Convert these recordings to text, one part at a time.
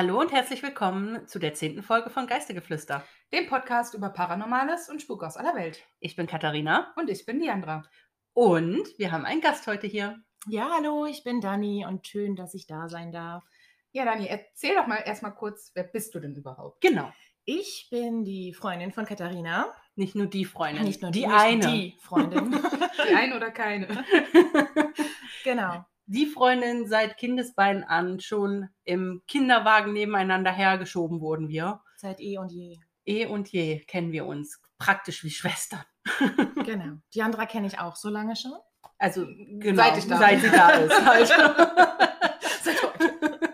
Hallo und herzlich willkommen zu der zehnten Folge von Geistegeflüster. dem Podcast über Paranormales und Spuk aus aller Welt. Ich bin Katharina Und ich bin Diandra. und wir haben einen Gast heute hier. Ja, hallo, ich bin Dani und schön, dass ich da sein darf. Ja, Dani, erzähl doch mal erstmal kurz, wer bist du denn überhaupt? Genau. Ich bin die Freundin von Katharina. Nicht nur die Freundin, Nicht nur die nicht eine. Die Freundin. Die eine oder keine? genau. Die Freundin seit Kindesbeinen an schon im Kinderwagen nebeneinander hergeschoben wurden wir. Seit eh und je. Eh und je kennen wir uns praktisch wie Schwestern. Genau. Die andere kenne ich auch so lange schon. Also genau, Seit ich da seit sie da ist. Halt. Seit heute.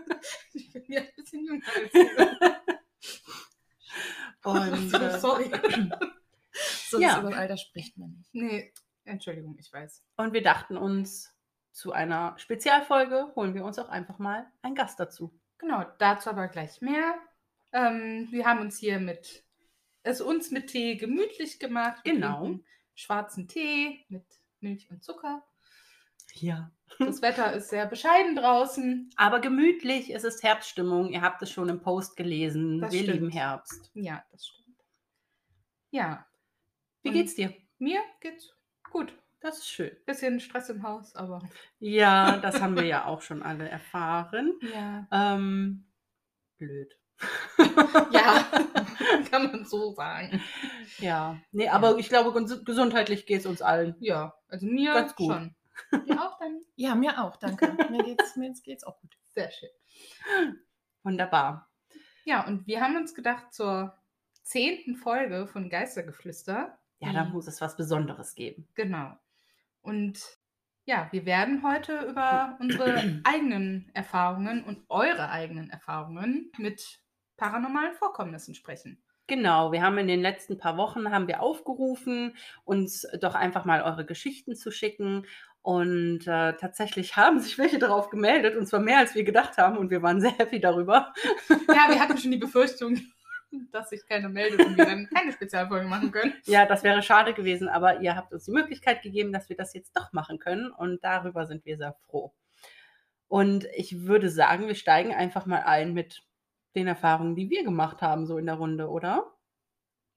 Ich bin ja ein bisschen jünger als du. Und äh, Sorry. So Ja. über das Alter spricht man nicht. Nee, Entschuldigung, ich weiß. Und wir dachten uns, zu einer Spezialfolge holen wir uns auch einfach mal einen Gast dazu. Genau, dazu aber gleich mehr. Ähm, wir haben uns hier mit, es uns mit Tee gemütlich gemacht. Genau. Schwarzen Tee mit Milch und Zucker. Ja. Das Wetter ist sehr bescheiden draußen. Aber gemütlich, es ist Herbststimmung. Ihr habt es schon im Post gelesen. Das wir stimmt. lieben Herbst. Ja, das stimmt. Ja, Wie Und- geht's dir? mir geht's gut. Das ist schön. Bisschen Stress im Haus, aber Ja, das haben wir ja auch schon alle erfahren. ja. Ähm, blöd. Ja, kann man so sagen. ja. Nee, aber ich glaube, ges- gesundheitlich geht es uns allen. Ja, also mir Ganz gut. schon. Dir auch dann? Ja, mir auch, danke. mir, geht's, mir geht's auch gut. Sehr schön. Wunderbar. Ja, und wir haben uns gedacht, zur zehnten Folge von Geistergeflüster, Ja, da muss es was Besonderes geben. genau. Und ja, wir werden heute über unsere eigenen Erfahrungen und eure eigenen Erfahrungen mit paranormalen Vorkommnissen sprechen. Genau, wir haben in den letzten paar Wochen haben wir aufgerufen, uns doch einfach mal eure Geschichten zu schicken. Und äh, tatsächlich haben sich welche darauf gemeldet, und zwar mehr als wir gedacht haben, und wir waren sehr happy darüber. Ja, wir hatten schon die Befürchtung, dass sich keiner meldet und wir dann keine Spezialfolge machen können. Ja, das wäre schade gewesen, aber ihr habt uns die Möglichkeit gegeben, dass wir das jetzt doch machen können, und darüber sind wir sehr froh. Und ich würde sagen, wir steigen einfach mal ein mit den Erfahrungen, die wir gemacht haben, so in der Runde, oder?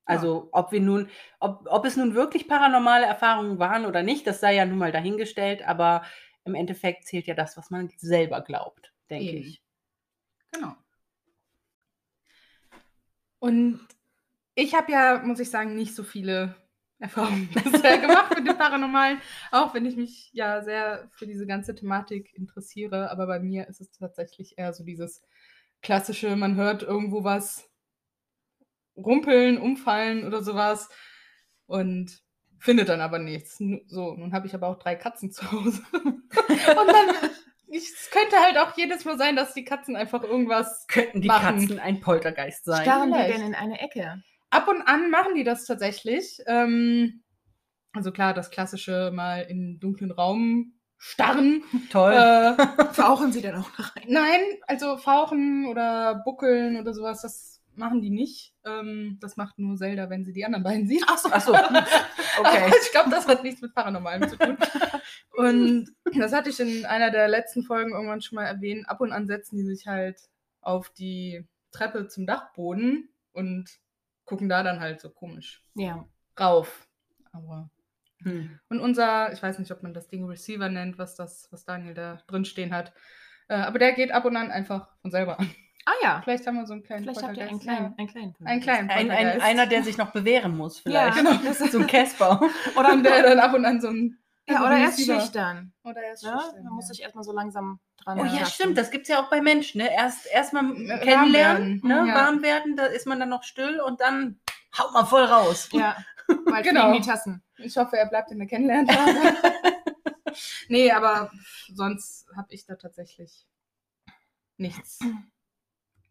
Also, ob wir nun, ob, ob es nun wirklich paranormale Erfahrungen waren oder nicht, das sei ja nun mal dahingestellt, aber im Endeffekt zählt ja das, was man selber glaubt, denke Eben. ich. Genau. Und ich habe ja, muss ich sagen, nicht so viele Erfahrungen bisher gemacht mit dem Paranormalen, auch wenn ich mich ja sehr für diese ganze Thematik interessiere. Aber bei mir ist es tatsächlich eher so dieses klassische, man hört irgendwo was rumpeln, umfallen oder sowas und findet dann aber nichts. So, nun habe ich aber auch drei Katzen zu Hause. und dann, es könnte halt auch jedes Mal sein, dass die Katzen einfach irgendwas Könnten die Machen. Katzen ein Poltergeist sein? Starren die vielleicht. denn in eine Ecke? Ab und an machen die das tatsächlich. Ähm, also klar, das klassische mal in einen dunklen Raum starren. Toll. Äh, Fauchen sie denn auch noch rein? nein, also fauchen oder buckeln oder sowas, das machen die nicht. Ähm, das macht nur Zelda, wenn sie die anderen beiden sieht. Ach so. Ach so. Okay. Aber ich glaube, das hat nichts mit Paranormalem zu tun. Und das hatte ich in einer der letzten Folgen irgendwann schon mal erwähnt. Ab und an setzen die sich halt auf die Treppe zum Dachboden und gucken da dann halt so komisch Ja. rauf. Aber Hm. und unser, ich weiß nicht, ob man das Ding Receiver nennt, was das, was Daniel da drin stehen hat. Äh, aber der geht ab und an einfach von selber an. Ah ja. Vielleicht haben wir so einen kleinen Vielleicht habt ihr einen kleinen, einen kleinen. Ja. Einen kleinen Ein, ein, einer, der sich noch bewähren muss, Ja, vielleicht. genau. Das ist So ein Casper. Oder der dann ab und an so ein. Ja, oder er ist Receiver- schüchtern. Oder er ist Ja? schüchtern. Man muss ja. sich erstmal so langsam dran Oh ja, tasten. stimmt, das gibt es ja auch bei Menschen. Ne? Erst erstmal Warm kennenlernen, werden. ne? Ja. warm werden, da ist man dann noch still und dann haut man voll raus. Ja. Bald Genau. die Tassen. Ich hoffe, er bleibt in der Kennenlernphase. nee, aber sonst habe ich da tatsächlich nichts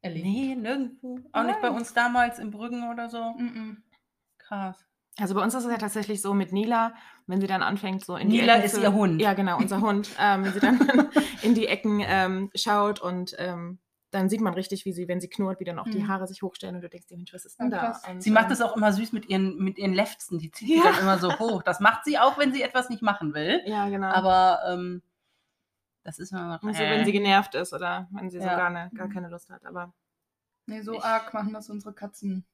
erlebt. Nee, nirgendwo. Auch nicht bei Nein. uns damals in Brüggen oder so. Mm-mm. Krass. Also bei uns ist es ja tatsächlich so mit Nila, wenn sie dann anfängt, so in die Nila ist zu, ihr Hund. Ja, genau, unser Hund. Ähm, wenn sie dann in die Ecken ähm, schaut und ähm, dann sieht man richtig, wie sie, wenn sie knurrt, wie dann auch die Mhm. Haare sich hochstellen und du denkst Mensch, was ist denn Ja, da? Und, Sie macht ähm, das auch immer süß mit ihren, mit ihren Lefzen. Die zieht sie Ja. dann immer so hoch. Das macht sie auch, wenn sie etwas nicht machen will. Ja, genau. Aber ähm, Das ist immer noch. Also, äh. wenn sie genervt ist oder wenn sie so Ja. gar, ne, gar keine Lust hat. Aber Nee, so Ich- arg machen das unsere Katzen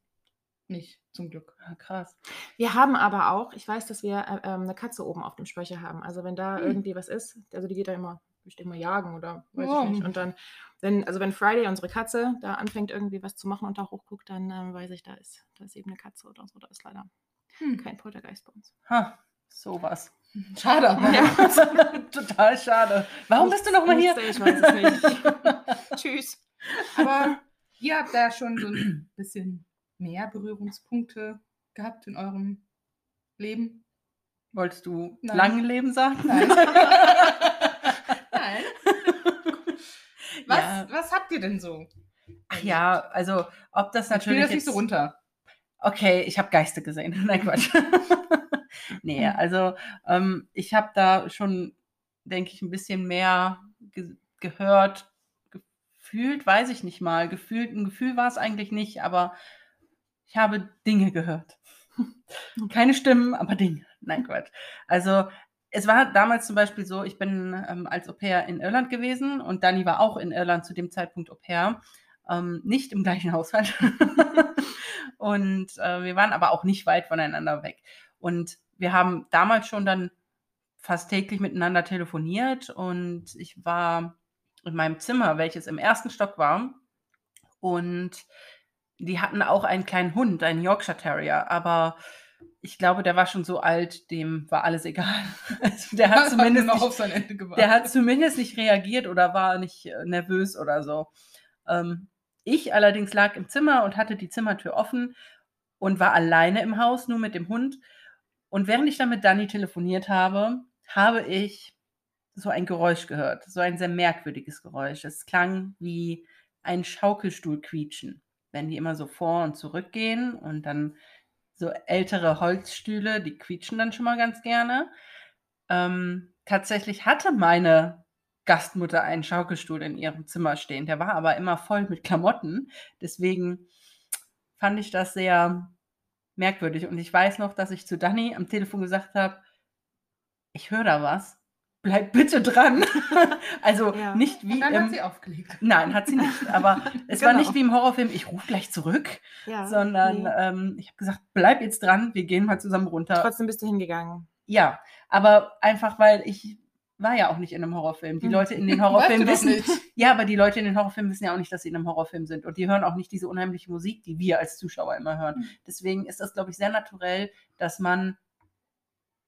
nicht, zum Glück. Ah, krass. wir haben aber auch, ich weiß, dass wir äh, ähm, eine Katze oben auf dem Speicher haben. Also wenn da Hm. irgendwie was ist, also die geht da immer, bestimmt mal jagen oder weiß Oh. ich nicht. Und dann, wenn, also wenn Friday, unsere Katze, da anfängt irgendwie was zu machen und da hochguckt, dann ähm, weiß ich, da ist, da ist eben eine Katze oder so. Da ist leider Hm. kein Poltergeist bei uns. Ha, sowas. Schade, aber. Total schade. Warum bist du noch mal hier? Ich weiß es nicht. Tschüss. Aber ihr habt da schon so ein bisschen mehr Berührungspunkte gehabt in eurem Leben. Wolltest du Nein. lang leben sagen? Nein. Nein. Was, Ja. was habt ihr denn so? Ach ja, also ob das Ich natürlich das nicht jetzt, so runter. Okay, ich habe Geister gesehen. Nein, Quatsch. nee, Hm. also ähm, ich habe da schon, denke ich, ein bisschen mehr ge gehört, gefühlt, weiß ich nicht mal. Gefühlt, ein Gefühl war es eigentlich nicht, aber ich habe Dinge gehört. Keine Stimmen, aber Dinge. Nein, Quatsch. Also es war damals zum Beispiel so, ich bin ähm, als Au pair in Irland gewesen und Dani war auch in Irland zu dem Zeitpunkt Au pair. Ähm, nicht im gleichen Haushalt. und äh, wir waren aber auch nicht weit voneinander weg. Und wir haben damals schon dann fast täglich miteinander telefoniert und ich war in meinem Zimmer, welches im ersten Stock war. Und die hatten auch einen kleinen Hund, einen Yorkshire Terrier, aber ich glaube, der war schon so alt, dem war alles egal. Also der hat zumindest nicht, der hat zumindest nicht reagiert oder war nicht äh, nervös oder so. Ähm, ich allerdings lag im Zimmer und hatte die Zimmertür offen und war alleine im Haus, nur mit dem Hund. Und während ich dann mit Dani telefoniert habe, habe ich so ein Geräusch gehört, so ein sehr merkwürdiges Geräusch. Es klang wie ein Schaukelstuhl quietschen, wenn die immer so vor und zurück gehen und dann so ältere Holzstühle, die quietschen dann schon mal ganz gerne. Ähm, tatsächlich hatte meine Gastmutter einen Schaukelstuhl in ihrem Zimmer stehen. Der war aber immer voll mit Klamotten. Deswegen fand ich das sehr merkwürdig. Und ich weiß noch, dass ich zu Dani am Telefon gesagt habe, ich höre da was. Bleib bitte dran. also Ja. nicht wie dann im, hat sie aufgelegt. Nein, hat sie nicht. Aber es war Genau. nicht wie im Horrorfilm, ich rufe gleich zurück, Ja, sondern nee. ähm, ich habe gesagt, bleib jetzt dran, wir gehen mal zusammen runter. Trotzdem bist du hingegangen. Ja, aber einfach, weil ich war ja auch nicht in einem Horrorfilm. Die Hm. Leute in den Weißt Horrorfilmen du wissen, ja, aber die Leute in den Horrorfilmen wissen ja auch nicht, dass sie in einem Horrorfilm sind. Und die hören auch nicht diese unheimliche Musik, die wir als Zuschauer immer hören. Mhm. Deswegen ist das, glaube ich, sehr naturell, dass man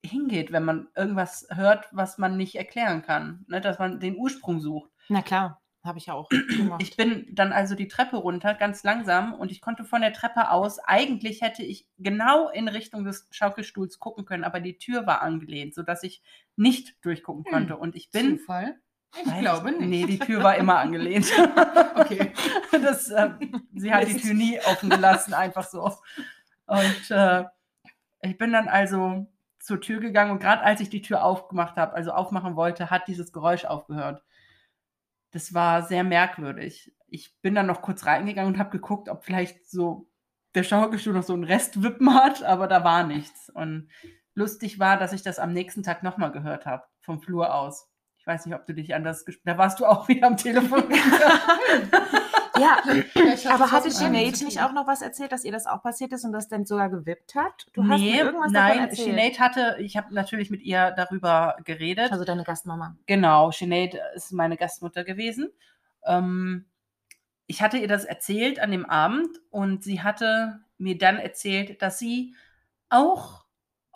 hingeht, wenn man irgendwas hört, was man nicht erklären kann. Ne? Dass man den Ursprung sucht. Na klar, habe ich ja auch gemacht. Ich bin dann also die Treppe runter, ganz langsam, und ich konnte von der Treppe aus, eigentlich hätte ich genau in Richtung des Schaukelstuhls gucken können, aber die Tür war angelehnt, sodass ich nicht durchgucken Hm. konnte. Und ich bin. Zufall? Ich Weiß- glaube nicht. Nee, die Tür war immer angelehnt. Okay. Das, äh, sie hat die Tür nie offen gelassen, einfach so. Und äh, ich bin dann also zur Tür gegangen und gerade als ich die Tür aufgemacht habe, also aufmachen wollte, hat dieses Geräusch aufgehört. Das war sehr merkwürdig. Ich bin dann noch kurz reingegangen und habe geguckt, ob vielleicht so der Schaukelstuhl noch so einen Restwippen hat, aber da war nichts. Und lustig war, dass ich das am nächsten Tag nochmal gehört habe, vom Flur aus. Ich weiß nicht, ob du dich an das ges- Da warst du auch wieder am Telefon. ja, aber hatte Sinead nicht auch noch was erzählt, dass ihr das auch passiert ist und das dann sogar gewippt hat? Du hast nee, mir irgendwas davon nein, erzählt. Sinead hatte, ich habe natürlich mit ihr darüber geredet. Also deine Gastmama. Genau, Sinead ist meine Gastmutter gewesen. Ähm, ich hatte ihr das erzählt an dem Abend und sie hatte mir dann erzählt, dass sie auch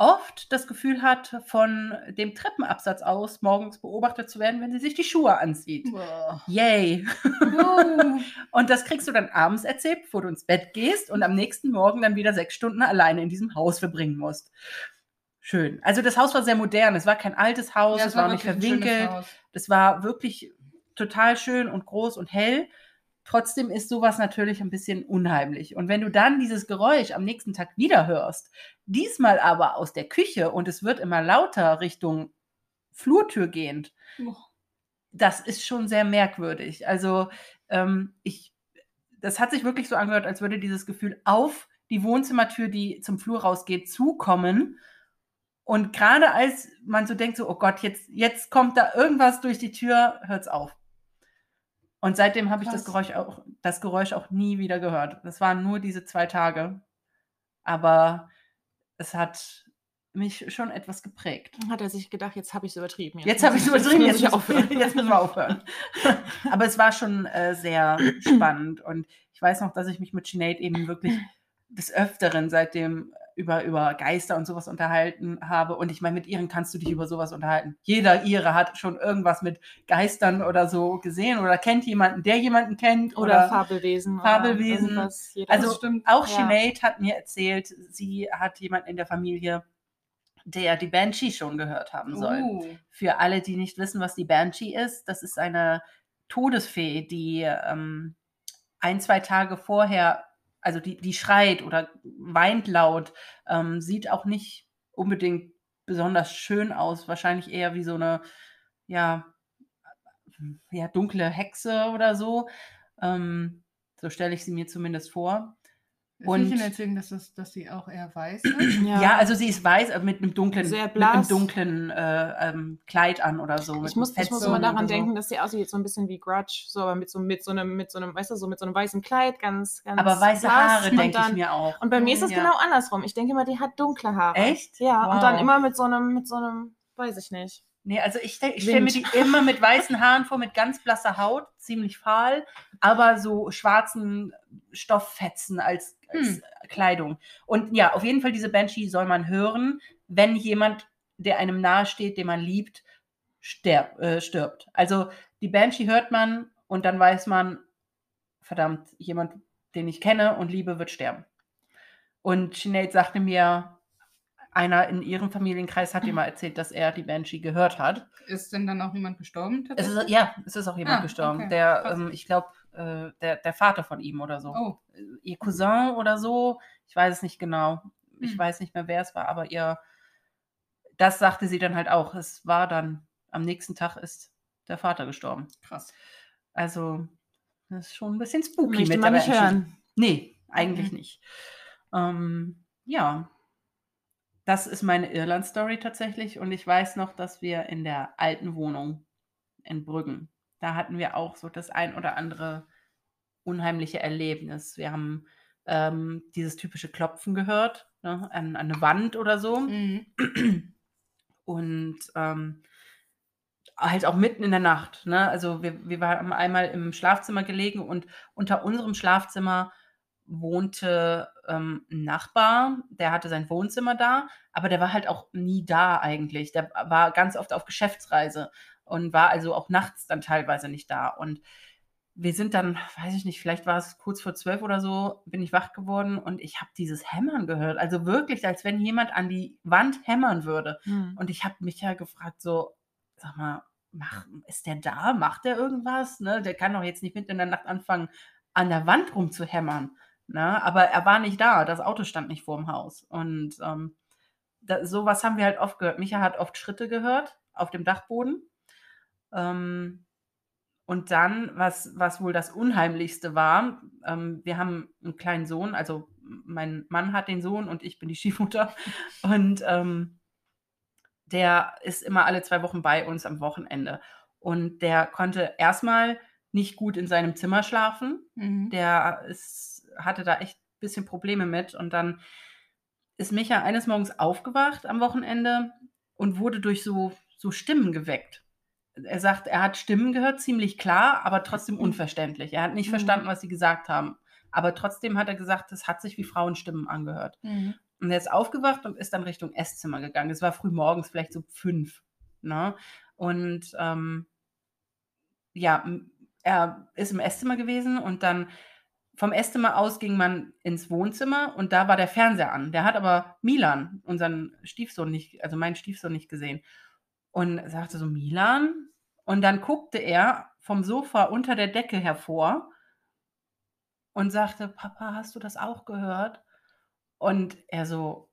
oft das Gefühl hat, von dem Treppenabsatz aus morgens beobachtet zu werden, wenn sie sich die Schuhe anzieht. Boah. Yay! Oh. Und das kriegst du dann abends erzählt, bevor du ins Bett gehst und am nächsten Morgen dann wieder sechs Stunden alleine in diesem Haus verbringen musst. Schön. Also das Haus war sehr modern. Es war kein altes Haus, Ja, es war nicht ein schönes verwinkelt. Das war wirklich total schön und groß und hell. Trotzdem ist sowas natürlich ein bisschen unheimlich. Und wenn du dann dieses Geräusch am nächsten Tag wieder hörst, diesmal aber aus der Küche und es wird immer lauter Richtung Flurtür gehend, Oh. das ist schon sehr merkwürdig. Also ähm, ich, das hat sich wirklich so angehört, als würde dieses Gefühl auf die Wohnzimmertür, die zum Flur rausgeht, zukommen Und gerade als man so denkt, so, oh Gott, jetzt, jetzt kommt da irgendwas durch die Tür, hört's auf. Und seitdem habe ich das. Geräusch, auch, das Geräusch auch nie wieder gehört. Das waren nur diese zwei Tage. Aber es hat mich schon etwas geprägt. Hat er sich gedacht, jetzt habe ich es übertrieben. Jetzt habe ich es übertrieben, jetzt, muss ich muss- aufhören. jetzt müssen wir aufhören. Aber es war schon äh, sehr spannend und ich weiß noch, dass ich mich mit Sinead eben wirklich des Öfteren seitdem über, über Geister und sowas unterhalten habe. Und ich meine, mit ihren kannst du dich über sowas unterhalten. Jeder ihre hat schon irgendwas mit Geistern oder so gesehen oder kennt jemanden, der jemanden kennt. Oder, Fabelwesen. Fabelwesen. Oder Also stimmt. auch Ja. Sinead hat mir erzählt, sie hat jemanden in der Familie, der die Banshee schon gehört haben soll. Uh, Für alle, die nicht wissen, was die Banshee ist, das ist eine Todesfee, die ähm, ein, zwei Tage vorher, also die, die schreit oder weint laut, ähm, sieht auch nicht unbedingt besonders schön aus, wahrscheinlich eher wie so eine, ja, ja dunkle Hexe oder so. Ähm, so stelle ich sie mir zumindest vor. Ist Und- nicht in Erzählung, dass, das, dass sie auch eher weiß ist? Ja, also sie ist weiß, aber mit einem dunklen, Sehr mit einem dunklen äh, ähm, Kleid an oder so. Ich muss, ich muss immer daran so. denken, dass sie aussieht so ein bisschen wie Grudge, so aber mit so, mit so einem, mit so einem, weißt du, so mit so einem weißen Kleid, ganz, ganz. Aber weiße blass Haare, denke ich mir auch. Und bei mir ist es Ja. genau andersrum. Ich denke immer, die hat dunkle Haare. Echt? Ja, Wow. und dann immer mit so einem, mit so einem, weiß ich nicht. Nee, also ich, ich stelle mir die immer mit weißen Haaren vor, mit ganz blasser Haut, ziemlich fahl, aber so schwarzen Stofffetzen als Hm. Kleidung. Und ja, auf jeden Fall diese Banshee soll man hören, wenn jemand, der einem nahesteht, den man liebt, sterb, äh, stirbt. Also die Banshee hört man und dann weiß man, verdammt, jemand, den ich kenne und liebe, wird sterben. Und Sinead sagte mir, einer in ihrem Familienkreis hat ihr mal erzählt, dass er die Banshee gehört hat. Ist denn dann auch jemand gestorben? Es ist, ja, es ist auch jemand Ah, gestorben. okay. Der, ähm, ich glaube, äh, der, der Vater von ihm oder so. Oh, Ihr Cousin oder so. Ich weiß es nicht genau. Ich Hm. weiß nicht mehr, wer es war, aber ihr, das sagte sie dann halt auch. Es war dann, am nächsten Tag ist der Vater gestorben. krass. Also, das ist schon ein bisschen spooky Möchte mit man nicht hören. Nee, eigentlich Mhm. nicht. Ähm, ja, das ist meine Irland-Story tatsächlich. Und ich weiß noch, dass wir in der alten Wohnung in Brüggen, da hatten wir auch so das ein oder andere unheimliche Erlebnis. Wir haben ähm, dieses typische Klopfen gehört, ne, an, an eine Wand oder so. Mhm. Und ähm, halt auch mitten in der Nacht. Ne? Also wir, wir waren einmal im Schlafzimmer gelegen und unter unserem Schlafzimmer wohnte ähm, ein Nachbar, der hatte sein Wohnzimmer da, aber der war halt auch nie da eigentlich. Der war ganz oft auf Geschäftsreise und war also auch nachts dann teilweise nicht da. Und wir sind dann, weiß ich nicht, vielleicht war es kurz vor zwölf oder so, bin ich wach geworden und ich habe dieses Hämmern gehört. Also wirklich, als wenn jemand an die Wand hämmern würde. Hm. Und ich habe mich ja gefragt, so, sag mal, mach, ist der da? Macht der irgendwas? Ne? Der kann doch jetzt nicht mitten in der Nacht anfangen, an der Wand rumzuhämmern. Ne? Aber er war nicht da. Das Auto stand nicht vorm Haus. Und ähm, da, sowas haben wir halt oft gehört. Micha hat oft Schritte gehört auf dem Dachboden. Ähm, und dann, was, was wohl das Unheimlichste war, ähm, wir haben einen kleinen Sohn, also mein Mann hat den Sohn und ich bin die Stiefmutter. Und ähm, der ist immer alle zwei Wochen bei uns am Wochenende. Und der konnte erstmal nicht gut in seinem Zimmer schlafen. Mhm. Der ist, hatte da echt ein bisschen Probleme mit. Und dann ist Micha eines Morgens aufgewacht am Wochenende und wurde durch so, so Stimmen geweckt. Er sagt, er hat Stimmen gehört, ziemlich klar, aber trotzdem unverständlich. Er hat nicht Mhm. verstanden, was sie gesagt haben. Aber trotzdem hat er gesagt, es hat sich wie Frauenstimmen angehört. Mhm. Und er ist aufgewacht und ist dann Richtung Esszimmer gegangen. Es war früh morgens, vielleicht so fünf. Ne? Und ähm, ja, er ist im Esszimmer gewesen und dann vom Esszimmer aus ging man ins Wohnzimmer und da war der Fernseher an. Der hat aber Milan, unseren Stiefsohn, nicht, also meinen Stiefsohn nicht gesehen. Und sagte so, Milan? Und dann guckte er vom Sofa unter der Decke hervor und sagte, Papa, hast du das auch gehört? Und er so,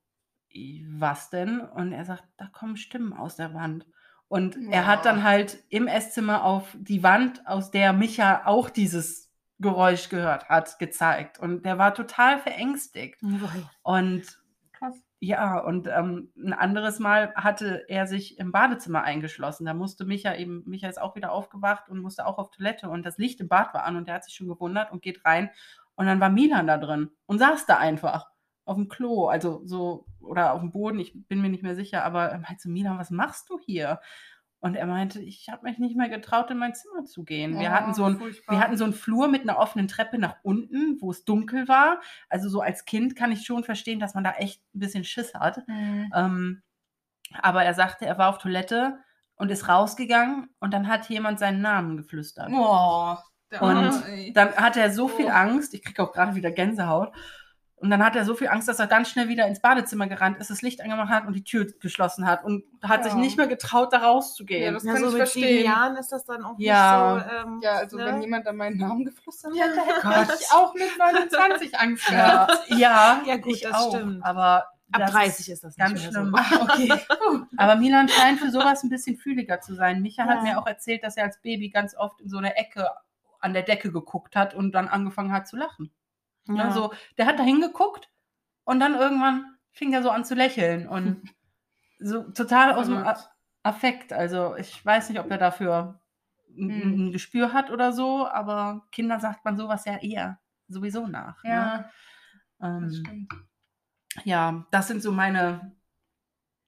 "I- was denn? Und er sagt, da kommen Stimmen aus der Wand. Und er hat dann halt im Esszimmer auf die Wand, aus der Micha auch dieses Geräusch gehört hat, gezeigt. Und der war total verängstigt. Und Krass. Ja, und ähm, ein anderes Mal hatte er sich im Badezimmer eingeschlossen. Da musste Micha eben, Micha ist auch wieder aufgewacht und musste auch auf Toilette und das Licht im Bad war an und der hat sich schon gewundert und geht rein. Und dann war Milan da drin und saß da einfach auf dem Klo, also so, oder auf dem Boden, ich bin mir nicht mehr sicher, aber er meinte so, Milan, was machst du hier? Und er meinte, ich habe mich nicht mehr getraut, in mein Zimmer zu gehen. Wir, Oh, hatten so ein, furchtbar. wir hatten so einen Flur mit einer offenen Treppe nach unten, wo es dunkel war. Also so als Kind kann ich schon verstehen, dass man da echt ein bisschen Schiss hat. Mhm. Ähm, aber er sagte, er war auf Toilette und ist rausgegangen und dann hat jemand seinen Namen geflüstert. Oh, der Und. Dann hatte er so viel Oh. Angst, ich kriege auch gerade wieder Gänsehaut. Und dann hat er so viel Angst, dass er ganz schnell wieder ins Badezimmer gerannt ist, das Licht angemacht hat und die Tür geschlossen hat und hat sich Ja. nicht mehr getraut, da rauszugehen. Ja, das Ja, kann so ich mit verstehen. Jahren ist das dann auch Ja. nicht so. Ähm, Ja, also ne? wenn jemand dann meinen Namen geflüstert Ja, hätte, ich auch mit 29 Angst gehabt. ja, ja, Ja, gut, ich das auch, stimmt. Aber Ab das 30 ist das nicht ganz mehr schlimm. so. Okay. Aber Milan scheint für sowas ein bisschen fühliger zu sein. Micha hat Ja. mir auch erzählt, dass er als Baby ganz oft in so eine Ecke an der Decke geguckt hat und dann angefangen hat zu lachen. Ne, Ja. so, der hat da hingeguckt und dann irgendwann fing er so an zu lächeln und so total aus dem. Affekt. Also ich weiß nicht, ob er dafür ein, Hm. ein Gespür hat oder so, aber Kinder sagt man sowas ja eher sowieso nach. Ne? Ja, das Ähm, stimmt. ja, das sind so meine,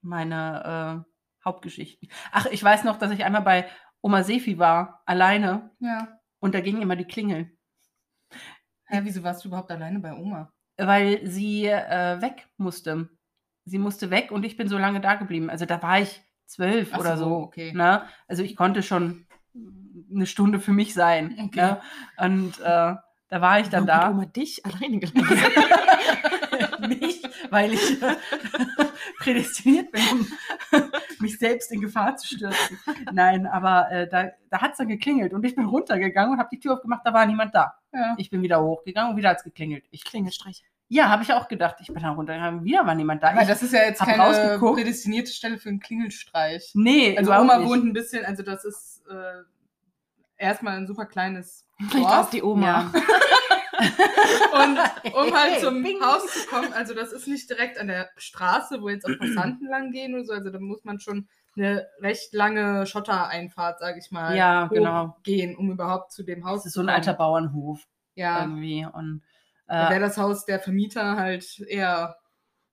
meine äh, Hauptgeschichten. Ach, ich weiß noch, dass ich einmal bei Oma Sefi war, alleine, Ja. und da ging immer die Klingel, Hä, wieso warst du überhaupt alleine bei Oma? weil sie äh, weg musste. Sie musste weg und ich bin so lange da geblieben. Also da war ich zwölf Ach oder so, so. okay. Ne? Also ich konnte schon eine Stunde für mich sein. Okay. Ne? Und äh, da war ich dann Warum hat da. Oma dich alleine gelassen. weil ich äh, prädestiniert bin, um mich selbst in Gefahr zu stürzen. Nein, aber äh, da, da hat es dann geklingelt und ich bin runtergegangen und habe die Tür aufgemacht, da war niemand da. Ja. Ich bin wieder hochgegangen und wieder hat es geklingelt. Ich, Klingelstreich. ja, habe ich auch gedacht. Ich bin dann runtergegangen, wieder war niemand da. Aber Ich, das ist ja jetzt keine rausgeguckt. prädestinierte Stelle für einen Klingelstreich. nee, Also Oma nicht. wohnt ein bisschen, also das ist äh, erstmal ein super kleines Vielleicht Dorf. die Oma. Ja. Und um halt zum Bing. Haus zu kommen, also das ist nicht direkt an der Straße, wo jetzt auch Passanten lang gehen oder so, also da muss man schon eine recht lange Schottereinfahrt, sag ich mal, Ja, genau. gehen, um überhaupt zu dem Haus Das ist zu so ein kommen. alter Bauernhof Ja, irgendwie. Und, da äh, wäre das Haus der Vermieter halt eher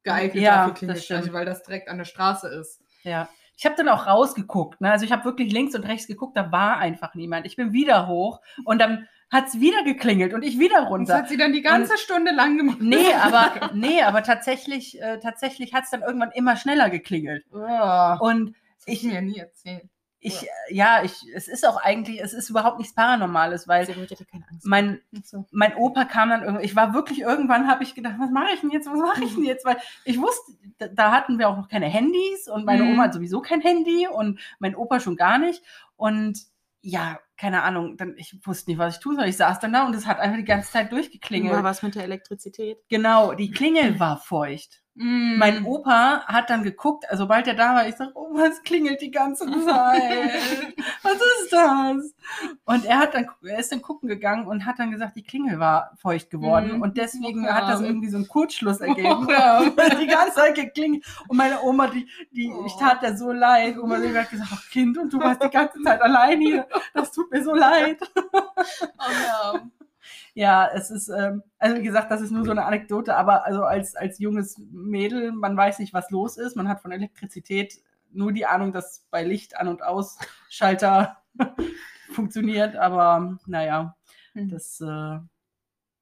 geeignet Ja, für Klingelstreiche, weil das direkt an der Straße ist. Ja. Ich habe dann auch rausgeguckt. Ne? Also ich habe wirklich links und rechts geguckt, da war einfach niemand. Ich bin wieder hoch und dann hat es wieder geklingelt und ich wieder Und das runter. hat sie dann die ganze Stunde lang gemacht. Nee, aber, nee, aber tatsächlich, äh, tatsächlich hat es dann irgendwann immer schneller geklingelt. Oh, Und das ich mir ja nie erzählen. ich, äh, ja, ich, es ist auch eigentlich, es ist überhaupt nichts Paranormales, weil Sie wollte keine Angst. mein, So. mein Opa kam dann irgendwie, ich war wirklich irgendwann, habe ich gedacht, was mache ich denn jetzt, was mache ich denn jetzt? Weil ich wusste, da, da hatten wir auch noch keine Handys und meine Mhm. Oma hat sowieso kein Handy und mein Opa schon gar nicht. Und ja, keine Ahnung, dann, ich wusste nicht, was ich tun soll. Ich saß dann da und es hat einfach die ganze Zeit durchgeklingelt. War was mit der Elektrizität? Genau, die Klingel war feucht. Mm. Mein Opa hat dann geguckt, also sobald er da war, ich sag, oh, was klingelt die ganze Zeit? was ist das? Und er hat dann, er ist dann gucken gegangen und hat dann gesagt, die Klingel war feucht geworden Mhm. und deswegen Oh, hat das irgendwie so einen Kurzschluss ergeben. Oh, ja. Die ganze Zeit geklingelt. Und meine Oma, die, die, Oh. ich tat der so leid. Oma hat gesagt, ach Kind, und du warst die ganze Zeit allein hier. Das tut mir so leid. Oh, ja. Ja, es ist, ähm, also wie gesagt, das ist nur so eine Anekdote, aber also als, als junges Mädel, man weiß nicht, was los ist. Man hat von Elektrizität nur die Ahnung, dass bei Licht an- und Ausschalter funktioniert, aber naja, Hm. das, äh,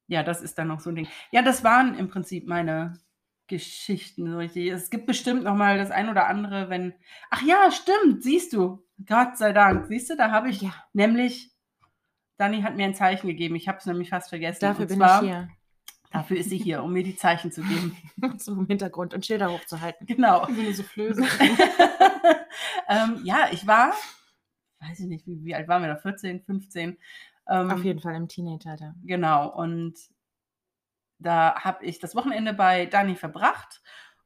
ja, das ist dann noch so ein Ding. Ja, das waren im Prinzip meine Geschichten. So richtig. Es gibt bestimmt noch mal das ein oder andere, wenn. Ach ja, stimmt, siehst du. Gott sei Dank. Siehst du, da habe ich Ja, nämlich. Dani hat mir ein Zeichen gegeben. Ich habe es nämlich fast vergessen. dafür bin ich hier. Dafür ist sie hier, um mir die Zeichen zu geben. So im Hintergrund und Schilder hochzuhalten. Genau. Wie eine Soufflöse. ähm, ja, ich war, weiß ich nicht, wie, wie alt waren wir da? 14, 15. Ähm, Auf jeden Fall im Teenageralter. Genau. Und da habe ich das Wochenende bei Dani verbracht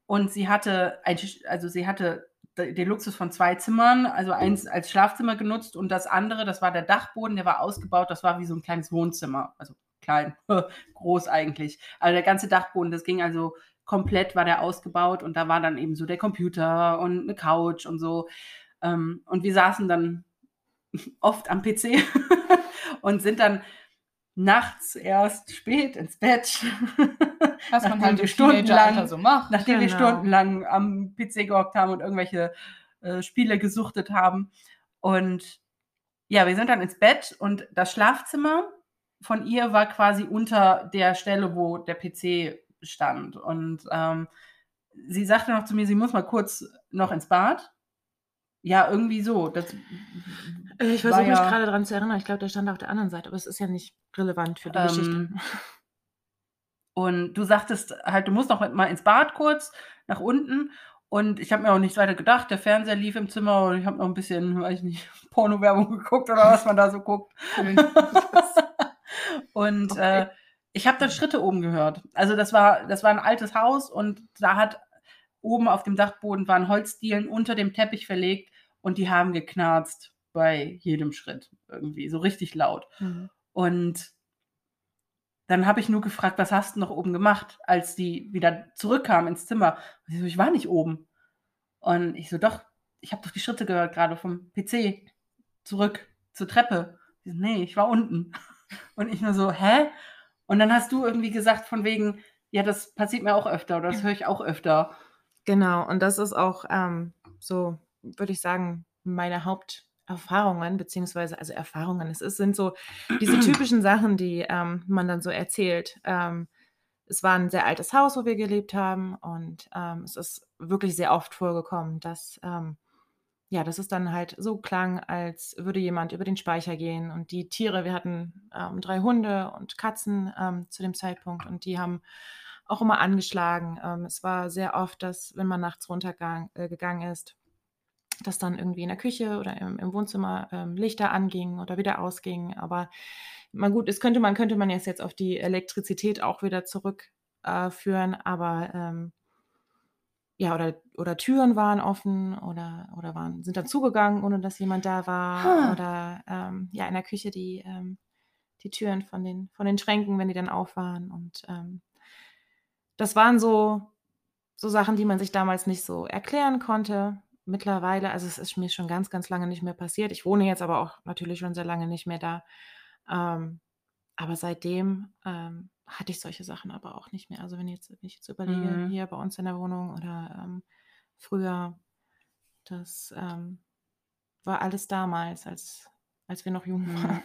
und sie hatte, ein, also sie hatte den Luxus von zwei Zimmern, also eins als Schlafzimmer genutzt und das andere, das war der Dachboden, der war ausgebaut, das war wie so ein kleines Wohnzimmer, also klein, groß eigentlich. Also der ganze Dachboden, das ging also komplett war der ausgebaut und da war dann eben so der Computer und eine Couch und so. Ähm, und wir saßen dann oft am PC und sind dann nachts erst spät ins Bett. Was man Nachdem halt wir stundenlang- so macht. Nachdem wir Genau. stundenlang am PC gehockt haben und irgendwelche äh, Spiele gesuchtet haben. Und ja, wir sind dann ins Bett und das Schlafzimmer von ihr war quasi unter der Stelle, wo der PC stand. Und ähm, sie sagte noch zu mir, sie muss mal kurz noch ins Bad. Ja, irgendwie so. Das Äh, Ich versuche mich ja- gerade daran zu erinnern. Ich glaube, der stand auf der anderen Seite, aber es ist ja nicht relevant für die Ähm, Geschichte. Und du sagtest halt, du musst noch mal ins Bad kurz nach unten. Und ich habe mir auch nichts weiter gedacht. Der Fernseher lief im Zimmer und ich habe noch ein bisschen, weiß ich nicht, Porno-Werbung geguckt oder was man da so guckt. und Okay. äh, ich habe dann Schritte oben gehört. Also das war, das war ein altes Haus und da hat oben auf dem Dachboden waren Holzdielen unter dem Teppich verlegt und die haben geknarzt bei jedem Schritt irgendwie, so richtig laut. Mhm. Und dann habe ich nur gefragt, was hast du noch oben gemacht, als die wieder zurückkam ins Zimmer. Und sie so, ich war nicht oben. Und ich so, doch, ich habe doch die Schritte gehört, gerade vom PC zurück zur Treppe. Sie so, nee, ich war unten. Und ich nur so, hä? Und dann hast du irgendwie gesagt, von wegen, ja, das passiert mir auch öfter oder das höre ich auch öfter. Genau, und das ist auch ähm, so, würde ich sagen, meine Haupterfahrungen, beziehungsweise, also Erfahrungen, es ist, sind so diese typischen Sachen, die ähm, man dann so erzählt. Ähm, es war ein sehr altes Haus, wo wir gelebt haben und ähm, es ist wirklich sehr oft vorgekommen, dass, ähm, ja, dass es dann halt so klang, als würde jemand über den Speicher gehen und die Tiere, wir hatten ähm, drei Hunde und Katzen ähm, zu dem Zeitpunkt und die haben auch immer angeschlagen. Es war sehr oft, dass, wenn man nachts runtergegangen äh, ist, dass dann irgendwie in der Küche oder im, im Wohnzimmer ähm, Lichter angingen oder wieder ausgingen. Aber mal gut, es könnte man, könnte man jetzt, jetzt auf die Elektrizität auch wieder zurückführen, äh, aber ähm, ja, oder, oder Türen waren offen oder, oder waren, sind dann zugegangen, ohne dass jemand da war. Huh. Oder ähm, ja, in der Küche die, ähm, die Türen von den, von den Schränken, wenn die dann auf waren. Und ähm, das waren so, so Sachen, die man sich damals nicht so erklären konnte. Mittlerweile, also es ist mir schon ganz, ganz lange nicht mehr passiert. Ich wohne jetzt aber auch natürlich schon sehr lange nicht mehr da. Ähm, aber seitdem ähm, hatte ich solche Sachen aber auch nicht mehr. Also wenn ich jetzt, wenn ich jetzt überlege, Mhm. hier bei uns in der Wohnung oder ähm, früher, das ähm, war alles damals, als, als wir noch jung waren.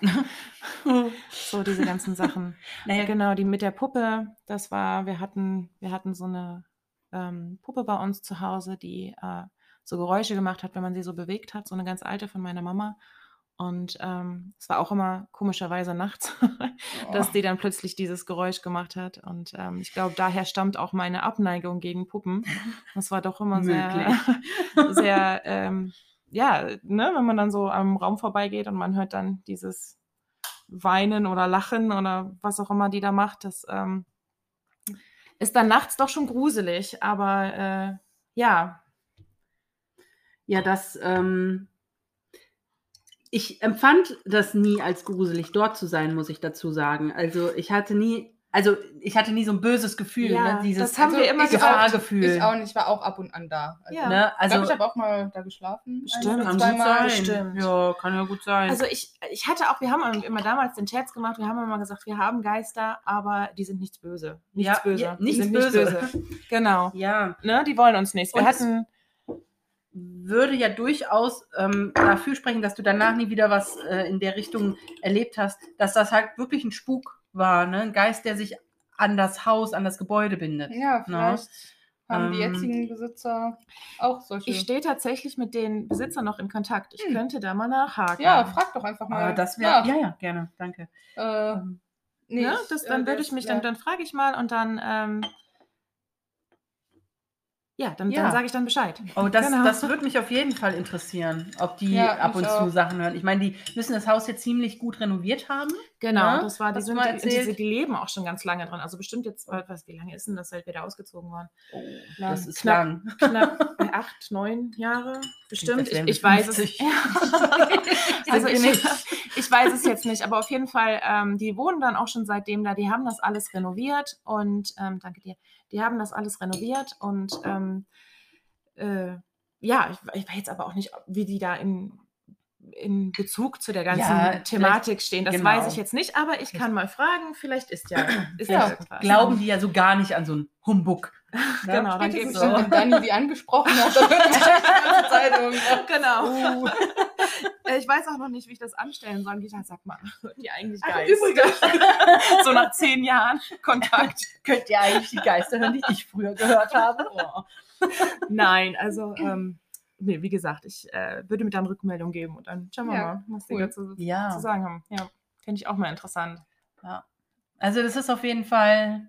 so diese ganzen Sachen. Naja, Genau, die mit der Puppe, das war, wir hatten, wir hatten so eine ähm, Puppe bei uns zu Hause, die äh, so Geräusche gemacht hat, wenn man sie so bewegt hat, so eine ganz alte von meiner Mama. Und ähm, es war auch immer komischerweise nachts, dass die dann plötzlich dieses Geräusch gemacht hat. Und ähm, ich glaube, daher stammt auch meine Abneigung gegen Puppen. Das war doch immer sehr, sehr, ähm, ja, ne, wenn man dann so am Raum vorbeigeht und man hört dann dieses Weinen oder Lachen oder was auch immer die da macht, das ähm, ist dann nachts doch schon gruselig. Aber äh, ja, Ja, das, ähm, ich empfand das nie als gruselig, dort zu sein, muss ich dazu sagen. Also ich hatte nie, also ich hatte nie so ein böses Gefühl, Ja, ne? dieses das haben wir immer ich Gefahrgefühl. Ich auch nicht, ich war auch ab und an da. Also, Ja. Ne? ich Also glaube, ich habe auch mal da geschlafen. Stimmt, kann gut sein. Stimmt. Ja, kann ja gut sein. Also ich, ich hatte auch, wir haben immer damals den Scherz gemacht, wir haben immer gesagt, wir haben Geister, aber die sind nichts böse. Nichts Ja, böse. ja, nichts sind böse. Genau. ja, Ne, die wollen uns nichts. Wir Und hatten, würde ja durchaus ähm, dafür sprechen, dass du danach nie wieder was äh, in der Richtung erlebt hast, dass das halt wirklich ein Spuk war, ne? Ein Geist, der sich an das Haus, an das Gebäude bindet. Ja, vielleicht haben die Ähm, jetzigen Besitzer auch solche. ich stehe tatsächlich mit den Besitzern noch in Kontakt. Ich Hm. könnte da mal nachhaken. ja, frag doch einfach mal. Aber das wäre, ja, ja, gerne, danke. Äh, Ähm, nee, ne? das, äh, dann würde das- ich mich, ja. dann, dann frage ich mal und dann, ähm, ja, dann, Ja. dann sage ich dann Bescheid. Oh, das, Genau. das würde mich auf jeden Fall interessieren, ob die Ja, ab und zu auch. Sachen hören. Ich meine, die müssen das Haus jetzt ziemlich gut renoviert haben. Genau, Ne? das war, die, sind, die, die leben auch schon ganz lange dran. Also bestimmt jetzt, was, wie lange ist denn das, seit wir da ausgezogen waren? Oh, Lang. das ist Knapp. lang. Knapp acht, neun Jahre bestimmt. Ich, ich weiß es. 50. Ja. also ich, ich weiß es jetzt nicht, aber auf jeden Fall, ähm, die wohnen dann auch schon seitdem da. Die haben das alles renoviert und ähm, danke dir. Die haben das alles renoviert und ähm, äh, ja, ich, ich weiß jetzt aber auch nicht, wie die da in in Bezug zu der ganzen Ja, Thematik stehen. Das genau. weiß ich jetzt nicht, aber ich kann mal fragen. Vielleicht ist ja, ist Ja, ja. Glauben die ja so gar nicht an so einen Humbug. Ne? Genau, dann geht's so. wenn Dani die angesprochen hat, dann wird die ganze Zeit irgendwas. Genau. Uh. Äh, Ich weiß auch noch nicht, wie ich das anstellen soll. Und ich dachte, sag mal, hört die eigentlich Geist? übrigens. so nach zehn Jahren Kontakt. Könnt ihr eigentlich die Geister hören, die ich früher gehört habe? Oh. Nein, also, ähm, nee, wie gesagt, ich äh, würde mir dann Rückmeldung geben und dann schauen wir Ja, mal, was cool. die dazu Ja. zu sagen haben. Ja, finde ich auch mal interessant. Also das ist auf jeden Fall,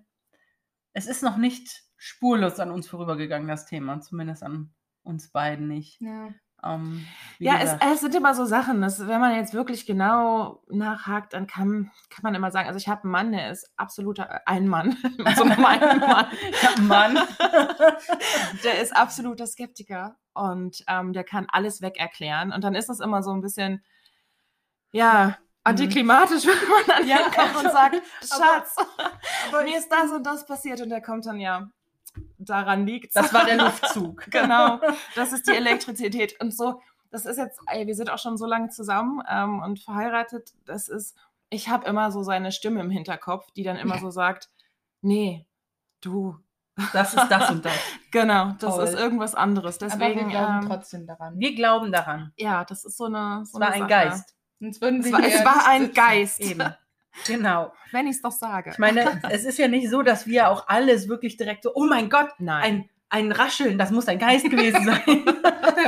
es ist noch nicht spurlos an uns vorübergegangen, das Thema. Zumindest an uns beiden nicht. Ja. Ähm, wie Ja, es, es sind immer so Sachen, dass, wenn man jetzt wirklich genau nachhakt, dann kann, kann man immer sagen, also ich habe einen Mann, der ist absoluter, äh, ein Mann, so mein Mann, Ja, Mann. der ist absoluter Skeptiker und ähm, der kann alles weg erklären. Und dann ist das immer so ein bisschen, ja, antiklimatisch, wenn man dann Ja, hinkommt und also, sagt, aber- Schatz, aber mir ist das und das passiert und der kommt dann, ja, daran liegt Das war der Luftzug. genau, das ist die Elektrizität. Und so, das ist jetzt, ey, wir sind auch schon so lange zusammen ähm, und verheiratet. Das ist, ich habe immer so seine Stimme im Hinterkopf, die dann immer so sagt, nee, du, Das ist das und das. genau, das Toll. ist irgendwas anderes. Aber Deswegen, wir glauben ähm, trotzdem daran. Wir glauben daran. ja, das ist so eine, so Es war eine ein. Geist. Sonst würden Es wir war, es war ein. Geist, Eben. Genau. wenn ich es doch sage. Ich meine, es ist ja nicht so, dass wir auch alles wirklich direkt so, oh mein Gott, Nein. ein, ein Rascheln, das muss ein Geist gewesen sein.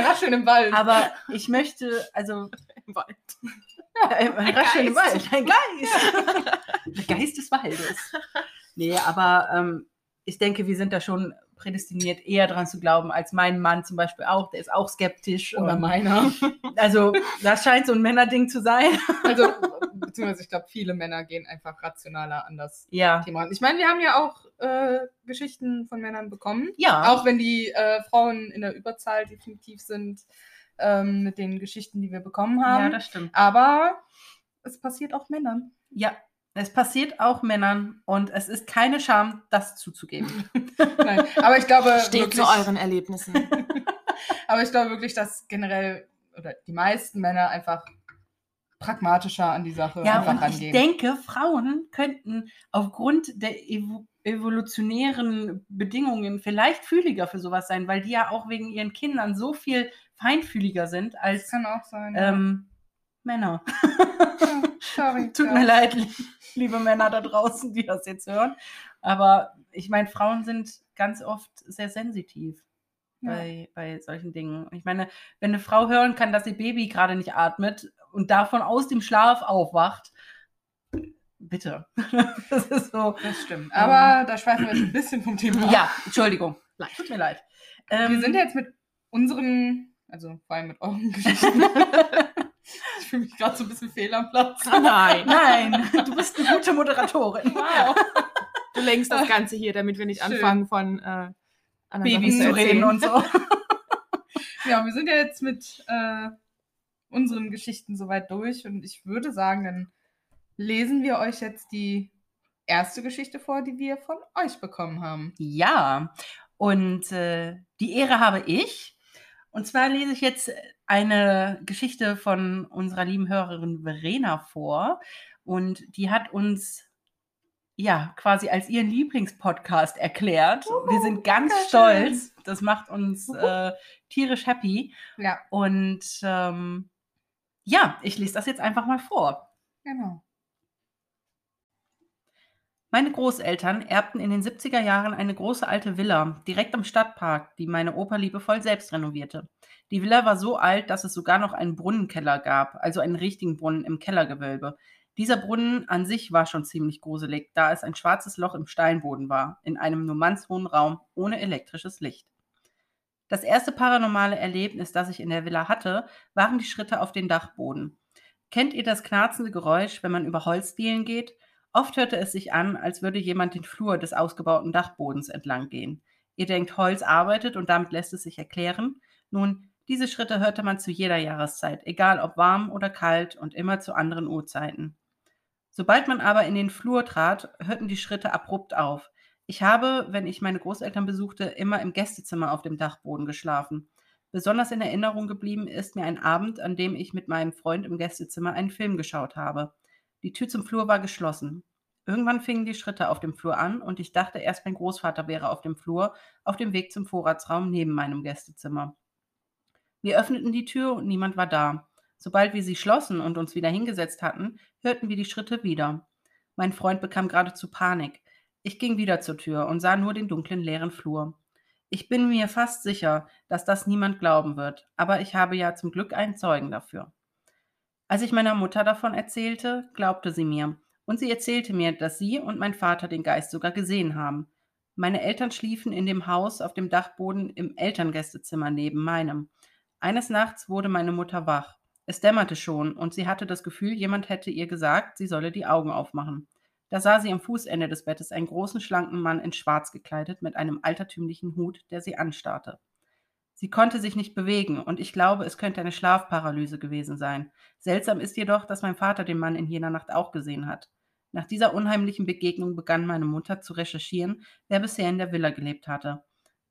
Rascheln im Wald. Aber ich möchte, also, Im Wald. ja, ein, ein Rascheln im Geist. Wald, ein Geist. Der Geist des Waldes. Nee, aber ähm, ich denke, wir sind da schon prädestiniert, eher dran zu glauben, als mein Mann zum Beispiel auch. Der ist auch skeptisch. Oder und- meiner. Also, das scheint so ein Männerding zu sein. Also, beziehungsweise ich glaube, viele Männer gehen einfach rationaler an das Ja. Thema. Und ich meine, wir haben ja auch äh, Geschichten von Männern bekommen. Ja. Auch wenn die äh, Frauen in der Überzahl definitiv sind ähm, mit den Geschichten, die wir bekommen haben. ja, das stimmt. Aber es passiert auch Männern. Ja, es passiert auch Männern und es ist keine Scham, das zuzugeben. Nein, aber ich glaube Steht wirklich, zu euren Erlebnissen. aber ich glaube wirklich, dass generell oder die meisten Männer einfach pragmatischer an die Sache Ja, einfach und ich rangehen. denke, Frauen könnten aufgrund der evo evolutionären Bedingungen vielleicht fühliger für sowas sein, weil die ja auch wegen ihren Kindern so viel feinfühliger sind das als kann auch sein. ja. ähm, Männer. Ja, sorry. Tut ja. mir leid, liebe Männer da draußen, die das jetzt hören. Aber ich meine, Frauen sind ganz oft sehr sensitiv Ja. bei, bei solchen Dingen. Ich meine, wenn eine Frau hören kann, dass ihr Baby gerade nicht atmet und davon aus dem Schlaf aufwacht, bitte. Das ist so. Das stimmt. Aber da schweifen wir jetzt ein bisschen vom Thema ab. Ja, Entschuldigung. Tut mir leid. Ähm, Wir sind ja jetzt mit unseren, also vor allem mit euren Geschichten. ich fühle mich gerade so ein bisschen fehl am Platz. Nein. Nein, du bist eine gute Moderatorin. Wow. Du lenkst das Ganze hier, damit wir nicht Schön. anfangen von äh, Babys zu reden und so. Ja, wir sind ja jetzt mit äh, unseren Geschichten soweit durch und ich würde sagen, dann lesen wir euch jetzt die erste Geschichte vor, die wir von euch bekommen haben. Ja, und äh, die Ehre habe ich. Und zwar lese ich jetzt eine Geschichte von unserer lieben Hörerin Verena vor. Und die hat uns ja quasi als ihren Lieblingspodcast erklärt. Wir sind ganz stolz. Das macht uns äh, tierisch happy. Ja, Und ähm, ja, ich lese das jetzt einfach mal vor. genau. Meine Großeltern erbten in den 70er Jahren eine große alte Villa direkt am Stadtpark, die meine Opa liebevoll selbst renovierte. Die Villa war so alt, dass es sogar noch einen Brunnenkeller gab, also einen richtigen Brunnen im Kellergewölbe. Dieser Brunnen an sich war schon ziemlich gruselig, da es ein schwarzes Loch im Steinboden war, in einem nur mannshohen Raum ohne elektrisches Licht. Das erste paranormale Erlebnis, das ich in der Villa hatte, waren die Schritte auf den Dachboden. Kennt ihr das knarzende Geräusch, wenn man über Holzdielen geht? Oft hörte es sich an, als würde jemand den Flur des ausgebauten Dachbodens entlang gehen. Ihr denkt, Holz arbeitet und damit lässt es sich erklären? Nun, diese Schritte hörte man zu jeder Jahreszeit, egal ob warm oder kalt und immer zu anderen Uhrzeiten. Sobald man aber in den Flur trat, hörten die Schritte abrupt auf. Ich habe, wenn ich meine Großeltern besuchte, immer im Gästezimmer auf dem Dachboden geschlafen. Besonders in Erinnerung geblieben ist mir ein Abend, an dem ich mit meinem Freund im Gästezimmer einen Film geschaut habe. Die Tür zum Flur war geschlossen. Irgendwann fingen die Schritte auf dem Flur an und ich dachte erst, mein Großvater wäre auf dem Flur, auf dem Weg zum Vorratsraum neben meinem Gästezimmer. Wir öffneten die Tür und niemand war da. Sobald wir sie schlossen und uns wieder hingesetzt hatten, hörten wir die Schritte wieder. Mein Freund bekam geradezu Panik. Ich ging wieder zur Tür und sah nur den dunklen leeren Flur. Ich bin mir fast sicher, dass das niemand glauben wird, aber ich habe ja zum Glück einen Zeugen dafür. Als ich meiner Mutter davon erzählte, glaubte sie mir, und sie erzählte mir, dass sie und mein Vater den Geist sogar gesehen haben. Meine Eltern schliefen in dem Haus auf dem Dachboden im Elterngästezimmer neben meinem. Eines Nachts wurde meine Mutter wach. Es dämmerte schon, und sie hatte das Gefühl, jemand hätte ihr gesagt, sie solle die Augen aufmachen. Da sah sie am Fußende des Bettes einen großen, schlanken Mann in Schwarz gekleidet mit einem altertümlichen Hut, der sie anstarrte. Sie konnte sich nicht bewegen, und ich glaube, es könnte eine Schlafparalyse gewesen sein. Seltsam ist jedoch, dass mein Vater den Mann in jener Nacht auch gesehen hat. Nach dieser unheimlichen Begegnung begann meine Mutter zu recherchieren, wer bisher in der Villa gelebt hatte.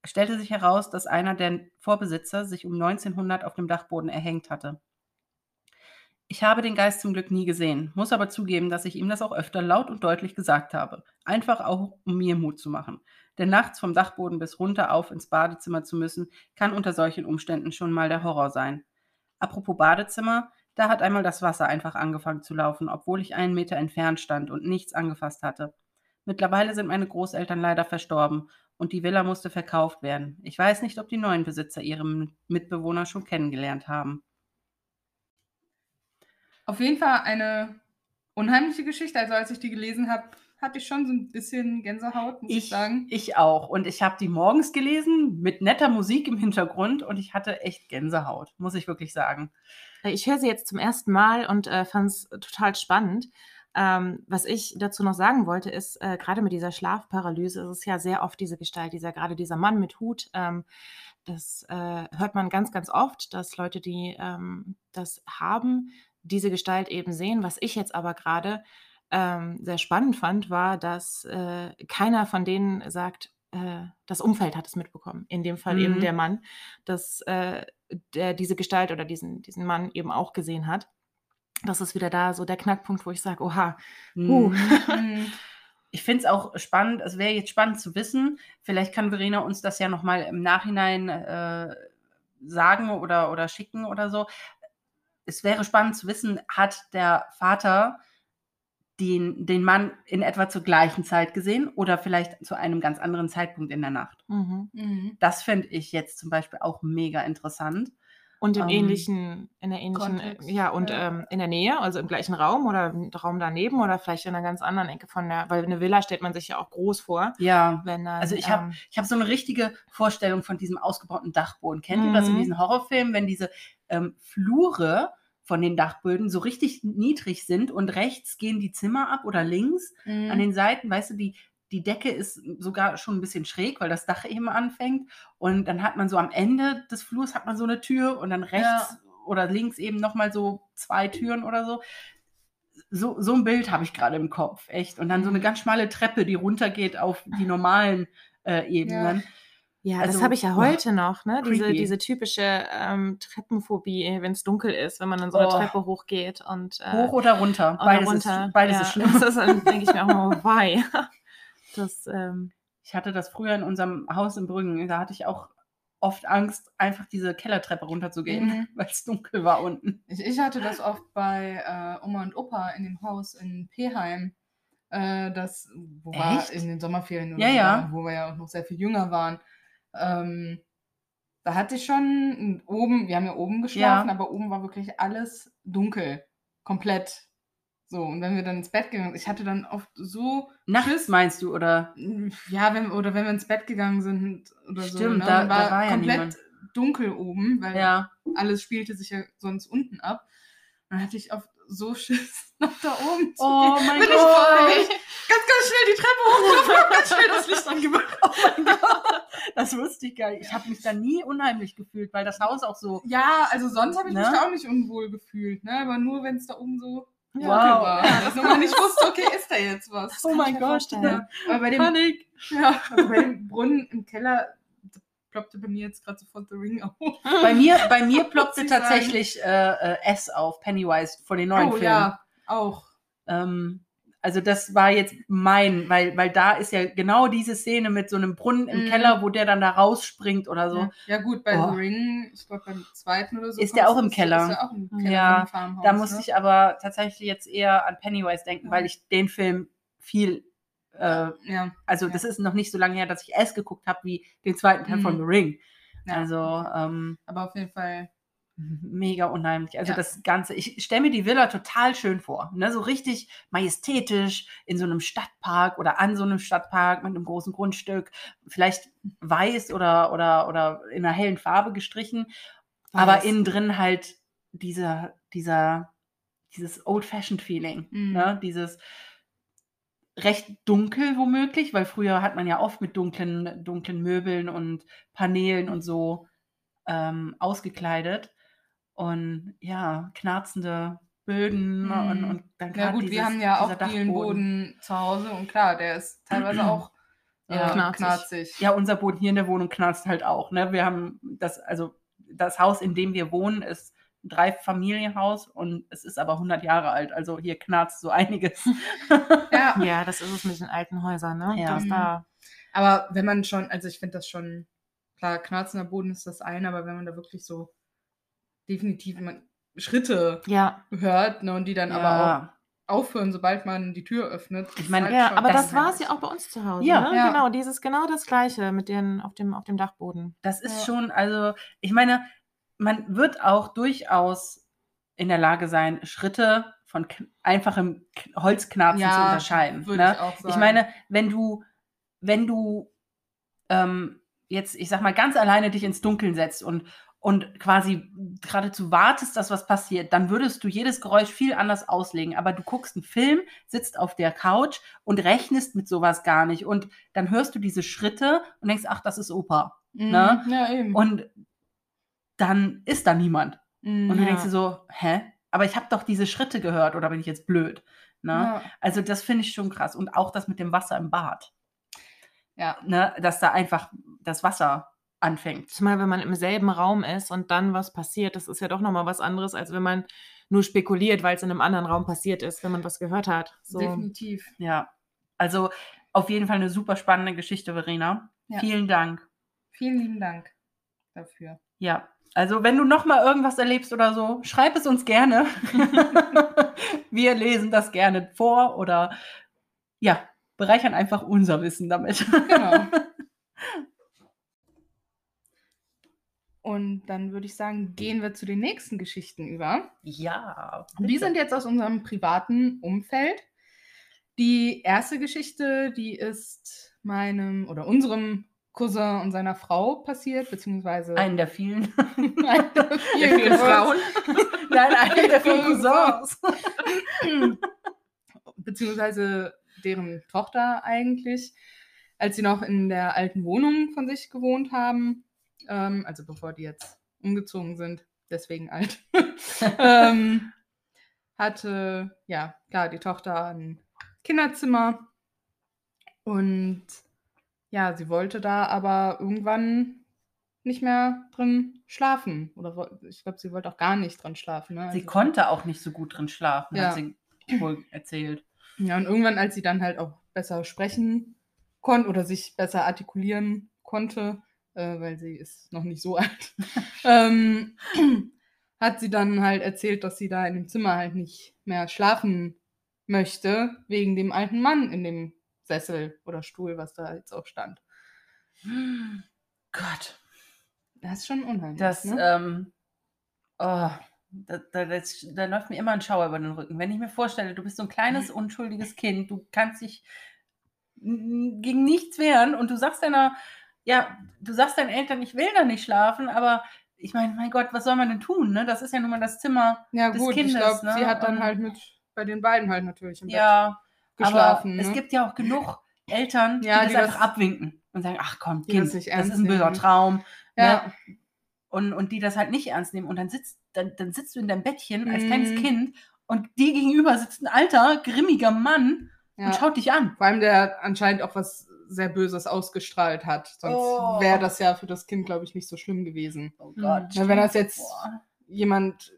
Es stellte sich heraus, dass einer der Vorbesitzer sich um 1900 auf dem Dachboden erhängt hatte. Ich habe den Geist zum Glück nie gesehen, muss aber zugeben, dass ich ihm das auch öfter laut und deutlich gesagt habe. Einfach auch, um mir Mut zu machen. Denn nachts vom Dachboden bis runter auf ins Badezimmer zu müssen, kann unter solchen Umständen schon mal der Horror sein. Apropos Badezimmer, da hat einmal das Wasser einfach angefangen zu laufen, obwohl ich einen Meter entfernt stand und nichts angefasst hatte. Mittlerweile sind meine Großeltern leider verstorben und die Villa musste verkauft werden. Ich weiß nicht, ob die neuen Besitzer ihre Mitbewohner schon kennengelernt haben. Auf jeden Fall eine unheimliche Geschichte. Also als ich die gelesen habe, hatte ich schon so ein bisschen Gänsehaut, muss ich, ich sagen. Ich auch. Und ich habe die morgens gelesen mit netter Musik im Hintergrund und ich hatte echt Gänsehaut, muss ich wirklich sagen. Ich höre sie jetzt zum ersten Mal und äh, fand es total spannend. Ähm, was ich dazu noch sagen wollte, ist, äh, gerade mit dieser Schlafparalyse ist es ja sehr oft diese Gestalt, dieser, gerade dieser Mann mit Hut. Ähm, das äh, hört man ganz, ganz oft, dass Leute, die ähm, das haben, diese Gestalt eben sehen. Was ich jetzt aber gerade ähm, sehr spannend fand, war, dass äh, keiner von denen sagt, äh, das Umfeld hat es mitbekommen. In dem Fall mhm. eben der Mann, dass äh, der diese Gestalt oder diesen, diesen Mann eben auch gesehen hat das ist wieder da so der Knackpunkt, wo ich sage, oha, uh. Mhm. Ich finde es auch spannend, es wäre jetzt spannend zu wissen, vielleicht kann Verena uns das ja nochmal im Nachhinein äh, sagen oder, oder schicken oder so. Es wäre spannend zu wissen, hat der Vater den, den Mann in etwa zur gleichen Zeit gesehen oder vielleicht zu einem ganz anderen Zeitpunkt in der Nacht? Mhm. Mhm. Das fände ich jetzt zum Beispiel auch mega interessant. Und im ähm, ähnlichen, in der ähnlichen, äh, Kontext, ja, und ja. Ähm, in der Nähe, also im gleichen Raum oder im Raum daneben oder vielleicht in einer ganz anderen Ecke von der, weil eine Villa stellt man sich ja auch groß vor. Ja. Wenn dann, also ich habe ähm, ich hab so eine richtige Vorstellung von diesem ausgebauten Dachboden. Kennt ihr das in mhm. diesen Horrorfilmen, wenn diese ähm, Flure von den Dachböden so richtig niedrig sind und rechts gehen die Zimmer ab oder links mhm. an den Seiten, weißt du, die, die Decke ist sogar schon ein bisschen schräg, weil das Dach eben anfängt. Und dann hat man so am Ende des Flurs hat man so eine Tür und dann rechts ja. oder links eben nochmal so zwei Türen oder so. So, so ein Bild habe ich gerade im Kopf, echt. Und dann so eine mhm. ganz schmale Treppe, die runtergeht auf die normalen äh, Ebenen. Ja. Ja, also, das habe ich ja heute oh, noch, ne? Diese, diese typische ähm, Treppenphobie, wenn es dunkel ist, wenn man dann so eine oh. Treppe hochgeht und äh, hoch oder runter, beides, runter. Ist, beides ja, ist schlimm. Das denke ich mir auch mal, why? Das, ähm, ich hatte das früher in unserem Haus in Brüggen. Da hatte ich auch oft Angst, einfach diese Kellertreppe runterzugehen, mhm. weil es dunkel war unten. Ich, ich hatte das oft bei äh, Oma und Opa in dem Haus in Peheim. Äh, das, wo Echt? war in den Sommerferien, ja, ja. wo wir ja auch noch sehr viel jünger waren. Ähm, da hatte ich schon oben, wir haben ja oben geschlafen, ja. aber oben war wirklich alles dunkel. Komplett. So, und wenn wir dann ins Bett gegangen sind, ich hatte dann oft so. Nachts Schiss, meinst du, oder? Ja, wenn, oder wenn wir ins Bett gegangen sind oder Stimmt, so. Ne? da, war, da war ja komplett niemand. dunkel oben, weil Ja. alles spielte sich ja sonst unten ab. Dann hatte ich auf so Schiss nach da oben zu Oh gehen. mein Bin ich Gott. voll, ganz, ganz schnell die Treppe hab ganz schnell das Licht angemacht. Oh mein Gott. Das wusste ich gar nicht. Ich habe mich da nie unheimlich gefühlt, weil das Haus auch so. Ja, also sonst habe ich mich Ne? da auch nicht unwohl gefühlt, ne? aber nur wenn es da oben so Ja. Wow. war. Dass man nicht wusste, okay, ist da jetzt was. Oh mein Gott. Aber bei dem, Panik. ja, also bei dem Brunnen im Keller ploppte bei mir jetzt gerade sofort The Ring auf. Bei mir, bei mir ploppte tatsächlich äh, äh, S auf, Pennywise von den neuen oh Filmen. ja, auch. Ähm, also das war jetzt mein, weil, weil da ist ja genau diese Szene mit so einem Brunnen im Mhm. Keller, wo der dann da rausspringt oder so. Ja, gut, bei Oh. The Ring, ich glaube beim zweiten oder so. Ist der auch im Keller? Ist der auch im Keller Ja, Da musste ne? ich aber tatsächlich jetzt eher an Pennywise denken, Ja. weil ich den Film viel, äh, Ja, also Ja. das ist noch nicht so lange her, dass ich S geguckt habe wie den zweiten Teil Mhm. von The Ring. ja. Also ähm, aber auf jeden Fall. mega unheimlich. Also Ja. das Ganze, ich stelle mir die Villa total schön vor. Ne? So richtig majestätisch in so einem Stadtpark oder an so einem Stadtpark mit einem großen Grundstück. Vielleicht weiß oder, oder, oder in einer hellen Farbe gestrichen. Aber Weiß. innen drin halt dieser, dieser, dieses Old-Fashioned-Feeling. Mhm. Ne? Dieses recht dunkel womöglich, weil früher hat man ja oft mit dunklen, dunklen Möbeln und Paneelen und so ähm, ausgekleidet. Und ja, knarzende Böden Mhm. und, und dann Ja gut, wir dieses- haben ja auch dieser Dielenboden zu Hause und klar, der ist teilweise auch Ja. äh, Knarzig. knarzig. Ja, unser Boden hier in der Wohnung knarzt halt auch. Ne? Wir haben das, also das Haus, in dem wir wohnen, ist Dreifamilienhaus und es ist aber 100 Jahre alt. Also hier knarzt so einiges. Ja, Ja, das ist es mit den alten Häusern, ne? Ja. Dass da, aber wenn man schon, also ich finde das schon, klar, knarzender Boden ist das eine, aber wenn man da wirklich so definitiv man, Schritte ja, hört ne, und die dann aber auch aufhören, sobald man die Tür öffnet. Ich meine, halt ja, aber das das war es ja auch bei uns zu Hause, Ja. ne? Ja. Genau, dieses genau das Gleiche mit den auf dem auf dem Dachboden. Das ist Ja. schon, also ich meine, man wird auch durchaus in der Lage sein, Schritte von einfachem Holzknarzen zu Ja, unterscheiden. würde ne? ich. Ich meine, wenn du, wenn du ähm, jetzt, ich sag mal, ganz alleine dich ins Dunkeln setzt und, und quasi geradezu wartest, dass was passiert, dann würdest du jedes Geräusch viel anders auslegen. Aber du guckst einen Film, sitzt auf der Couch und rechnest mit sowas gar nicht. Und dann hörst du diese Schritte und denkst, ach, das ist Opa. Mhm, ne? Ja, eben. Und dann ist da niemand. Mhm. Und du denkst dir so, hä? Aber ich habe doch diese Schritte gehört oder bin ich jetzt blöd? Ne? ja. Also das finde ich schon krass. Und auch das mit dem Wasser im Bad. Ja. Ne? Dass da einfach das Wasser anfängt. Zumal wenn man im selben Raum ist und dann was passiert, das ist ja doch nochmal was anderes, als wenn man nur spekuliert, weil es in einem anderen Raum passiert ist, wenn man was gehört hat. So. Definitiv. Ja. Also auf jeden Fall eine super spannende Geschichte, Verena. Ja. Vielen Dank. Vielen lieben Dank dafür. Ja. Also wenn du noch mal irgendwas erlebst oder so, schreib es uns gerne. Wir lesen das gerne vor oder ja, bereichern einfach unser Wissen damit. Genau. Und dann würde ich sagen, gehen wir zu den nächsten Geschichten über. Ja. Die sind jetzt aus unserem privaten Umfeld. Die erste Geschichte, die ist meinem oder unserem Cousin und seiner Frau passiert, beziehungsweise einen der vielen. einer der vielen vielen Frauen. Nein, einen der vielen Cousins. beziehungsweise deren Tochter eigentlich, als sie noch in der alten Wohnung von sich gewohnt haben, ähm, also bevor die jetzt umgezogen sind, deswegen alt, ähm, hatte, ja, klar, die Tochter ein Kinderzimmer und ja, sie wollte da aber irgendwann nicht mehr drin schlafen. Oder ich glaube, sie wollte auch gar nicht drin schlafen. Ne? Sie Also- konnte auch nicht so gut drin schlafen, Ja. hat sie wohl erzählt. Ja, und irgendwann, als sie dann halt auch besser sprechen konnte oder sich besser artikulieren konnte, äh, weil sie ist noch nicht so alt, ähm, hat sie dann halt erzählt, dass sie da in dem Zimmer halt nicht mehr schlafen möchte, wegen dem alten Mann in dem Sessel oder Stuhl, was da jetzt auch stand. Gott. Das ist schon unheimlich. Das, ne? ähm, oh, da, da, das, da läuft mir immer ein Schauer über den Rücken. Wenn ich mir vorstelle, du bist so ein kleines, unschuldiges Kind, du kannst dich gegen nichts wehren und du sagst deiner, ja, du sagst deinen Eltern, ich will da nicht schlafen, aber ich meine, mein Gott, was soll man denn tun? Ne? Das ist ja nun mal das Zimmer Ja, des gut, Kindes. ich glaube, ne? sie hat dann Und- halt mit bei den beiden halt natürlich im Bett ja, geschlafen. aber es ne? gibt ja auch genug Eltern, Ja, die, die das einfach abwinken und sagen, ach komm, Kind, das das, ist ein böser. Traum. ja, Ne? Und, und die das halt nicht ernst nehmen. Und dann sitzt, dann, dann sitzt du in deinem Bettchen als Mhm. kleines Kind und dir gegenüber sitzt ein alter, grimmiger Mann ja. und schaut dich an. Vor allem, der anscheinend auch was sehr Böses ausgestrahlt hat. Sonst Oh. wäre das ja für das Kind, glaube ich, nicht so schlimm gewesen. Oh Gott. Ja, wenn das jetzt Boah. jemand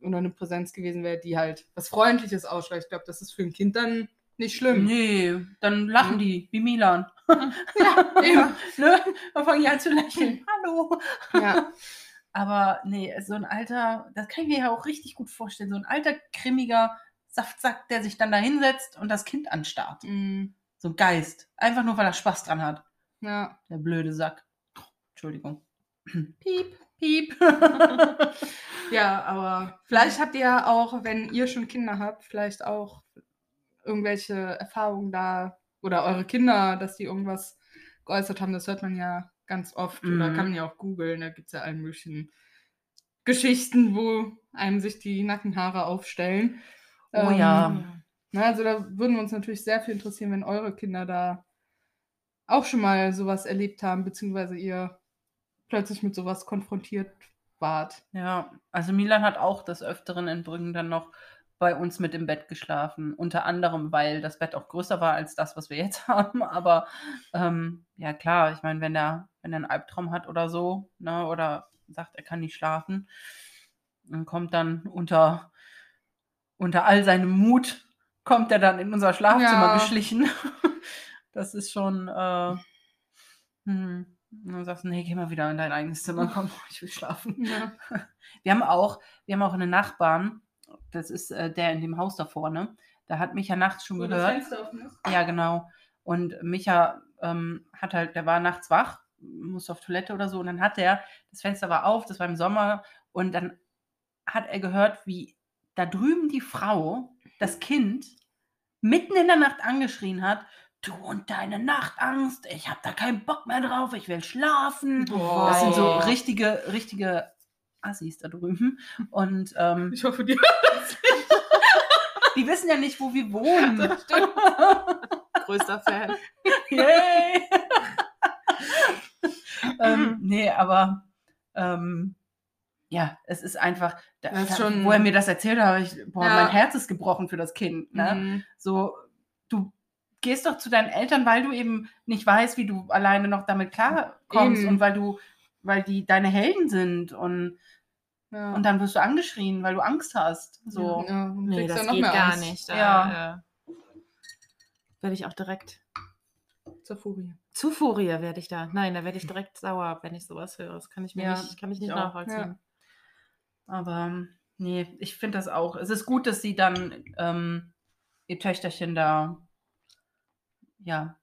oder eine Präsenz gewesen wäre, die halt was Freundliches ausstrahlt, ich glaube, das ist für ein Kind dann nicht schlimm. Nee, dann lachen Mhm. die, wie Milan. Ja, eben. ne? Dann fangen die an zu lächeln. Hallo. Ja. Aber nee, so ein alter, das kann ich mir ja auch richtig gut vorstellen, so ein alter, grimmiger Saftsack, der sich dann da hinsetzt und das Kind anstarrt. Mm, So ein Geist. Einfach nur, weil er Spaß dran hat. ja. Der blöde Sack. Entschuldigung. Piep. Piep. Ja, aber vielleicht habt ihr ja auch, wenn ihr schon Kinder habt, vielleicht auch irgendwelche Erfahrungen da oder eure Kinder, dass die irgendwas geäußert haben. Das hört man ja ganz oft oder Mhm. kann man ja auch googeln. Da gibt es ja allen möglichen Geschichten, wo einem sich die Nackenhaare aufstellen. Oh ja. Na, also da würden wir uns natürlich sehr viel interessieren, wenn eure Kinder da auch schon mal sowas erlebt haben, beziehungsweise ihr plötzlich mit sowas konfrontiert wart. Ja, also Milan hat auch des Öfteren in Brüggen dann noch bei uns mit im Bett geschlafen. Unter anderem, weil das Bett auch größer war als das, was wir jetzt haben. Aber ähm, ja, klar, ich meine, wenn er, wenn er einen Albtraum hat oder so, ne, oder sagt, er kann nicht schlafen, dann kommt dann unter, unter all seinem Mut, kommt er dann in unser Schlafzimmer Ja. geschlichen. Das ist schon, äh, hm. Und dann sagst du, nee, geh mal wieder in dein eigenes Zimmer, komm, ich will schlafen. Ja. Wir haben auch, wir haben auch einen Nachbarn, das ist äh, der in dem Haus da vorne. Da hat Micha nachts schon gehört. Ja, genau. Und Micha ähm, hat halt, der war nachts wach, musste auf Toilette oder so, und dann hat er, das Fenster war auf, das war im Sommer, und dann hat er gehört, wie da drüben die Frau das Kind mitten in der Nacht angeschrien hat, du und deine Nachtangst, ich habe da keinen Bock mehr drauf, ich will schlafen. Boah. Das sind so richtige, richtige Assis da drüben. Und ähm, Ich hoffe, die die wissen ja nicht, wo wir wohnen. Größter Fan. Yay! ähm, nee, aber ähm, ja, es ist einfach, da, Das ist schon- wo er mir das erzählt hat, habe ich, boah, Ja. mein Herz ist gebrochen für das Kind. Ne? Mhm. So, du gehst doch zu deinen Eltern, weil du eben nicht weißt, wie du alleine noch damit klarkommst Eben. und weil du, weil die deine Helden sind und, Ja. und dann wirst du angeschrien, weil du Angst hast. So. Ja, Nee, das geht mehr gar Angst nicht. Da, Ja. äh, werde ich auch direkt. Zur Furie. Zu Furie werde ich da. Nein, da werde ich direkt sauer, wenn ich sowas höre. Das kann ich mir Ja, nicht, kann ich ich nicht auch. nachvollziehen. Aber nee, ich finde das auch. Es ist gut, dass sie dann ähm, ihr Töchterchen da ja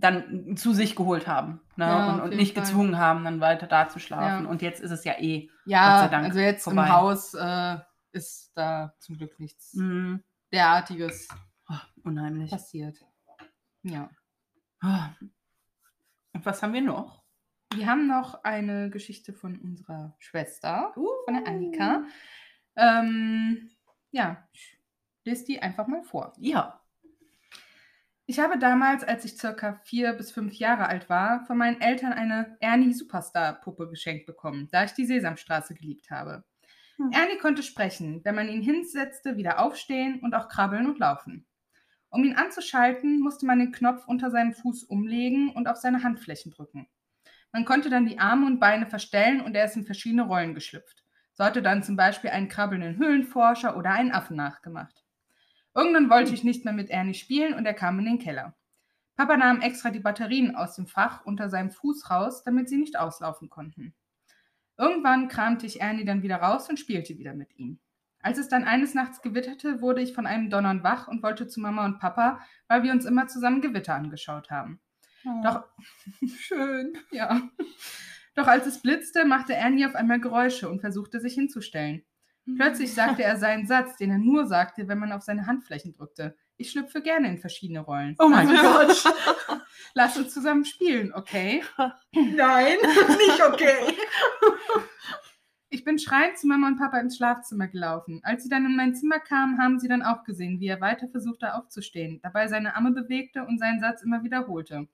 dann zu sich geholt haben ne? Ja, und, und nicht Fall. gezwungen haben, dann weiter da zu schlafen. Ja. Und jetzt ist es ja eh. Gott Ja, sei Dank also jetzt vorbei. im Haus äh, ist da zum Glück nichts Mm, derartiges oh, unheimlich. passiert. Ja. Ah. Und was haben wir noch? Wir haben noch eine Geschichte von unserer Schwester, von der Annika. Uh. Ähm, ja, lese die einfach mal vor. Ja. Ich habe damals, als ich circa vier bis fünf Jahre alt war, von meinen Eltern eine Ernie Superstar Puppe geschenkt bekommen, da ich die Sesamstraße geliebt habe. Hm. Ernie konnte sprechen, wenn man ihn hinsetzte, wieder aufstehen und auch krabbeln und laufen. Um ihn anzuschalten, musste man den Knopf unter seinem Fuß umlegen und auf seine Handflächen drücken. Man konnte dann die Arme und Beine verstellen und er ist in verschiedene Rollen geschlüpft. So hatte dann zum Beispiel einen krabbelnden Höhlenforscher oder einen Affen nachgemacht. Irgendwann wollte ich nicht mehr mit Ernie spielen und er kam in den Keller. Papa nahm extra die Batterien aus dem Fach unter seinem Fuß raus, damit sie nicht auslaufen konnten. Irgendwann kramte ich Ernie dann wieder raus und spielte wieder mit ihm. Als es dann eines Nachts gewitterte, wurde ich von einem Donnern wach und wollte zu Mama und Papa, weil wir uns immer zusammen Gewitter angeschaut haben. Doch, schön, ja. Doch als es blitzte, machte Ernie auf einmal Geräusche und versuchte sich hinzustellen. Plötzlich sagte er seinen Satz, den er nur sagte, wenn man auf seine Handflächen drückte. Ich schlüpfe gerne in verschiedene Rollen. Oh mein Lass uns- Lass uns zusammen spielen, okay? Nein, nicht okay. Ich bin schreiend zu Mama und Papa ins Schlafzimmer gelaufen. Als sie dann in mein Zimmer kamen, haben sie dann auch gesehen, wie er weiter versuchte aufzustehen, dabei seine Arme bewegte und seinen Satz immer wiederholte.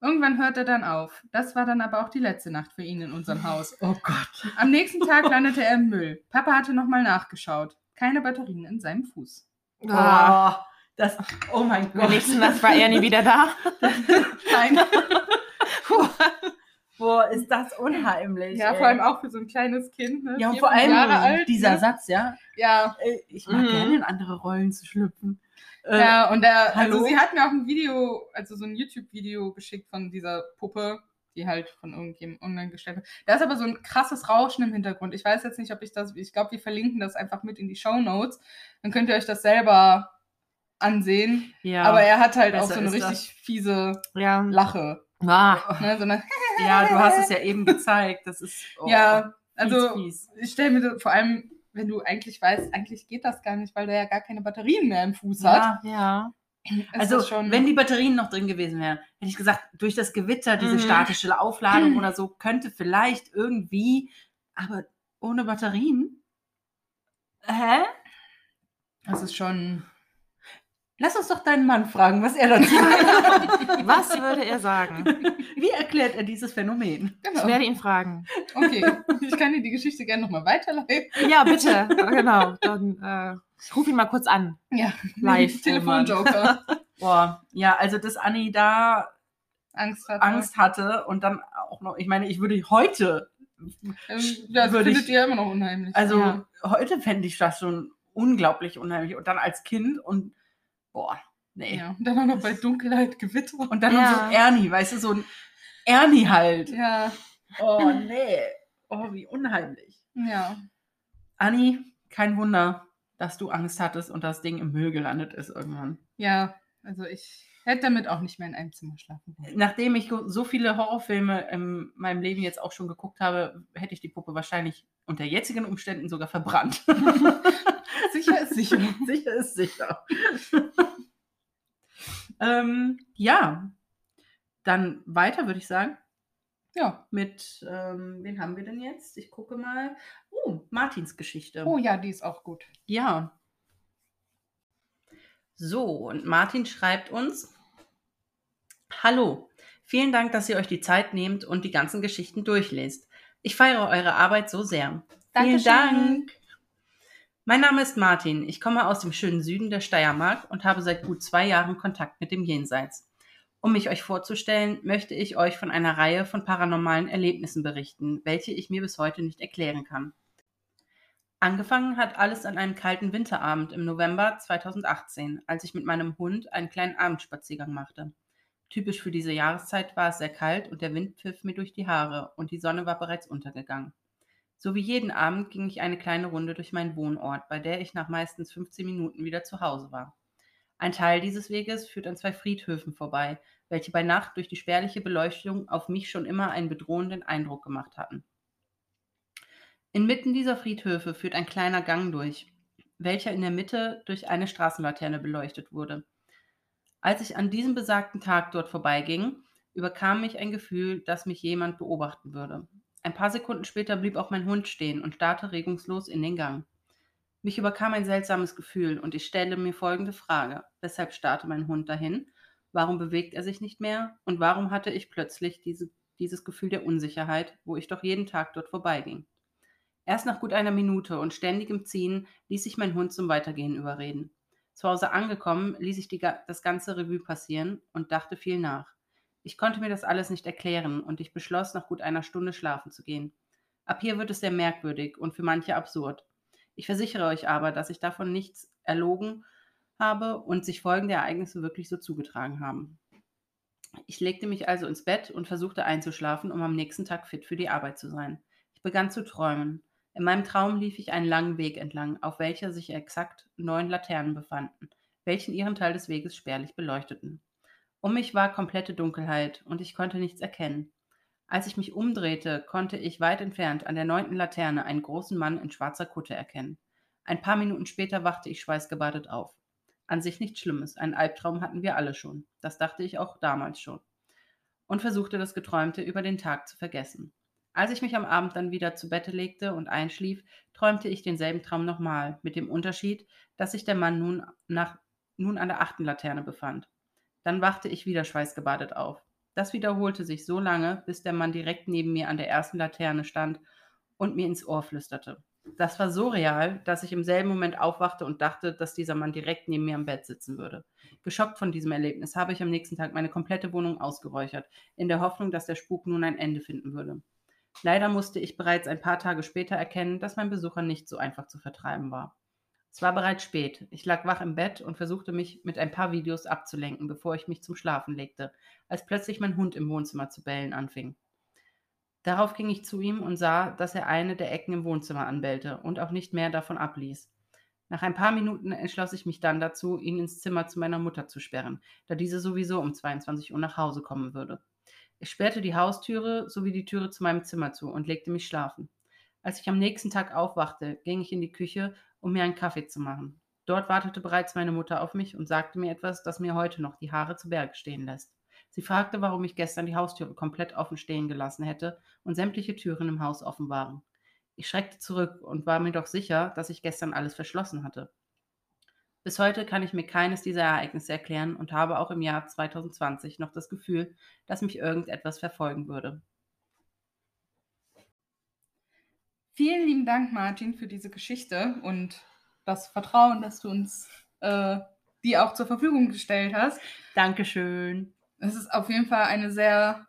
Irgendwann hört er dann auf. Das war dann aber auch die letzte Nacht für ihn in unserem Haus. Oh Gott. Am nächsten Tag landete er im Müll. Papa hatte nochmal nachgeschaut. Keine Batterien in seinem Fuß. Ah. Oh, das, oh mein Gott. nächsten Nacht war er nie wieder da. Nein. Boah, ist das unheimlich. Ja, ey. vor allem auch für so ein kleines Kind. Ne? Ja, vor allem Jahre alt, dieser ne? Satz, ja. Ja, Ey, Ich mag Mhm. gerne in andere Rollen zu schlüpfen. Äh, ja, und er, also hallo? sie hat mir auch ein Video, also so ein YouTube-Video geschickt von dieser Puppe, die halt von irgendjemandem online gestellt wird. Da ist aber so ein krasses Rauschen im Hintergrund. Ich weiß jetzt nicht, ob ich das, ich glaube, wir verlinken das einfach mit in die Show Notes. Dann könnt ihr euch das selber ansehen. ja. aber er hat halt auch so eine ist das. richtig fiese Ja. Lache. Ah. Ne? So eine, ja, du hast es ja eben gezeigt. Das ist. Oh, ja, also fies, fies. ich stelle mir vor allem, wenn du eigentlich weißt, eigentlich geht das gar nicht, weil der ja gar keine Batterien mehr im Fuß hat. Ja. Ja. Also, wenn die Batterien noch drin gewesen wären, hätte ich gesagt, durch das Gewitter, diese Mhm. statische Aufladung oder so, könnte vielleicht irgendwie, aber ohne Batterien? Hä? das ist schon. Lass uns doch deinen Mann fragen, was er dazu Was würde er sagen? Wie erklärt er dieses Phänomen? Ich Genau. werde ihn fragen. Okay, ich kann dir die Geschichte gerne nochmal weiterleiten. Ja, bitte. Genau. Dann äh, ich ruf ihn mal kurz an. Ja, Live. Telefonjoker. Boah, ja, also dass Anni da Angst hat. Angst hatte und dann auch noch, ich meine, ich würde heute, Ähm, das würde findet ich- ihr immer noch unheimlich. also Ja. heute fände ich das schon unglaublich unheimlich und dann als Kind und boah, nee. ja, und dann auch noch bei Dunkelheit, Gewitter. Und dann Ja. noch so Ernie, weißt du, so ein Ernie halt. ja, Oh nee, oh wie unheimlich. ja. Anni, kein Wunder, dass du Angst hattest und das Ding im Müll gelandet ist irgendwann. Ja, also ich hätte damit auch nicht mehr in einem Zimmer schlafen wollen. Nachdem ich so viele Horrorfilme in meinem Leben jetzt auch schon geguckt habe, hätte ich die Puppe wahrscheinlich unter jetzigen Umständen sogar verbrannt. Sicher ist sicher. sicher ist sicher. ähm, ja, dann weiter würde ich sagen. Ja. Mit, ähm, wen haben wir denn jetzt? Ich gucke mal. Oh, Martins Geschichte. Oh ja, die ist auch gut. Ja. So, und Martin schreibt uns: Hallo, vielen Dank, dass ihr euch die Zeit nehmt und die ganzen Geschichten durchlest. Ich feiere eure Arbeit so sehr. Vielen Dankeschön. Dank. Mein Name ist Martin. Ich komme aus dem schönen Süden der Steiermark und habe seit gut zwei Jahren Kontakt mit dem Jenseits. Um mich euch vorzustellen, möchte ich euch von einer Reihe von paranormalen Erlebnissen berichten, welche ich mir bis heute nicht erklären kann. Angefangen hat alles an einem kalten Winterabend im November 2018, als ich mit meinem Hund einen kleinen Abendspaziergang machte. Typisch für diese Jahreszeit war es sehr kalt und der Wind pfiff mir durch die Haare und die Sonne war bereits untergegangen. So wie jeden Abend ging ich eine kleine Runde durch meinen Wohnort, bei der ich nach meistens 15 Minuten wieder zu Hause war. Ein Teil dieses Weges führt an zwei Friedhöfen vorbei, welche bei Nacht durch die spärliche Beleuchtung auf mich schon immer einen bedrohenden Eindruck gemacht hatten. Inmitten dieser Friedhöfe führt ein kleiner Gang durch, welcher in der Mitte durch eine Straßenlaterne beleuchtet wurde. Als ich an diesem besagten Tag dort vorbeiging, überkam mich ein Gefühl, dass mich jemand beobachten würde. Ein paar Sekunden später blieb auch mein Hund stehen und starrte regungslos in den Gang. Mich überkam ein seltsames Gefühl und ich stelle mir folgende Frage. Weshalb starrte mein Hund dahin? Warum bewegt er sich nicht mehr? Und warum hatte ich plötzlich diese, dieses Gefühl der Unsicherheit, wo ich doch jeden Tag dort vorbeiging? Erst nach gut einer Minute und ständigem Ziehen ließ ich mein Hund zum Weitergehen überreden. Zu Hause angekommen, ließ ich die, das ganze Revue passieren und dachte viel nach. Ich konnte mir das alles nicht erklären und ich beschloss, nach gut einer Stunde schlafen zu gehen. Ab hier wird es sehr merkwürdig und für manche absurd. Ich versichere euch aber, dass ich davon nichts erlogen habe und sich folgende Ereignisse wirklich so zugetragen haben. Ich legte mich also ins Bett und versuchte einzuschlafen, um am nächsten Tag fit für die Arbeit zu sein. Ich begann zu träumen. In meinem Traum lief ich einen langen Weg entlang, auf welcher sich exakt neun Laternen befanden, welchen ihren Teil des Weges spärlich beleuchteten. Um mich war komplette Dunkelheit und ich konnte nichts erkennen. Als ich mich umdrehte, konnte ich weit entfernt an der neunten Laterne einen großen Mann in schwarzer Kutte erkennen. Ein paar Minuten später wachte ich schweißgebadet auf. An sich nichts Schlimmes. Einen Albtraum hatten wir alle schon. Das dachte ich auch damals schon. Und versuchte das Geträumte über den Tag zu vergessen. Als ich mich am Abend dann wieder zu Bette legte und einschlief, träumte ich denselben Traum nochmal, mit dem Unterschied, dass sich der Mann nun, nach, nun an der achten Laterne befand. Dann wachte ich wieder schweißgebadet auf. Das wiederholte sich so lange, bis der Mann direkt neben mir an der ersten Laterne stand und mir ins Ohr flüsterte. Das war so real, dass ich im selben Moment aufwachte und dachte, dass dieser Mann direkt neben mir am Bett sitzen würde. Geschockt von diesem Erlebnis habe ich am nächsten Tag meine komplette Wohnung ausgeräuchert, in der Hoffnung, dass der Spuk nun ein Ende finden würde. Leider musste ich bereits ein paar Tage später erkennen, dass mein Besucher nicht so einfach zu vertreiben war. Es war bereits spät. Ich lag wach im Bett und versuchte mich mit ein paar Videos abzulenken, bevor ich mich zum Schlafen legte, als plötzlich mein Hund im Wohnzimmer zu bellen anfing. Darauf ging ich zu ihm und sah, dass er eine der Ecken im Wohnzimmer anbellte und auch nicht mehr davon abließ. Nach ein paar Minuten entschloss ich mich dann dazu, ihn ins Zimmer zu meiner Mutter zu sperren, da diese sowieso um 22 Uhr nach Hause kommen würde. Ich sperrte die Haustüre sowie die Türe zu meinem Zimmer zu und legte mich schlafen. Als ich am nächsten Tag aufwachte, ging ich in die Küche, um mir einen Kaffee zu machen. Dort wartete bereits meine Mutter auf mich und sagte mir etwas, das mir heute noch die Haare zu Berge stehen lässt. Sie fragte, warum ich gestern die Haustüre komplett offen stehen gelassen hätte und sämtliche Türen im Haus offen waren. Ich schreckte zurück und war mir doch sicher, dass ich gestern alles verschlossen hatte. Bis heute kann ich mir keines dieser Ereignisse erklären und habe auch im Jahr 2020 noch das Gefühl, dass mich irgendetwas verfolgen würde. Vielen lieben Dank, Martin, für diese Geschichte und das Vertrauen, dass du uns äh, die auch zur Verfügung gestellt hast. Dankeschön. Es ist auf jeden Fall eine sehr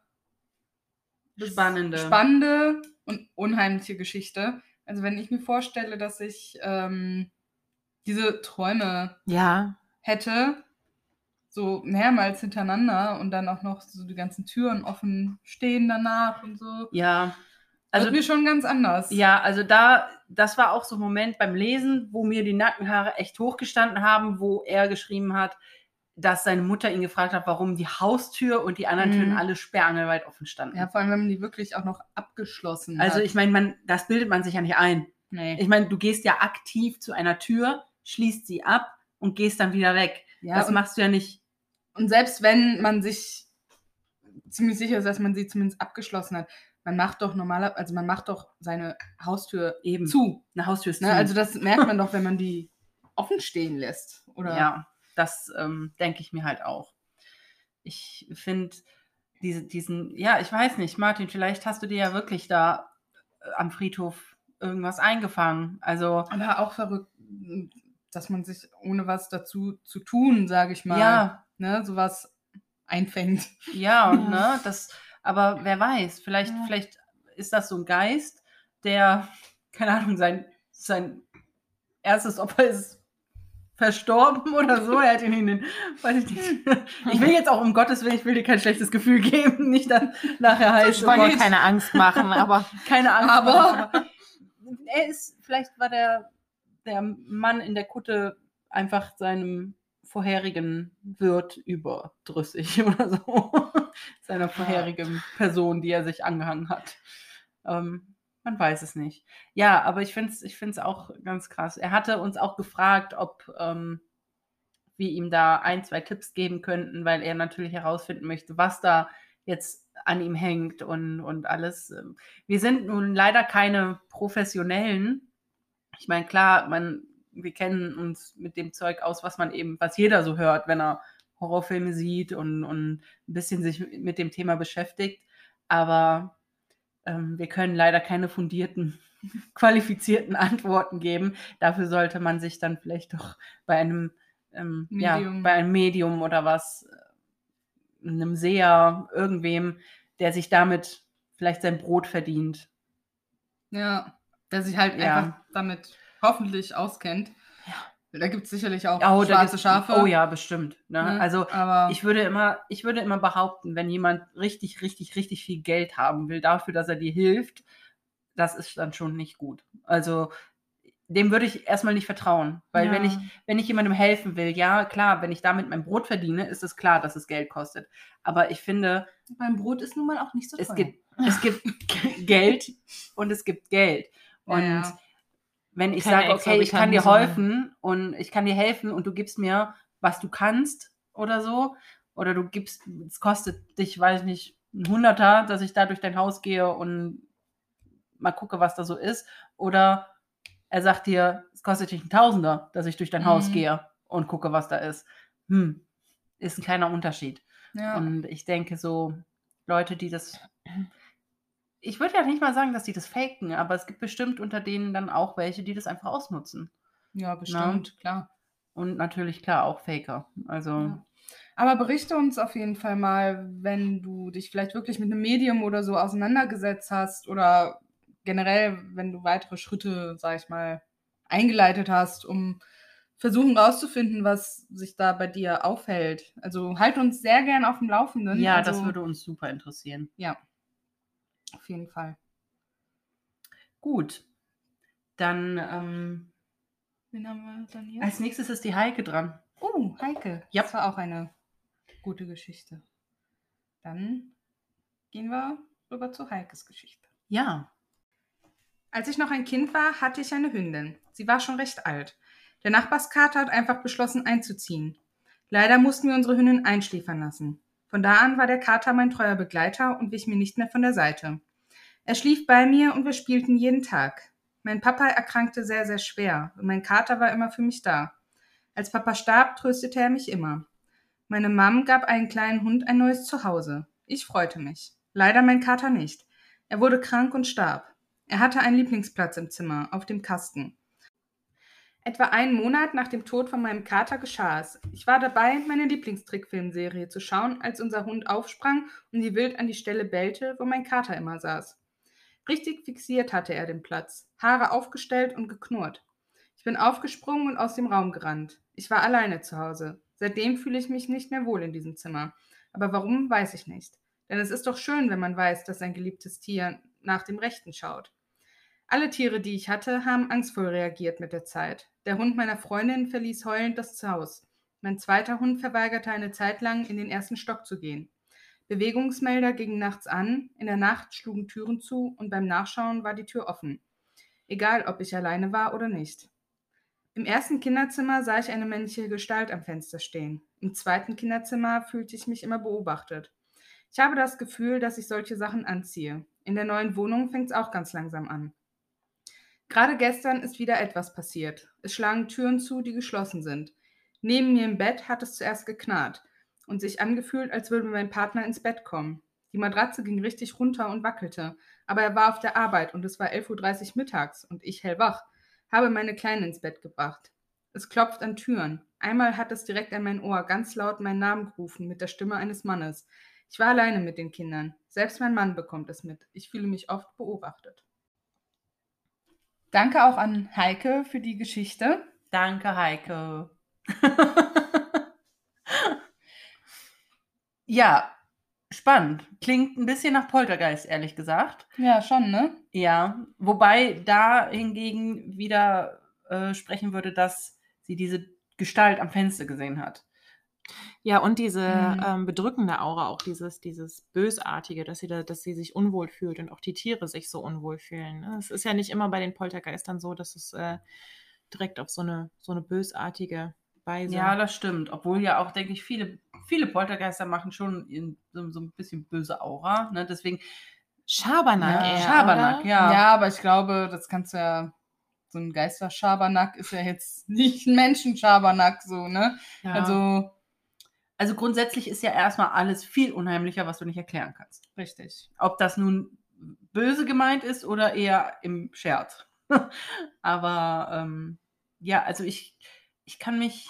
Spannende. spannende und unheimliche Geschichte. Also wenn ich mir vorstelle, dass ich ähm, diese Träume Ja, hätte, so mehrmals hintereinander und dann auch noch so die ganzen Türen offen stehen danach und so. Ja, Also also mir schon ganz anders. Ja, also da, das war auch so ein Moment beim Lesen, wo mir die Nackenhaare echt hochgestanden haben, wo er geschrieben hat, dass seine Mutter ihn gefragt hat, warum die Haustür und die anderen Mhm. Türen alle sperrangelweit offen standen. Ja, vor allem, wenn man die wirklich auch noch abgeschlossen also hat. ich meine, man, das bildet man sich ja nicht ein. nee. Ich meine, du gehst ja aktiv zu einer Tür, schließt sie ab und gehst dann wieder weg. ja, das machst du ja nicht. und selbst wenn man sich ziemlich sicher ist, dass man sie zumindest abgeschlossen hat, man macht doch normaler, also man macht doch seine Haustür Eben. zu. Eine Haustür ist Ne? zu. Also das merkt man doch, wenn man die offen stehen lässt. Oder? Ja, das ähm, denke ich mir halt auch. Ich finde diese, diesen, ja, ich weiß nicht, Martin, vielleicht hast du dir ja wirklich da äh, am Friedhof irgendwas eingefangen. Also, Aber auch verrückt, dass man sich ohne was dazu zu tun, sage ich mal, ja, ne, sowas einfängt. ja, Ja. ne, das, aber wer weiß, vielleicht, Ja. vielleicht ist das so ein Geist, der, keine Ahnung, sein, sein erstes Opfer ist verstorben oder so. Er hat ihn in den, ich nicht. Ich will jetzt auch um Gottes Willen, ich will dir kein schlechtes Gefühl geben, nicht dann nachher heißt, ich oh wollte keine Angst machen, aber keine Angst. Aber- aber er ist, vielleicht war der, der Mann in der Kutte einfach seinem vorherigen Wirt überdrüssig oder so. Seiner vorherigen Person, die er sich angehangen hat. Ähm, man weiß es nicht. Ja, aber ich finde es ich find's auch ganz krass. Er hatte uns auch gefragt, ob ähm, wir ihm da ein, zwei Tipps geben könnten, weil er natürlich herausfinden möchte, was da jetzt an ihm hängt und, und alles. Ähm, Wir sind nun leider keine Professionellen. Ich meine, klar, man, wir kennen uns mit dem Zeug aus, was man eben, was jeder so hört, wenn er Horrorfilme sieht und, und ein bisschen sich mit dem Thema beschäftigt. Aber ähm, wir können leider keine fundierten, qualifizierten Antworten geben. Dafür sollte man sich dann vielleicht doch bei einem, ähm, ja, Medium. bei einem Medium oder was, äh, einem Seher, irgendwem, der sich damit vielleicht sein Brot verdient. Ja, der sich halt Ja. einfach damit hoffentlich auskennt. Ja. Da gibt es sicherlich auch Oh, schwarze Schafe. Oh ja, bestimmt. Ne? ne? Also aber ich würde immer, ich würde immer behaupten, wenn jemand richtig, richtig, richtig viel Geld haben will dafür, dass er dir hilft, das ist dann schon nicht gut. Also dem würde ich erstmal nicht vertrauen, weil wenn Ja. ich, wenn ich jemandem helfen will, ja klar, wenn ich damit mein Brot verdiene, ist es klar, dass es Geld kostet. Aber ich finde, beim Brot ist nun mal auch nicht so es teuer. gibt, es gibt Geld und es gibt Geld. Und ja. wenn ich Keine sage, okay, ich kann dir helfen und ich kann dir helfen und du gibst mir was du kannst oder so. Oder du gibst, es kostet dich, weiß ich nicht, ein Hunderter, dass ich da durch dein Haus gehe und mal gucke, was da so ist. Oder er sagt dir, es kostet dich ein Tausender, dass ich durch dein Haus Mhm. gehe und gucke, was da ist. Hm, ist ein kleiner Unterschied. Ja. Und ich denke so, Leute, die das. Ich würde ja nicht mal sagen, dass die das faken, aber es gibt bestimmt unter denen dann auch welche, die das einfach ausnutzen. ja, bestimmt, klar. Und natürlich, klar, auch Faker. Also, Ja. Aber berichte uns auf jeden Fall mal, wenn du dich vielleicht wirklich mit einem Medium oder so auseinandergesetzt hast oder generell, wenn du weitere Schritte, sag ich mal, eingeleitet hast, um versuchen rauszufinden, was sich da bei dir aufhält. Also halt uns sehr gern auf dem Laufenden. ja, also, das würde uns super interessieren. Ja, auf jeden Fall. Gut. Dann ähm, Wen haben wir dann hier? als nächstes ist die Heike dran. Oh, Heike. Ja. Das war auch eine gute Geschichte. Dann gehen wir rüber zu Heikes Geschichte. Ja. Als ich noch ein Kind war, hatte ich eine Hündin. Sie war schon recht alt. Der Nachbarskater hat einfach beschlossen einzuziehen. Leider mussten wir unsere Hündin einschläfern lassen. Von da an war der Kater mein treuer Begleiter und wich mir nicht mehr von der Seite. Er schlief bei mir und wir spielten jeden Tag. Mein Papa erkrankte sehr, sehr schwer und mein Kater war immer für mich da. Als Papa starb, tröstete er mich immer. Meine Mom gab einen kleinen Hund ein neues Zuhause. Ich freute mich. Leider mein Kater nicht. Er wurde krank und starb. Er hatte einen Lieblingsplatz im Zimmer, auf dem Kasten. Etwa einen Monat nach dem Tod von meinem Kater geschah es. Ich war dabei, meine Lieblingstrickfilmserie zu schauen, als unser Hund aufsprang und sie wild an die Stelle bellte, wo mein Kater immer saß. Richtig fixiert hatte er den Platz, Haare aufgestellt und geknurrt. Ich bin aufgesprungen und aus dem Raum gerannt. Ich war alleine zu Hause. Seitdem fühle ich mich nicht mehr wohl in diesem Zimmer. Aber warum, weiß ich nicht. Denn es ist doch schön, wenn man weiß, dass ein geliebtes Tier nach dem Rechten schaut. Alle Tiere, die ich hatte, haben angstvoll reagiert mit der Zeit. Der Hund meiner Freundin verließ heulend das Haus. Mein zweiter Hund verweigerte eine Zeit lang, in den ersten Stock zu gehen. Bewegungsmelder gingen nachts an, in der Nacht schlugen Türen zu und beim Nachschauen war die Tür offen. Egal, ob ich alleine war oder nicht. Im ersten Kinderzimmer sah ich eine männliche Gestalt am Fenster stehen. Im zweiten Kinderzimmer fühlte ich mich immer beobachtet. Ich habe das Gefühl, dass ich solche Sachen anziehe. In der neuen Wohnung fängt es auch ganz langsam an. Gerade gestern ist wieder etwas passiert. Es schlagen Türen zu, die geschlossen sind. Neben mir im Bett hat es zuerst geknarrt und sich angefühlt, als würde mein Partner ins Bett kommen. Die Matratze ging richtig runter und wackelte, aber er war auf der Arbeit und es war 11.30 Uhr mittags und ich hellwach, habe meine Kleine ins Bett gebracht. Es klopft an Türen. Einmal hat es direkt an mein Ohr ganz laut meinen Namen gerufen mit der Stimme eines Mannes. Ich war alleine mit den Kindern. Selbst mein Mann bekommt es mit. Ich fühle mich oft beobachtet. Danke auch an Heike für die Geschichte. Danke, Heike. ja, spannend. Klingt ein bisschen nach Poltergeist, ehrlich gesagt. Ja, schon, ne? Ja, wobei da hingegen wieder äh, sprechen würde, dass sie diese Gestalt am Fenster gesehen hat. Ja, und diese Mhm. ähm, bedrückende Aura, auch dieses, dieses Bösartige, dass sie, da, dass sie sich unwohl fühlt und auch die Tiere sich so unwohl fühlen. ne? Es ist ja nicht immer bei den Poltergeistern so, dass es äh, direkt auf so eine, so eine bösartige Weise. Ja, das stimmt. Obwohl ja auch, denke ich, viele, viele Poltergeister machen schon in, so, so ein bisschen böse Aura. Ne? Deswegen, Schabernack Ja, eher, Schabernack, oder? ja. Ja, aber ich glaube, das kannst du ja. So ein Geisterschabernack ist ja jetzt nicht ein Menschenschabernack, so, ne? ja. Also, also grundsätzlich ist ja erstmal alles viel unheimlicher, was du nicht erklären kannst. richtig. Ob das nun böse gemeint ist oder eher im Scherz. Aber ähm, ja, also ich, ich kann mich,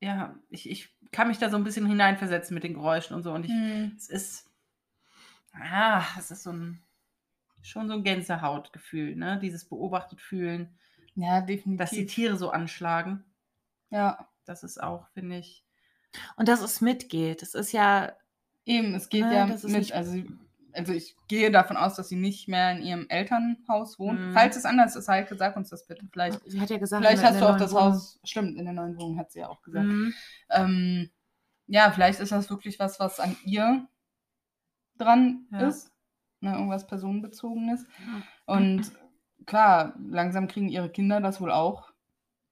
ja, ich, ich kann mich da so ein bisschen hineinversetzen mit den Geräuschen und so. Und ich, Hm. es ist, ah, es ist so ein, schon so ein Gänsehautgefühl, ne? Dieses beobachtet fühlen, Ja, definitiv. dass die Tiere so anschlagen. ja, Das ist auch, finde ich, Und dass es mitgeht. Es ist ja, eben, es geht Ne, ja mit, nicht- also, also ich gehe davon aus, dass sie nicht mehr in ihrem Elternhaus wohnt. Mhm. Falls es anders ist, Heike, sag uns das bitte. Vielleicht, sie hat ja gesagt, vielleicht hast du auch das Wohnung- Haus, stimmt, in der neuen Wohnung hat sie ja auch gesagt. Mhm. Ähm, ja, vielleicht ist das wirklich was, was an ihr dran Ja. ist. Ne, irgendwas personenbezogenes. Ja. Und klar, langsam kriegen ihre Kinder das wohl auch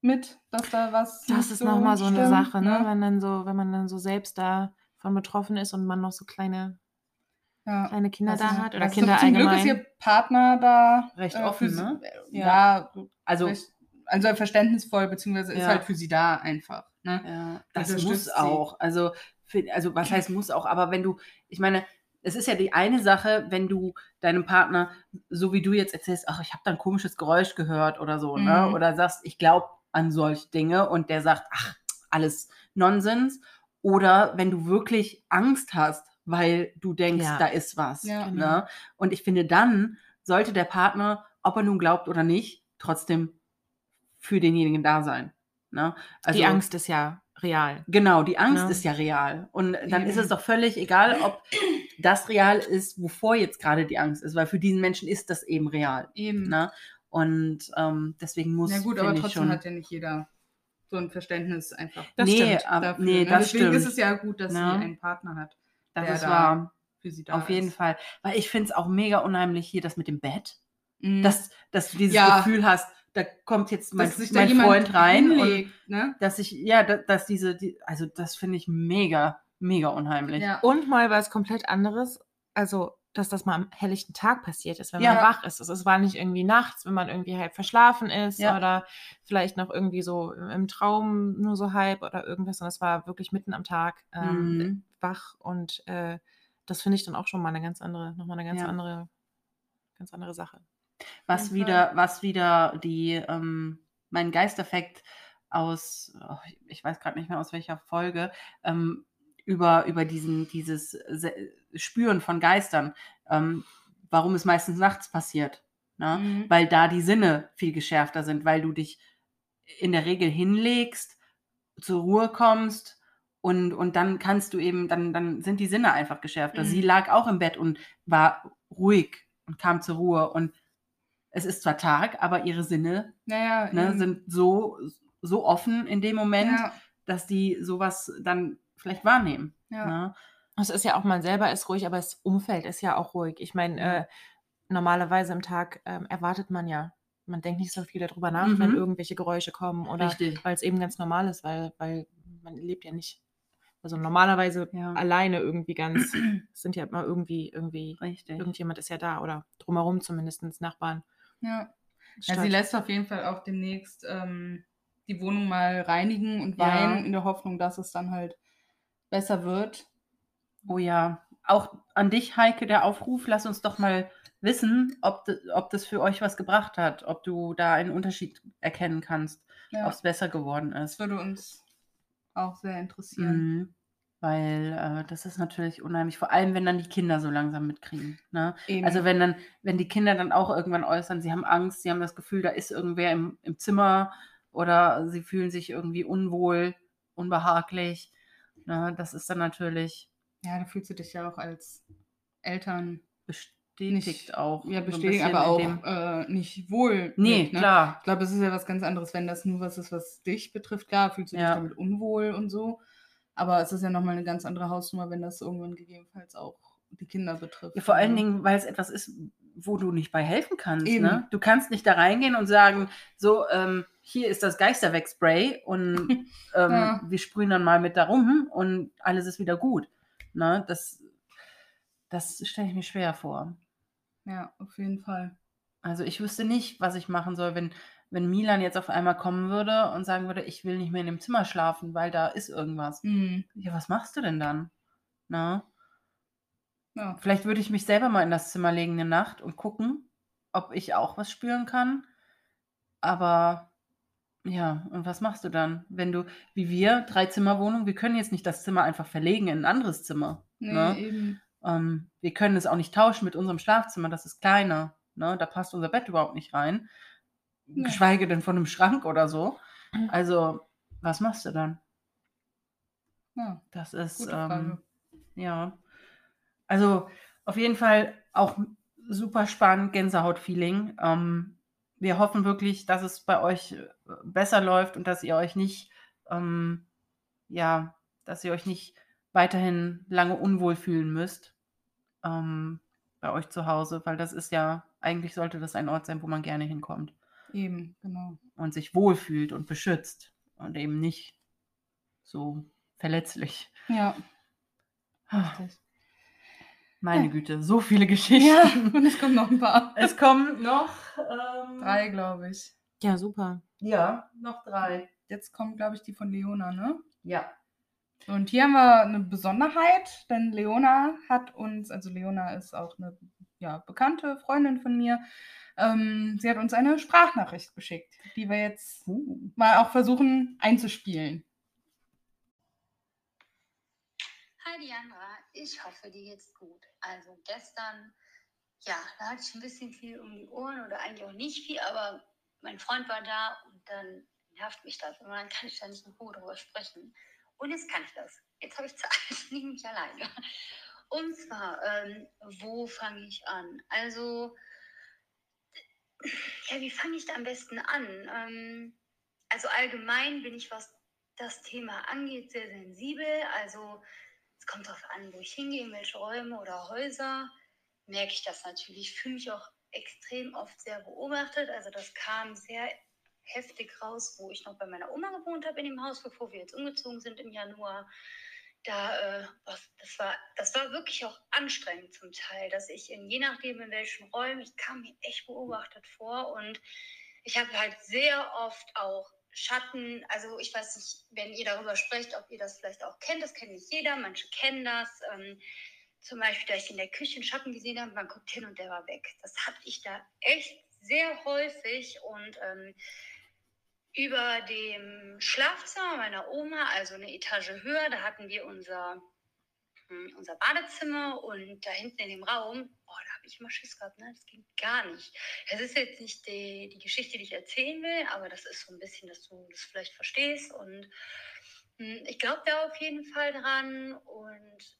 mit, dass da was. Das ist noch mal so eine stimmt, Sache, ne? Wenn dann so wenn man dann so selbst davon betroffen ist und man noch so kleine Ja. kleine Kinder Was da ist- hat oder ist- Kinder Zum Glück allgemein. ist ihr Partner da Recht äh, offen, für ne? Ja, Also, recht- also verständnisvoll, beziehungsweise ist Ja. halt für sie da einfach. Ne? Ja, das unterstützt muss sie. auch. Also, für, also was heißt muss auch, aber wenn du, ich meine, es ist ja die eine Sache, wenn du deinem Partner, so wie du jetzt erzählst, ach, ich habe da ein komisches Geräusch gehört oder so, ne? Mhm. Oder sagst, ich glaube an solche Dinge und der sagt, ach, alles Nonsens. Oder wenn du wirklich Angst hast, weil du denkst, Ja. da ist was. Ja. Genau. Ne? Und ich finde, dann sollte der Partner, ob er nun glaubt oder nicht, trotzdem für denjenigen da sein. Ne? die Angst ist ja real. Genau, die Angst Ja. ist ja real. Und dann Eben. ist es doch völlig egal, ob das real ist, wovor jetzt gerade die Angst ist, weil für diesen Menschen ist das eben real. Eben. Ne? Und ähm, deswegen muss Ja gut, aber trotzdem schon. hat ja nicht jeder so ein Verständnis einfach Das nee, stimmt. dafür. nee, ne? das Deswegen stimmt. ist es ja gut, dass Ja. sie einen Partner hat, das der ist da wahr. für sie da Auf jeden ist. Fall. Weil ich finde es auch mega unheimlich hier, das mit dem Bett. Mhm. Dass, dass du dieses Ja. Gefühl hast, da kommt jetzt mein, dass sich da mein jemand Freund rein und hinlegt, ne? dass ich, ja, da- dass diese, die, also das finde ich mega, mega unheimlich. Ja. Und mal was komplett anderes, also dass das mal am helllichten Tag passiert ist, wenn Ja. man wach ist. Es war nicht irgendwie nachts, wenn man irgendwie halb verschlafen ist Ja. oder vielleicht noch irgendwie so im Traum nur so halb oder irgendwas, sondern es war wirklich mitten am Tag ähm, Mhm. wach und äh, das finde ich dann auch schon mal eine ganz andere, nochmal eine ganz Ja. andere, ganz andere Sache. was wieder, was wieder die, ähm, mein Geisteffekt aus, oh, ich- weiß gerade nicht mehr aus welcher Folge, ähm, über, über diesen, dieses Se- Spüren von Geistern, ähm, warum es meistens nachts passiert. Ne? Mhm. Weil da die Sinne viel geschärfter sind, weil du dich in der Regel hinlegst, zur Ruhe kommst und, und dann kannst du eben, dann, dann sind die Sinne einfach geschärfter. Mhm. Sie lag auch im Bett und war ruhig und kam zur Ruhe und es ist zwar Tag, aber ihre Sinne Naja, ne, sind so, so offen in dem Moment, ja, dass die sowas dann vielleicht wahrnehmen. ja. Ne? Es ist ja auch, man selber ist ruhig, aber das Umfeld ist ja auch ruhig. Ich meine, Ja. äh, normalerweise im Tag ähm, erwartet man ja, man denkt nicht so viel darüber nach, wenn Mhm. irgendwelche Geräusche kommen oder weil es eben ganz normal ist, weil, weil man lebt ja nicht, also normalerweise Ja. alleine irgendwie ganz, es sind ja immer irgendwie, irgendwie, Richtig. irgendjemand ist ja da oder drumherum zumindest Nachbarn. ja. Ja, sie lässt auf jeden Fall auch demnächst ähm, die Wohnung mal reinigen und Ja. weihen, in der Hoffnung, dass es dann halt besser wird. Oh ja. Auch an dich, Heike, der Aufruf, lass uns doch mal wissen, ob, de, ob das für euch was gebracht hat, ob du da einen Unterschied erkennen kannst, Ja, ob es besser geworden das ist. würde uns auch sehr interessieren. Mhm. Weil äh, das ist natürlich unheimlich, vor allem wenn dann die Kinder so langsam mitkriegen. Ne? Eben. Also wenn dann, wenn die Kinder dann auch irgendwann äußern, sie haben Angst, sie haben das Gefühl, da ist irgendwer im, im Zimmer oder sie fühlen sich irgendwie unwohl, unbehaglich. Ne? Das ist dann natürlich ja, da fühlst du dich ja auch als Eltern bestätigt Nicht- auch. ja, so bestätigen, bisschen aber auch äh, nicht wohl. Nee, mit, ne? klar. Ich glaube, es ist ja was ganz anderes, wenn das nur was ist, was dich betrifft. Klar, fühlst du Ja. dich damit unwohl und so. Aber es ist ja nochmal eine ganz andere Hausnummer, wenn das irgendwann gegebenenfalls auch die Kinder betrifft. Ja, vor allen ne? Dingen, weil es etwas ist, wo du nicht bei helfen kannst. Eben. Ne? Du kannst nicht da reingehen und sagen, so, ähm, hier ist das Geisterwegspray und ähm, Ja. wir sprühen dann mal mit da rum und alles ist wieder gut. Ne? Das, das stelle ich mir schwer vor. Ja, auf jeden Fall. Also ich wüsste nicht, was ich machen soll, wenn, wenn Milan jetzt auf einmal kommen würde und sagen würde, ich will nicht mehr in dem Zimmer schlafen, weil da ist irgendwas. Mhm. Ja, was machst du denn dann? Na? Ja. Vielleicht würde ich mich selber mal in das Zimmer legen eine Nacht und gucken, ob ich auch was spüren kann. Aber ja, und was machst du dann? Wenn du, wie wir, drei Zimmerwohnung, wir können jetzt nicht das Zimmer einfach verlegen in ein anderes Zimmer. Nee, Ne? eben. Ähm, wir können es auch nicht tauschen mit unserem Schlafzimmer, das ist kleiner. Ne? Da passt unser Bett überhaupt nicht rein. Nee. Geschweige denn von einem Schrank oder so. Also, was machst du dann? Ja, Das ist, ähm, ja. Also auf jeden Fall auch super spannend, Gänsehaut-Feeling. Ähm, wir hoffen wirklich, dass es bei euch besser läuft und dass ihr euch nicht, ähm, ja, dass ihr euch nicht weiterhin lange unwohl fühlen müsst ähm, bei euch zu Hause, weil das ist ja, eigentlich sollte das ein Ort sein, wo man gerne hinkommt. Eben, genau. und sich wohlfühlt und beschützt und eben nicht so verletzlich. Ja, richtig. Meine Ja. Güte, so viele Ja, Geschichten. und es kommen noch ein paar. Es kommen noch ähm, Drei, glaube ich. Ja, super. Ja, noch drei. Jetzt kommt, glaube ich, die von Leona, ne? Ja. Und hier haben wir eine Besonderheit, denn Leona hat uns, also Leona ist auch eine ja, bekannte Freundin von mir, ähm, sie hat uns eine Sprachnachricht geschickt, die wir jetzt Uh. mal auch versuchen einzuspielen. Hi Diandra, ich hoffe, dir geht's gut. Also gestern, ja, da hatte ich ein bisschen viel um die Ohren oder eigentlich auch nicht viel, aber mein Freund war da und dann nervt mich das und dann kann ich da nicht in Ruhe drüber sprechen. Und jetzt kann ich das. Jetzt habe ich Zeit, ich liege nicht alleine. Und zwar, ähm, wo fange ich an? Also, ja, wie fange ich da am besten an? Ähm, also allgemein bin ich, was das Thema angeht, sehr sensibel. Also es kommt darauf an, wo ich hingehe, in welche Räume oder Häuser, merke ich das natürlich. Ich fühle mich auch extrem oft sehr beobachtet. Also das kam sehr heftig raus, wo ich noch bei meiner Oma gewohnt habe in dem Haus, bevor wir jetzt umgezogen sind im Januar. Da, äh, was, das, war, das war wirklich auch anstrengend zum Teil, dass ich in, je nachdem in welchen Räumen, ich kam mir echt beobachtet vor und ich habe halt sehr oft auch Schatten, also ich weiß nicht, wenn ihr darüber sprecht, ob ihr das vielleicht auch kennt, das kennt nicht jeder, manche kennen das. Ähm, zum Beispiel, da ich in der Küche einen Schatten gesehen habe, man guckt hin und der war weg. Das hatte ich da echt sehr häufig und ähm, über dem Schlafzimmer meiner Oma, also eine Etage höher, da hatten wir unser, hm, unser Badezimmer und da hinten in dem Raum, oh, da habe ich immer Schiss gehabt, ne? das ging gar nicht. Es ist jetzt nicht die, die Geschichte, die ich erzählen will, aber das ist so ein bisschen, dass du das vielleicht verstehst und hm, ich glaube da auf jeden Fall dran und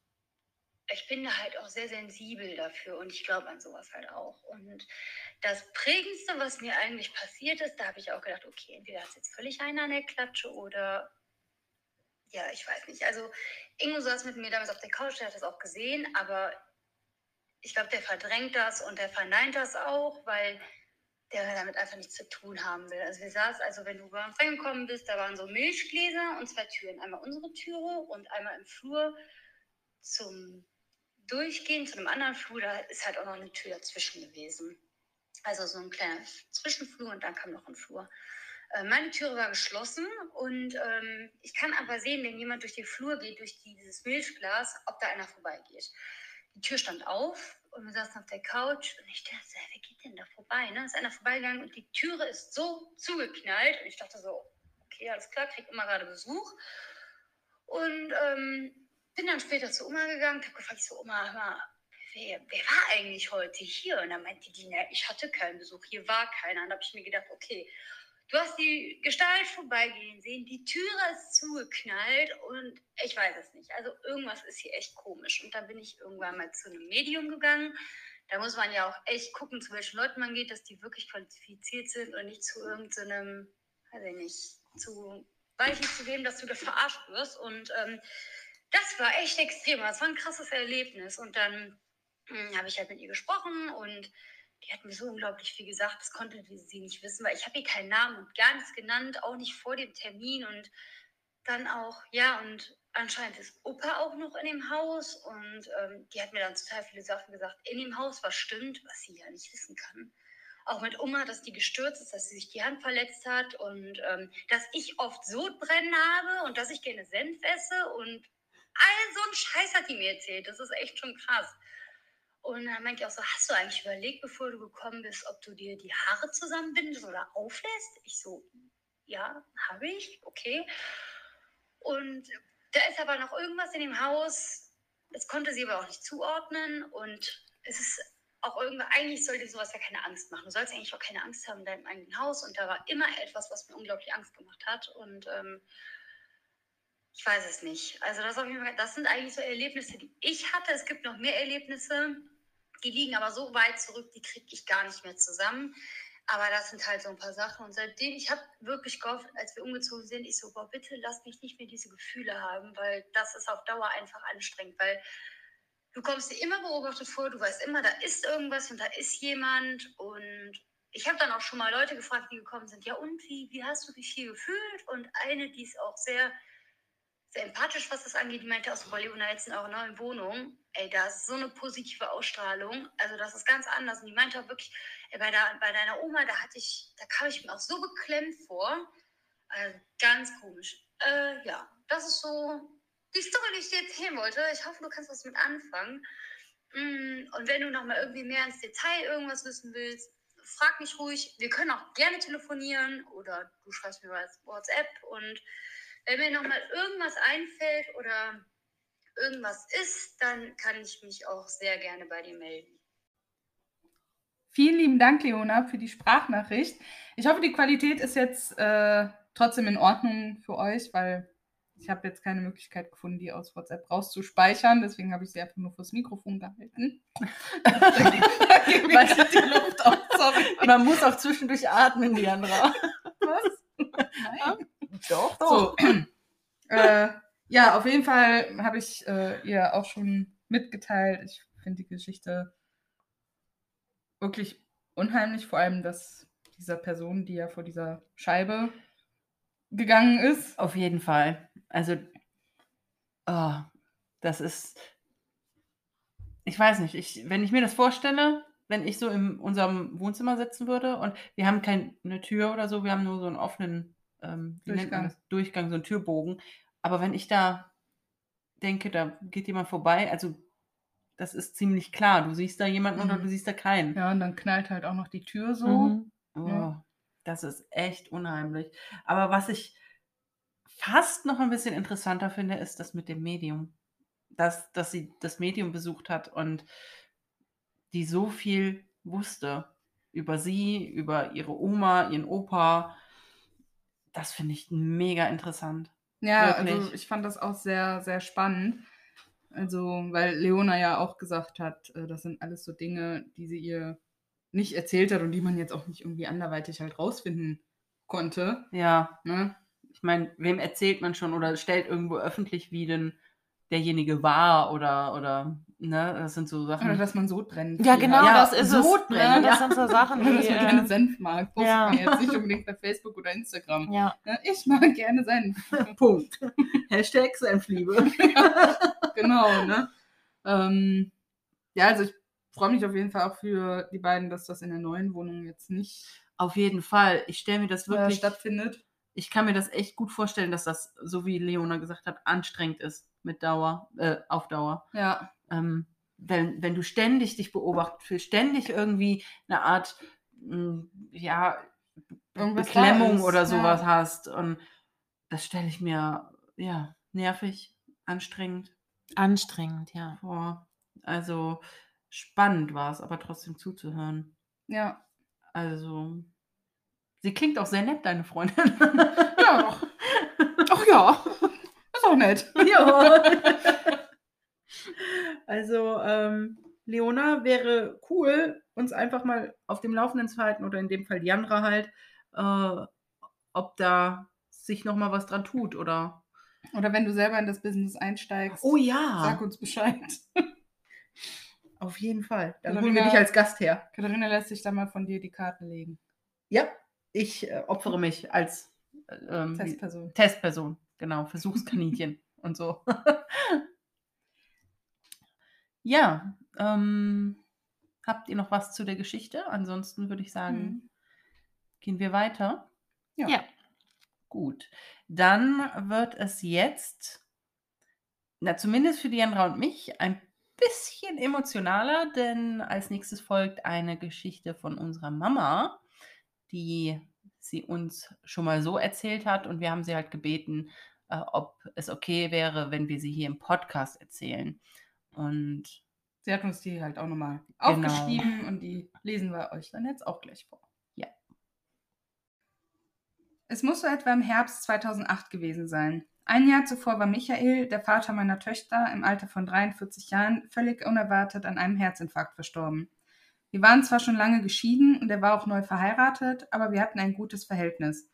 ich bin da halt auch sehr sensibel dafür und ich glaube an sowas halt auch. Und das Prägendste, was mir eigentlich passiert ist, da habe ich auch gedacht, okay, entweder hat es jetzt völlig einer an der Klatsche oder ja, ich weiß nicht. Also Ingo saß mit mir damals auf der Couch, der hat das auch gesehen, aber ich glaube, der verdrängt das und der verneint das auch, weil der damit einfach nichts zu tun haben will. Also wir saßen, also wenn du reingekommen bist, da waren so Milchgläser und zwei Türen. Einmal unsere Türe und einmal im Flur zum Durchgehen zu einem anderen Flur, da ist halt auch noch eine Tür dazwischen gewesen. Also so ein kleiner Zwischenflur und dann kam noch ein Flur. Äh, meine Türe war geschlossen und ähm, ich kann aber sehen, wenn jemand durch den Flur geht, durch dieses Milchglas, ob da einer vorbeigeht. Die Tür stand auf und wir saßen auf der Couch und ich dachte, wer geht denn da vorbei? Ne? Ist einer vorbeigegangen und die Türe ist so zugeknallt und ich dachte so, okay, alles klar, krieg immer gerade Besuch. Und ähm, bin dann später zu Oma gegangen, habe gefragt, so Oma, mal, wer, wer war eigentlich heute hier? Und dann meinte die, ne, ich hatte keinen Besuch, hier war keiner. Und da habe ich mir gedacht, okay, du hast die Gestalt vorbeigehen sehen, die Türe ist zugeknallt und ich weiß es nicht. Also irgendwas ist hier echt komisch. Und dann bin ich irgendwann mal zu einem Medium gegangen. Da muss man ja auch echt gucken, zu welchen Leuten man geht, dass die wirklich qualifiziert sind und nicht zu irgendeinem, weiß ich nicht, zu, nicht, zu dem, dass du da verarscht wirst. Und ähm, das war echt extrem. Das war ein krasses Erlebnis. Und dann hm, habe ich halt mit ihr gesprochen und die hat mir so unglaublich viel gesagt, das konnte sie nicht wissen, weil ich habe ihr keinen Namen und gar nichts genannt, auch nicht vor dem Termin und dann auch, ja, und anscheinend ist Opa auch noch in dem Haus und ähm, die hat mir dann total viele Sachen gesagt, in dem Haus, was stimmt, was sie ja nicht wissen kann. Auch mit Oma, dass die gestürzt ist, dass sie sich die Hand verletzt hat und ähm, dass ich oft Sodbrennen habe und dass ich gerne Senf esse und all so ein Scheiß hat die mir erzählt. Das ist echt schon krass. Und dann meinte ich auch so, hast du eigentlich überlegt, bevor du gekommen bist, ob du dir die Haare zusammenbindest oder auflässt? Ich so, ja, habe ich, okay. Und da ist aber noch irgendwas in dem Haus, das konnte sie aber auch nicht zuordnen und es ist auch irgendwie, eigentlich sollte sowas ja keine Angst machen. Du sollst eigentlich auch keine Angst haben in deinem eigenen Haus und da war immer etwas, was mir unglaublich Angst gemacht hat und ähm, ich weiß es nicht. Also das, Fall, das sind eigentlich so Erlebnisse, die ich hatte. Es gibt noch mehr Erlebnisse, die liegen aber so weit zurück, die kriege ich gar nicht mehr zusammen. Aber das sind halt so ein paar Sachen. Und seitdem, ich habe wirklich gehofft, als wir umgezogen sind, ich so, boah, bitte lass mich nicht mehr diese Gefühle haben, weil das ist auf Dauer einfach anstrengend, weil du kommst dir immer beobachtet vor, du weißt immer, da ist irgendwas und da ist jemand und ich habe dann auch schon mal Leute gefragt, die gekommen sind, ja und wie, wie hast du dich hier gefühlt? Und eine, die ist auch sehr, sehr empathisch, was das angeht, die meinte auch so, bei Leona jetzt in eurer neuen Wohnung, ey, da ist so eine positive Ausstrahlung, also das ist ganz anders. Und die meinte auch wirklich, ey, bei, der, bei deiner Oma, da hatte ich, da kam ich mir auch so beklemmt vor. Also ganz komisch. Äh, ja, das ist so die Story, die ich dir erzählen wollte. Ich hoffe, du kannst was mit anfangen. Mm, Und wenn du noch mal irgendwie mehr ins Detail irgendwas wissen willst, frag mich ruhig. Wir können auch gerne telefonieren oder du schreibst mir mal WhatsApp. Und wenn mir noch mal irgendwas einfällt oder irgendwas ist, dann kann ich mich auch sehr gerne bei dir melden. Vielen lieben Dank, Leona, für die Sprachnachricht. Ich hoffe, die Qualität ist jetzt äh, trotzdem in Ordnung für euch, weil ich habe jetzt keine Möglichkeit gefunden, die aus WhatsApp rauszuspeichern. Deswegen habe ich sie einfach nur fürs Mikrofon gehalten. Du, die Luft auf, sorry. Man muss auch zwischendurch atmen, Diandra. Was? Nein. Doch, So. äh, ja, auf jeden Fall habe ich äh, ihr auch schon mitgeteilt. Ich finde die Geschichte wirklich unheimlich, vor allem, dass dieser Person, die ja vor dieser Scheibe gegangen ist. Auf jeden Fall. Also, oh, das ist. Ich weiß nicht, ich, wenn ich mir das vorstelle, wenn ich so in unserem Wohnzimmer sitzen würde und wir haben keine Tür oder so, wir haben nur so einen offenen ähm, wie nennt man Durchgang. Durchgang, so einen Türbogen. Aber wenn ich da denke, da geht jemand vorbei, also das ist ziemlich klar. Du siehst da jemanden oder Mhm. du siehst da keinen. Ja, und dann knallt halt auch noch die Tür so. Mhm. Oh, Ja. Das ist echt unheimlich. Aber was ich fast noch ein bisschen interessanter finde, ist das mit dem Medium. Dass, dass sie das Medium besucht hat und die so viel wusste über sie, über ihre Oma, ihren Opa. Das finde ich mega interessant. Ja, Wirklich. also ich fand das auch sehr, sehr spannend. Also, weil Leona ja auch gesagt hat, äh, das sind alles so Dinge, die sie ihr nicht erzählt hat und die man jetzt auch nicht irgendwie anderweitig halt rausfinden konnte. Ja, Ne? ich meine, wem erzählt man schon oder stellt irgendwo öffentlich, wie denn derjenige war oder, oder, ne, das sind so Sachen. Oder dass man Sodbrennen. Ja, genau, Ja, das ist Sodbrennen, es. Ne? Das sind so Sachen, Oder dass man gerne Äh, Senf mag. Postet ja. man jetzt nicht unbedingt bei Facebook oder Instagram. ja. Ja, ich mag gerne Senf. Punkt. Hashtag Senfliebe. genau, ne? Ähm, ja, also ich freue mich auf jeden Fall auch für die beiden, dass das in der neuen Wohnung jetzt nicht Auf jeden Fall. Ich stelle mir das äh, wirklich, stattfindet. ich kann mir das echt gut vorstellen, dass das, so wie Leona gesagt hat, anstrengend ist mit Dauer, äh, auf Dauer. Ja. Ähm, wenn, wenn du ständig dich beobachtet fühlst, ständig irgendwie eine Art, mh, ja, Irgendwas Beklemmung oder ja. sowas hast. Und das stelle ich mir, ja, nervig, anstrengend Anstrengend, ja. vor. Also spannend war es, aber trotzdem zuzuhören. Ja. Also, sie klingt auch sehr nett, deine Freundin. Ja, doch. Ach ja. Auch nett. ja. Also, ähm, Leona wäre cool, uns einfach mal auf dem Laufenden zu halten oder in dem Fall Jandra halt, äh, ob da sich noch mal was dran tut oder. Oder wenn du selber in das Business einsteigst, Oh ja, sag uns Bescheid. auf jeden Fall. Dann Katharina- holen wir dich als Gast her. Katharina lässt sich da mal von dir die Karten legen. Ja, ich äh, opfere mich als äh, ähm, Testperson. Testperson, genau, Versuchskaninchen und so. ja, ähm, habt ihr noch was zu der Geschichte? Ansonsten würde ich sagen, Mhm. gehen wir weiter. Ja. Ja. Gut, dann wird es jetzt, na zumindest für Diandra und mich, ein bisschen emotionaler, denn als nächstes folgt eine Geschichte von unserer Mama, die sie uns schon mal so erzählt hat und wir haben sie halt gebeten, äh, ob es okay wäre, wenn wir sie hier im Podcast erzählen. Und Sie hat uns die halt auch nochmal Genau. aufgeschrieben und die lesen wir euch dann jetzt auch gleich vor. Ja. Es muss so etwa im Herbst 2008 gewesen sein. Ein Jahr zuvor war Michael, der Vater meiner Töchter, im Alter von 43 Jahren völlig unerwartet an einem Herzinfarkt verstorben. Wir waren zwar schon lange geschieden und er war auch neu verheiratet, aber wir hatten ein gutes Verhältnis.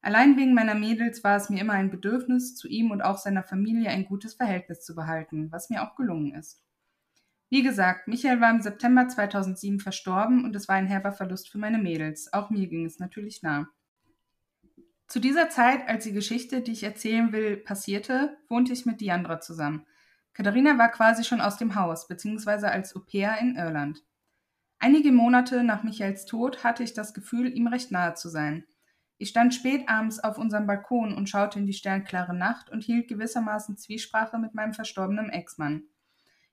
Allein wegen meiner Mädels war es mir immer ein Bedürfnis, zu ihm und auch seiner Familie ein gutes Verhältnis zu behalten, was mir auch gelungen ist. Wie gesagt, Michael war im September 2007 verstorben und es war ein herber Verlust für meine Mädels. Auch mir ging es natürlich nah. Zu dieser Zeit, als die Geschichte, die ich erzählen will, passierte, wohnte ich mit Diandra zusammen. Katharina war quasi schon aus dem Haus, beziehungsweise als Au pair in Irland. Einige Monate nach Michaels Tod hatte ich das Gefühl, ihm recht nahe zu sein. Ich stand spät abends auf unserem Balkon und schaute in die sternklare Nacht und hielt gewissermaßen Zwiesprache mit meinem verstorbenen Ex-Mann.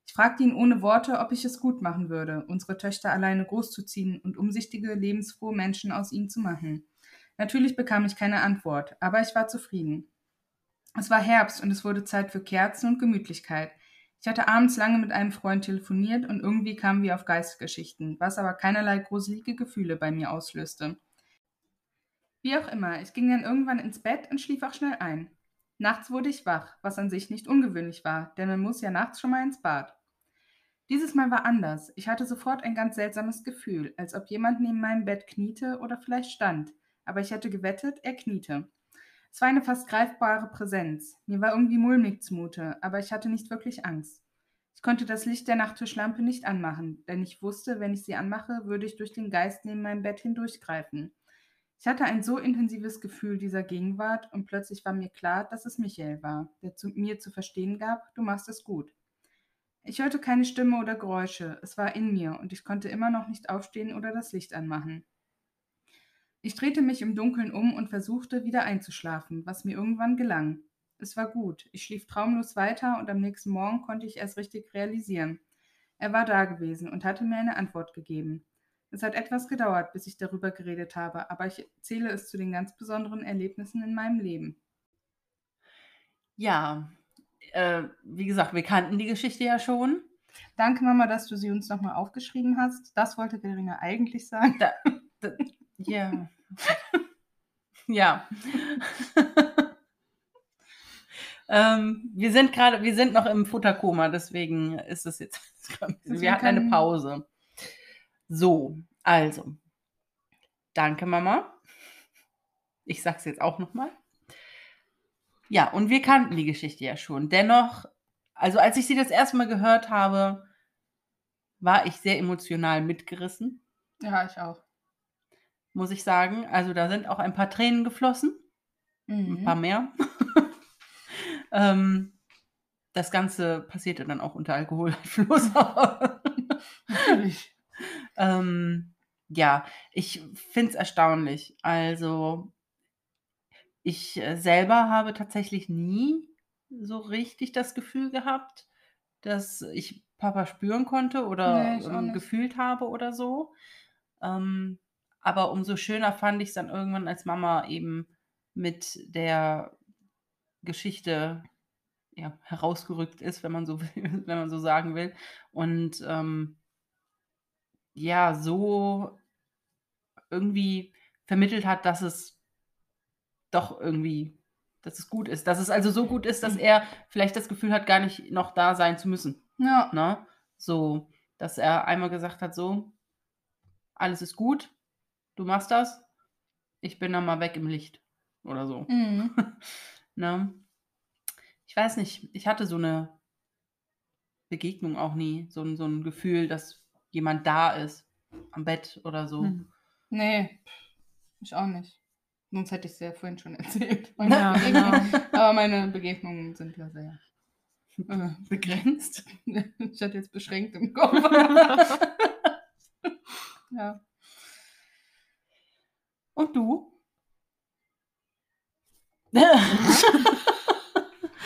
Ich fragte ihn ohne Worte, ob ich es gut machen würde, unsere Töchter alleine großzuziehen und umsichtige, lebensfrohe Menschen aus ihnen zu machen. Natürlich bekam ich keine Antwort, aber ich war zufrieden. Es war Herbst und es wurde Zeit für Kerzen und Gemütlichkeit. Ich hatte abends lange mit einem Freund telefoniert und irgendwie kamen wir auf Geistgeschichten, was aber keinerlei gruselige Gefühle bei mir auslöste. Wie auch immer, ich ging dann irgendwann ins Bett und schlief auch schnell ein. Nachts wurde ich wach, was an sich nicht ungewöhnlich war, denn man muss ja nachts schon mal ins Bad. Dieses Mal war anders. Ich hatte sofort ein ganz seltsames Gefühl, als ob jemand neben meinem Bett kniete oder vielleicht stand aber ich hätte gewettet, er kniete. Es war eine fast greifbare Präsenz. Mir war irgendwie mulmig zumute, aber ich hatte nicht wirklich Angst. Ich konnte das Licht der Nachttischlampe nicht anmachen, denn ich wusste, wenn ich sie anmache, würde ich durch den Geist neben meinem Bett hindurchgreifen. Ich hatte ein so intensives Gefühl dieser Gegenwart und plötzlich war mir klar, dass es Michael war, der zu mir zu verstehen gab, du machst es gut. Ich hörte keine Stimme oder Geräusche, es war in mir und ich konnte immer noch nicht aufstehen oder das Licht anmachen. Ich drehte mich im Dunkeln um und versuchte, wieder einzuschlafen, was mir irgendwann gelang. Es war gut. Ich schlief traumlos weiter und am nächsten Morgen konnte ich erst richtig realisieren. Er war da gewesen und hatte mir eine Antwort gegeben. Es hat etwas gedauert, bis ich darüber geredet habe, aber ich zähle es zu den ganz besonderen Erlebnissen in meinem Leben. Ja, äh, wie gesagt, wir kannten die Geschichte ja schon. Danke, Mama, dass du sie uns nochmal aufgeschrieben hast. Das wollte Katharina eigentlich sagen. Da, da, ja. ja. ähm, wir sind gerade, wir sind noch im Futterkoma, deswegen ist es jetzt, wir hatten eine Pause. So, also, danke Mama. Ich sag's jetzt auch nochmal. Ja, und wir kannten die Geschichte ja schon. Dennoch, also als ich sie das erste Mal gehört habe, war ich sehr emotional mitgerissen. Ja, ich auch muss ich sagen. Also da sind auch ein paar Tränen geflossen. Mhm. Ein paar mehr. ähm, das Ganze passierte dann auch unter Alkoholeinfluss. Natürlich. ähm, ja, ich finde es erstaunlich. Also, ich äh, selber habe tatsächlich nie so richtig das Gefühl gehabt, dass ich Papa spüren konnte oder nee, ähm, gefühlt habe oder so. Ähm, aber umso schöner fand ich es dann irgendwann, als Mama eben mit der Geschichte ja, herausgerückt ist, wenn man so will, wenn man so sagen will. Und ähm, ja, so irgendwie vermittelt hat, dass es doch irgendwie, dass es gut ist. Dass es also so gut ist, dass er vielleicht das Gefühl hat, gar nicht noch da sein zu müssen. Ja. Ne? So, dass er einmal gesagt hat, so, alles ist gut, du machst das, ich bin dann mal weg im Licht oder so. Mhm. ne? Ich weiß nicht, ich hatte so eine Begegnung auch nie, so, ein, so ein Gefühl, dass jemand da ist am Bett oder so. Hm. Nee, ich auch nicht. Sonst hätte ich es ja vorhin schon erzählt. Ja, genau. Aber meine Begegnungen sind ja sehr äh, begrenzt. ich hatte jetzt beschränkt im Kopf. ja. Und du?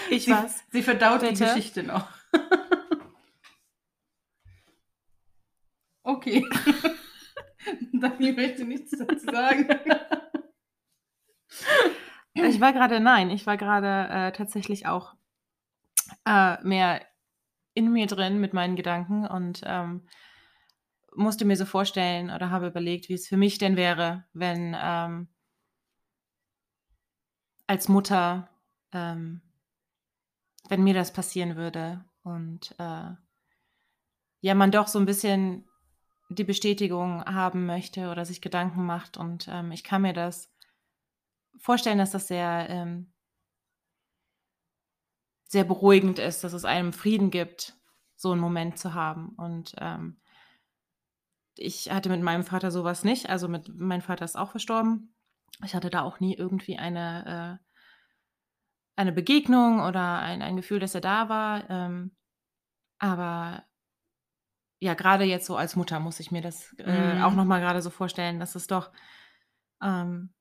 ich sie, was? Sie verdaut Bitte? die Geschichte noch. okay. Dani möchte nichts dazu sagen. Ich war gerade, nein, ich war gerade äh, tatsächlich auch äh, mehr in mir drin mit meinen Gedanken und ähm, musste mir so vorstellen oder habe überlegt, wie es für mich denn wäre, wenn ähm, als Mutter, ähm, wenn mir das passieren würde und äh, ja, man doch so ein bisschen die Bestätigung haben möchte oder sich Gedanken macht und ähm, ich kann mir das vorstellen, dass das sehr ähm, sehr beruhigend ist, dass es einem Frieden gibt, so einen Moment zu haben. Und ähm, ich hatte mit meinem Vater sowas nicht. Also mit mein Vater ist auch verstorben. Ich hatte da auch nie irgendwie eine, äh, eine Begegnung oder ein, ein Gefühl, dass er da war. Ähm, aber ja, gerade jetzt so als Mutter muss ich mir das äh, Mhm. auch nochmal gerade so vorstellen, dass es doch ähm,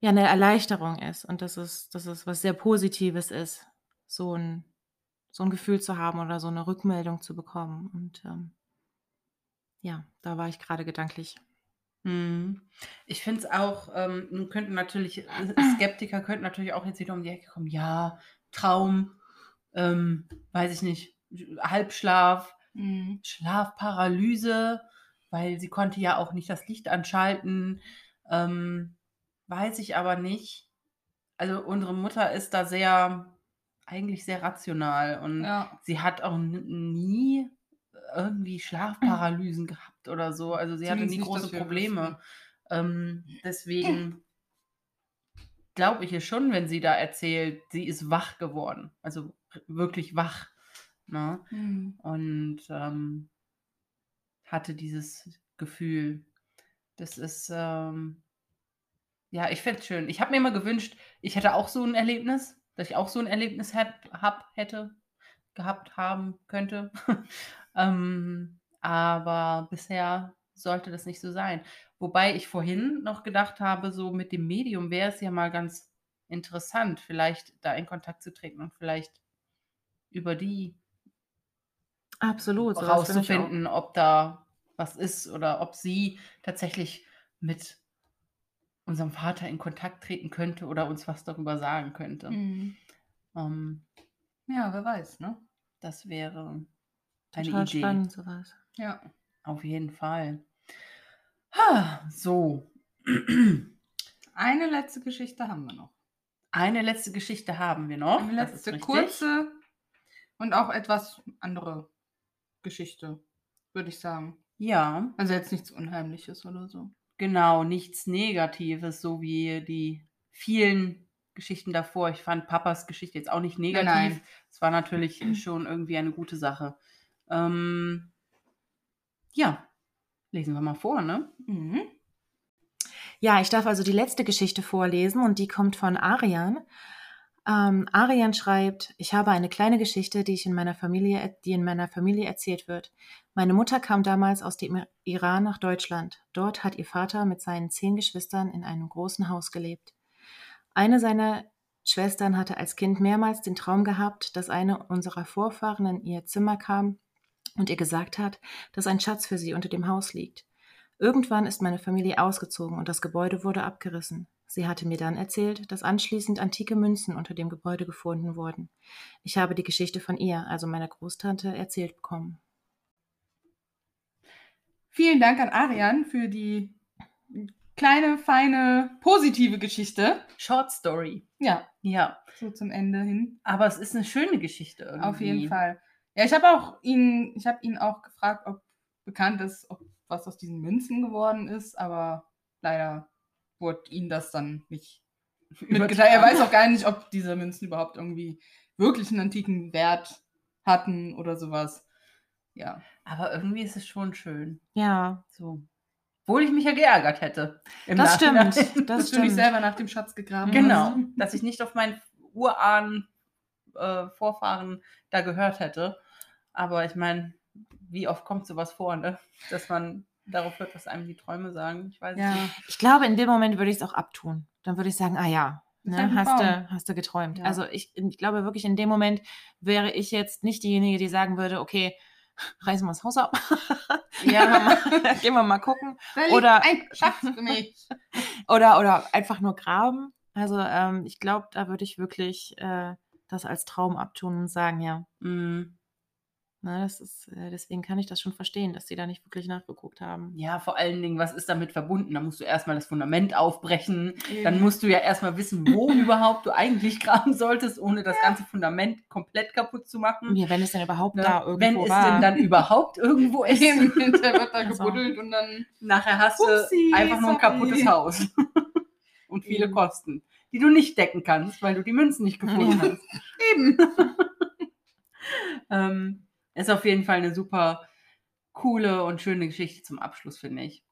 ja eine Erleichterung ist und dass es, dass es was sehr Positives ist, so ein, so ein Gefühl zu haben oder so eine Rückmeldung zu bekommen. Und ähm, ja, da war ich gerade gedanklich. Mhm. Ich finde es auch, ähm, nun könnten natürlich, äh, Skeptiker könnten natürlich auch jetzt wieder um die Ecke kommen. Ja, Traum, ähm, weiß ich nicht, Halbschlaf, Mhm. Schlafparalyse, weil sie konnte ja auch nicht das Licht anschalten. Ähm, weiß ich aber nicht. Also unsere Mutter ist da sehr, eigentlich sehr rational und Ja. sie hat auch nie irgendwie Schlafparalysen gehabt oder so. Also sie hatte nie große Probleme. Ähm, deswegen glaube ich ihr schon, wenn sie da erzählt, sie ist wach geworden. Also wirklich wach. Ne? Mhm. und ähm, hatte dieses Gefühl. Das ist, ähm, ja, ich fände es schön. Ich habe mir immer gewünscht, ich hätte auch so ein Erlebnis, dass ich auch so ein Erlebnis hätt, hab, hätte, gehabt haben könnte. ähm, aber bisher sollte das nicht so sein. Wobei ich vorhin noch gedacht habe, so mit dem Medium wäre es ja mal ganz interessant, vielleicht da in Kontakt zu treten und vielleicht über die Absolut. rauszufinden, ob da was ist oder ob sie tatsächlich mit unserem Vater in Kontakt treten könnte oder uns was darüber sagen könnte. Mhm. Ähm, Ja, wer weiß, ne? das wäre eine Total Idee. spannend, sowas. Ja. Auf jeden Fall. Ha, so. Eine letzte Geschichte haben wir noch. Eine letzte Geschichte haben wir noch. Eine letzte kurze und auch etwas andere Geschichte, würde ich sagen. Ja, Also jetzt nichts Unheimliches oder so. genau. Nichts Negatives, so wie die vielen Geschichten davor. Ich fand Papas Geschichte jetzt auch nicht negativ. nein. Es war natürlich schon irgendwie eine gute Sache. Ähm, ja, lesen wir mal vor, ne? Mhm. Ja, ich darf also die letzte Geschichte vorlesen und die kommt von Arian. Ähm, Arian schreibt, ich habe eine kleine Geschichte, die ich in meiner Familie, die in meiner Familie erzählt wird. Meine Mutter kam damals aus dem Iran nach Deutschland. Dort hat ihr Vater mit seinen zehn Geschwistern in einem großen Haus gelebt. Eine seiner Schwestern hatte als Kind mehrmals den Traum gehabt, dass eine unserer Vorfahren in ihr Zimmer kam und ihr gesagt hat, dass ein Schatz für sie unter dem Haus liegt. Irgendwann ist meine Familie ausgezogen und das Gebäude wurde abgerissen. Sie hatte mir dann erzählt, dass anschließend antike Münzen unter dem Gebäude gefunden wurden. Ich habe die Geschichte von ihr, also meiner Großtante, erzählt bekommen. Vielen Dank an Arian für die kleine, feine, positive Geschichte. Short Story. Ja, Ja, so zum Ende hin. aber es ist eine schöne Geschichte irgendwie. Auf jeden Fall. Ja, ich habe auch ihn, ich habe ihn auch gefragt, ob bekannt ist, ob was aus diesen Münzen geworden ist, aber leider wurde ihm das dann nicht mitgeteilt. Er weiß auch gar nicht, ob diese Münzen überhaupt irgendwie wirklich einen antiken Wert hatten oder sowas. Ja. Aber irgendwie ist es schon schön. Ja, So. Obwohl ich mich ja geärgert hätte. im das Nachhinein. stimmt. Das Dass du nicht stimmt. selber nach dem Schatz gegraben Genau. hast. Dass ich nicht auf meinen Urahnen, äh, Vorfahren da gehört hätte. Aber ich meine, wie oft kommt sowas vor, ne? Dass man darauf hört, was einem die Träume sagen. Ich weiß Ja. nicht. Ich glaube, in dem Moment würde ich es auch abtun. Dann würde ich sagen, ah ja, ne, hast, du, hast du geträumt. Ja. Also ich, ich glaube wirklich, in dem Moment wäre ich jetzt nicht diejenige, die sagen würde, okay, reißen wir das Haus ab. Ja. gehen, wir mal, gehen wir mal gucken. Liegt Oder- ein Schatz für mich. Oder, oder einfach nur graben. Also ähm, ich glaube, da würde ich wirklich äh, das als Traum abtun und sagen, ja, Mm. ne, das ist, äh, deswegen kann ich das schon verstehen, dass sie da nicht wirklich nachgeguckt haben. Ja, vor allen Dingen, was ist damit verbunden? Da musst du erstmal das Fundament aufbrechen. Dann Eben. musst du ja erstmal wissen, wo überhaupt du eigentlich graben solltest, ohne das ganze Fundament komplett kaputt zu machen. Ja, wenn es denn überhaupt Ne? da irgendwo Wenn es denn dann überhaupt irgendwo ist. Der wird da Also. gebuddelt und dann. Nachher hast du Upsi, einfach nur ein kaputtes Haus. Und viele Eben. Kosten, die du nicht decken kannst, weil du die Münzen nicht gefunden hast. Eben. ähm, ist auf jeden Fall eine super coole und schöne Geschichte zum Abschluss, finde ich.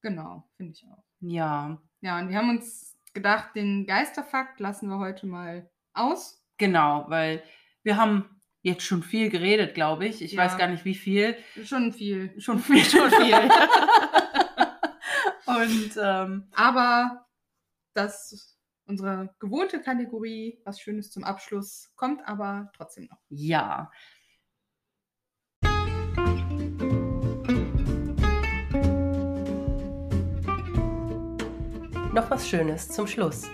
Genau, finde ich auch. Ja, Ja, und wir haben uns gedacht, den Geisterfakt lassen wir heute mal aus. genau, weil wir haben jetzt schon viel geredet, glaube ich. Ich Ja. weiß gar nicht, wie viel. Schon viel. Schon viel, schon viel. und ähm, Aber das unsere gewohnte Kategorie, was Schönes zum Abschluss, kommt aber trotzdem noch. ja. Noch was Schönes zum Schluss.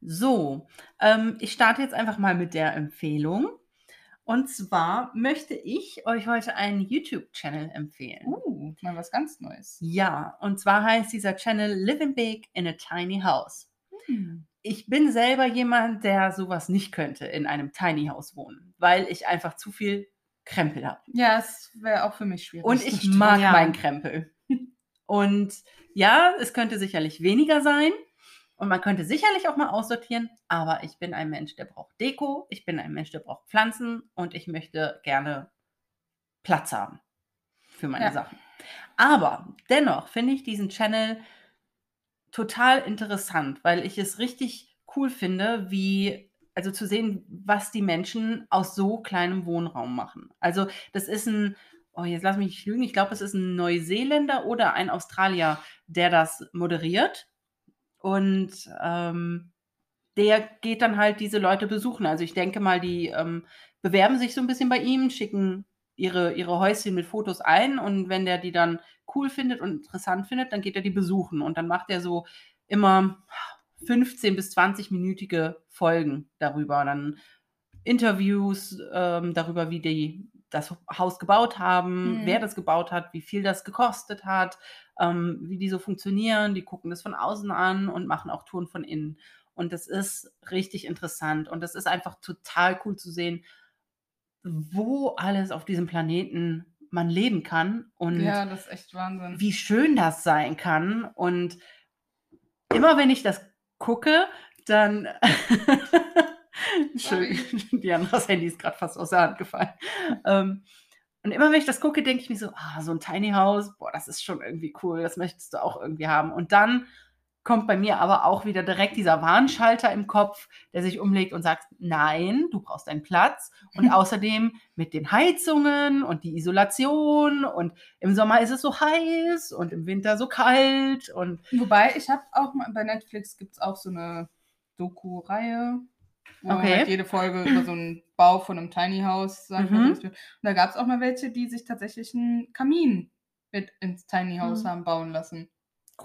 So, ähm, ich starte jetzt einfach mal mit der Empfehlung. Und zwar möchte ich euch heute einen YouTube-Channel empfehlen. Uh, mal was ganz Neues. Ja, und zwar heißt dieser Channel Living Big in a Tiny House. Hm. Ich bin selber jemand, der sowas nicht könnte, in einem Tiny House wohnen, weil ich einfach zu viel Krempel habe. Ja, es wäre auch für mich schwierig. Und ich mag ja. meinen Krempel. Und ja, es könnte sicherlich weniger sein. Und man könnte sicherlich auch mal aussortieren, aber ich bin ein Mensch, der braucht Deko, ich bin ein Mensch, der braucht Pflanzen und ich möchte gerne Platz haben für meine Ja. Sachen. Aber dennoch finde ich diesen Channel total interessant, weil ich es richtig cool finde, wie, also zu sehen, was die Menschen aus so kleinem Wohnraum machen. Also, das ist ein, oh, jetzt lass mich lügen, ich glaube, es ist ein Neuseeländer oder ein Australier, der das moderiert. Und ähm, der geht dann halt diese Leute besuchen. Also ich denke mal, die ähm, bewerben sich so ein bisschen bei ihm, schicken ihre, ihre Häuschen mit Fotos ein und wenn der die dann cool findet und interessant findet, dann geht er die besuchen und dann macht er so immer 15 bis 20-minütige Folgen darüber. Dann Interviews ähm, darüber, wie die das Haus gebaut haben, Mhm. wer das gebaut hat, wie viel das gekostet hat, ähm, wie die so funktionieren. Die gucken das von außen an und machen auch Touren von innen. Und das ist richtig interessant und das ist einfach total cool zu sehen, wo alles auf diesem Planeten man leben kann und Ja, das ist echt Wahnsinn. wie schön das sein kann. Und immer wenn ich das gucke, dann. Schön. Dianas Handy ist gerade fast aus der Hand gefallen. Ähm, und immer wenn ich das gucke, denke ich mir so, ah, so ein Tiny House, boah, das ist schon irgendwie cool, das möchtest du auch irgendwie haben. Und dann kommt bei mir aber auch wieder direkt dieser Warnschalter im Kopf, der sich umlegt und sagt, nein, du brauchst einen Platz. Und außerdem mit den Heizungen und die Isolation und im Sommer ist es so heiß und im Winter so kalt und Wobei, ich habe auch mal bei Netflix gibt es auch so eine Doku-Reihe, wo Okay. halt jede Folge über so einen Bau von einem Tiny House sagt. Mhm. Und da gab es auch mal welche, die sich tatsächlich einen Kamin mit ins Tiny House Mhm. haben bauen lassen.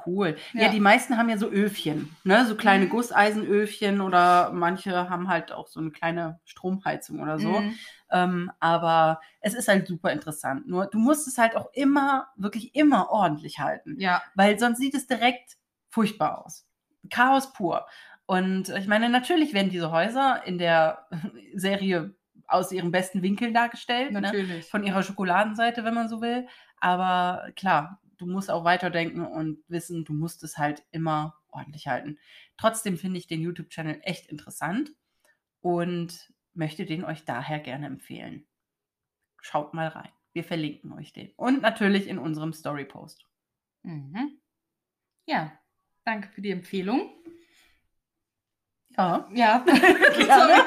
Cool. Ja. Ja. die meisten haben ja so Öfchen, ne? So kleine Mhm. Gusseisenöfchen oder manche haben halt auch so eine kleine Stromheizung oder so. Mhm. Ähm, aber es ist halt super interessant. Nur du musst es halt auch immer, wirklich immer ordentlich halten. Ja, Weil sonst sieht es direkt furchtbar aus. Chaos pur. Und ich meine, natürlich werden diese Häuser in der Serie aus ihren besten Winkeln dargestellt. Ne? natürlich. von ihrer Schokoladenseite, wenn man so will. Aber klar, du musst auch weiterdenken und wissen, du musst es halt immer ordentlich halten. Trotzdem finde ich den YouTube-Channel echt interessant und möchte den euch daher gerne empfehlen. Schaut mal rein. Wir verlinken euch den. Und natürlich in unserem Story-Post. Mhm. Ja, danke für die Empfehlung. Ja. Ja, sorry.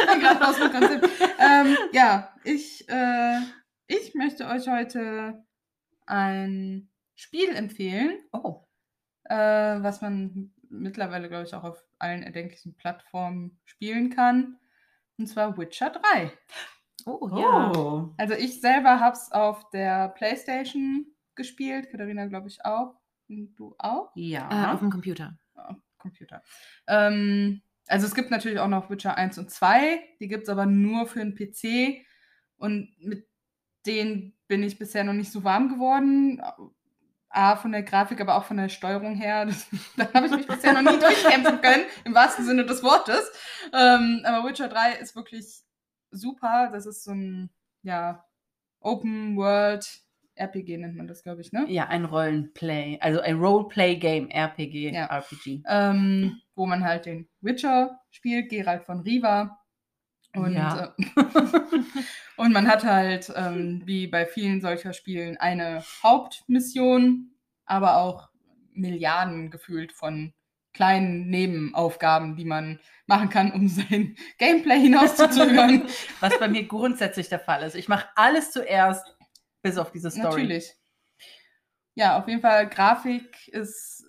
Ich bin gerade aus dem Konzept. Ähm, ja, ich, äh, ich möchte euch heute ein Spiel empfehlen, Oh. äh, was man mittlerweile, glaube ich, auch auf allen erdenklichen Plattformen spielen kann. Und zwar Witcher 3. Oh, ja. Oh. Also ich selber habe es auf der Playstation gespielt, Katharina, glaube ich, auch. Und du auch? Ja. Äh, auf dem Computer. Oh, Computer. Ähm, also es gibt natürlich auch noch Witcher 1 und 2, die gibt es aber nur für den PC und mit denen bin ich bisher noch nicht so warm geworden. A, von der Grafik, aber auch von der Steuerung her. Das, da habe ich mich bisher noch nie durchkämpfen können, im wahrsten Sinne des Wortes. Ähm, aber Witcher 3 ist wirklich super. Das ist so ein, ja, Open World RPG nennt man das, glaube ich, ne? Ja, ein Rollenplay, also ein Roleplay-Game, RPG, Ja. RPG. Ähm, wo man halt den Witcher spielt, Geralt von Riva. Und, Ja. äh, und man hat halt, ähm, wie bei vielen solcher Spielen, eine Hauptmission, aber auch Milliarden gefühlt von kleinen Nebenaufgaben, die man machen kann, um sein Gameplay hinauszuzögern. Was bei mir grundsätzlich der Fall ist. Ich mache alles zuerst, bis auf diese Story. Natürlich. Ja, auf jeden Fall, Grafik ist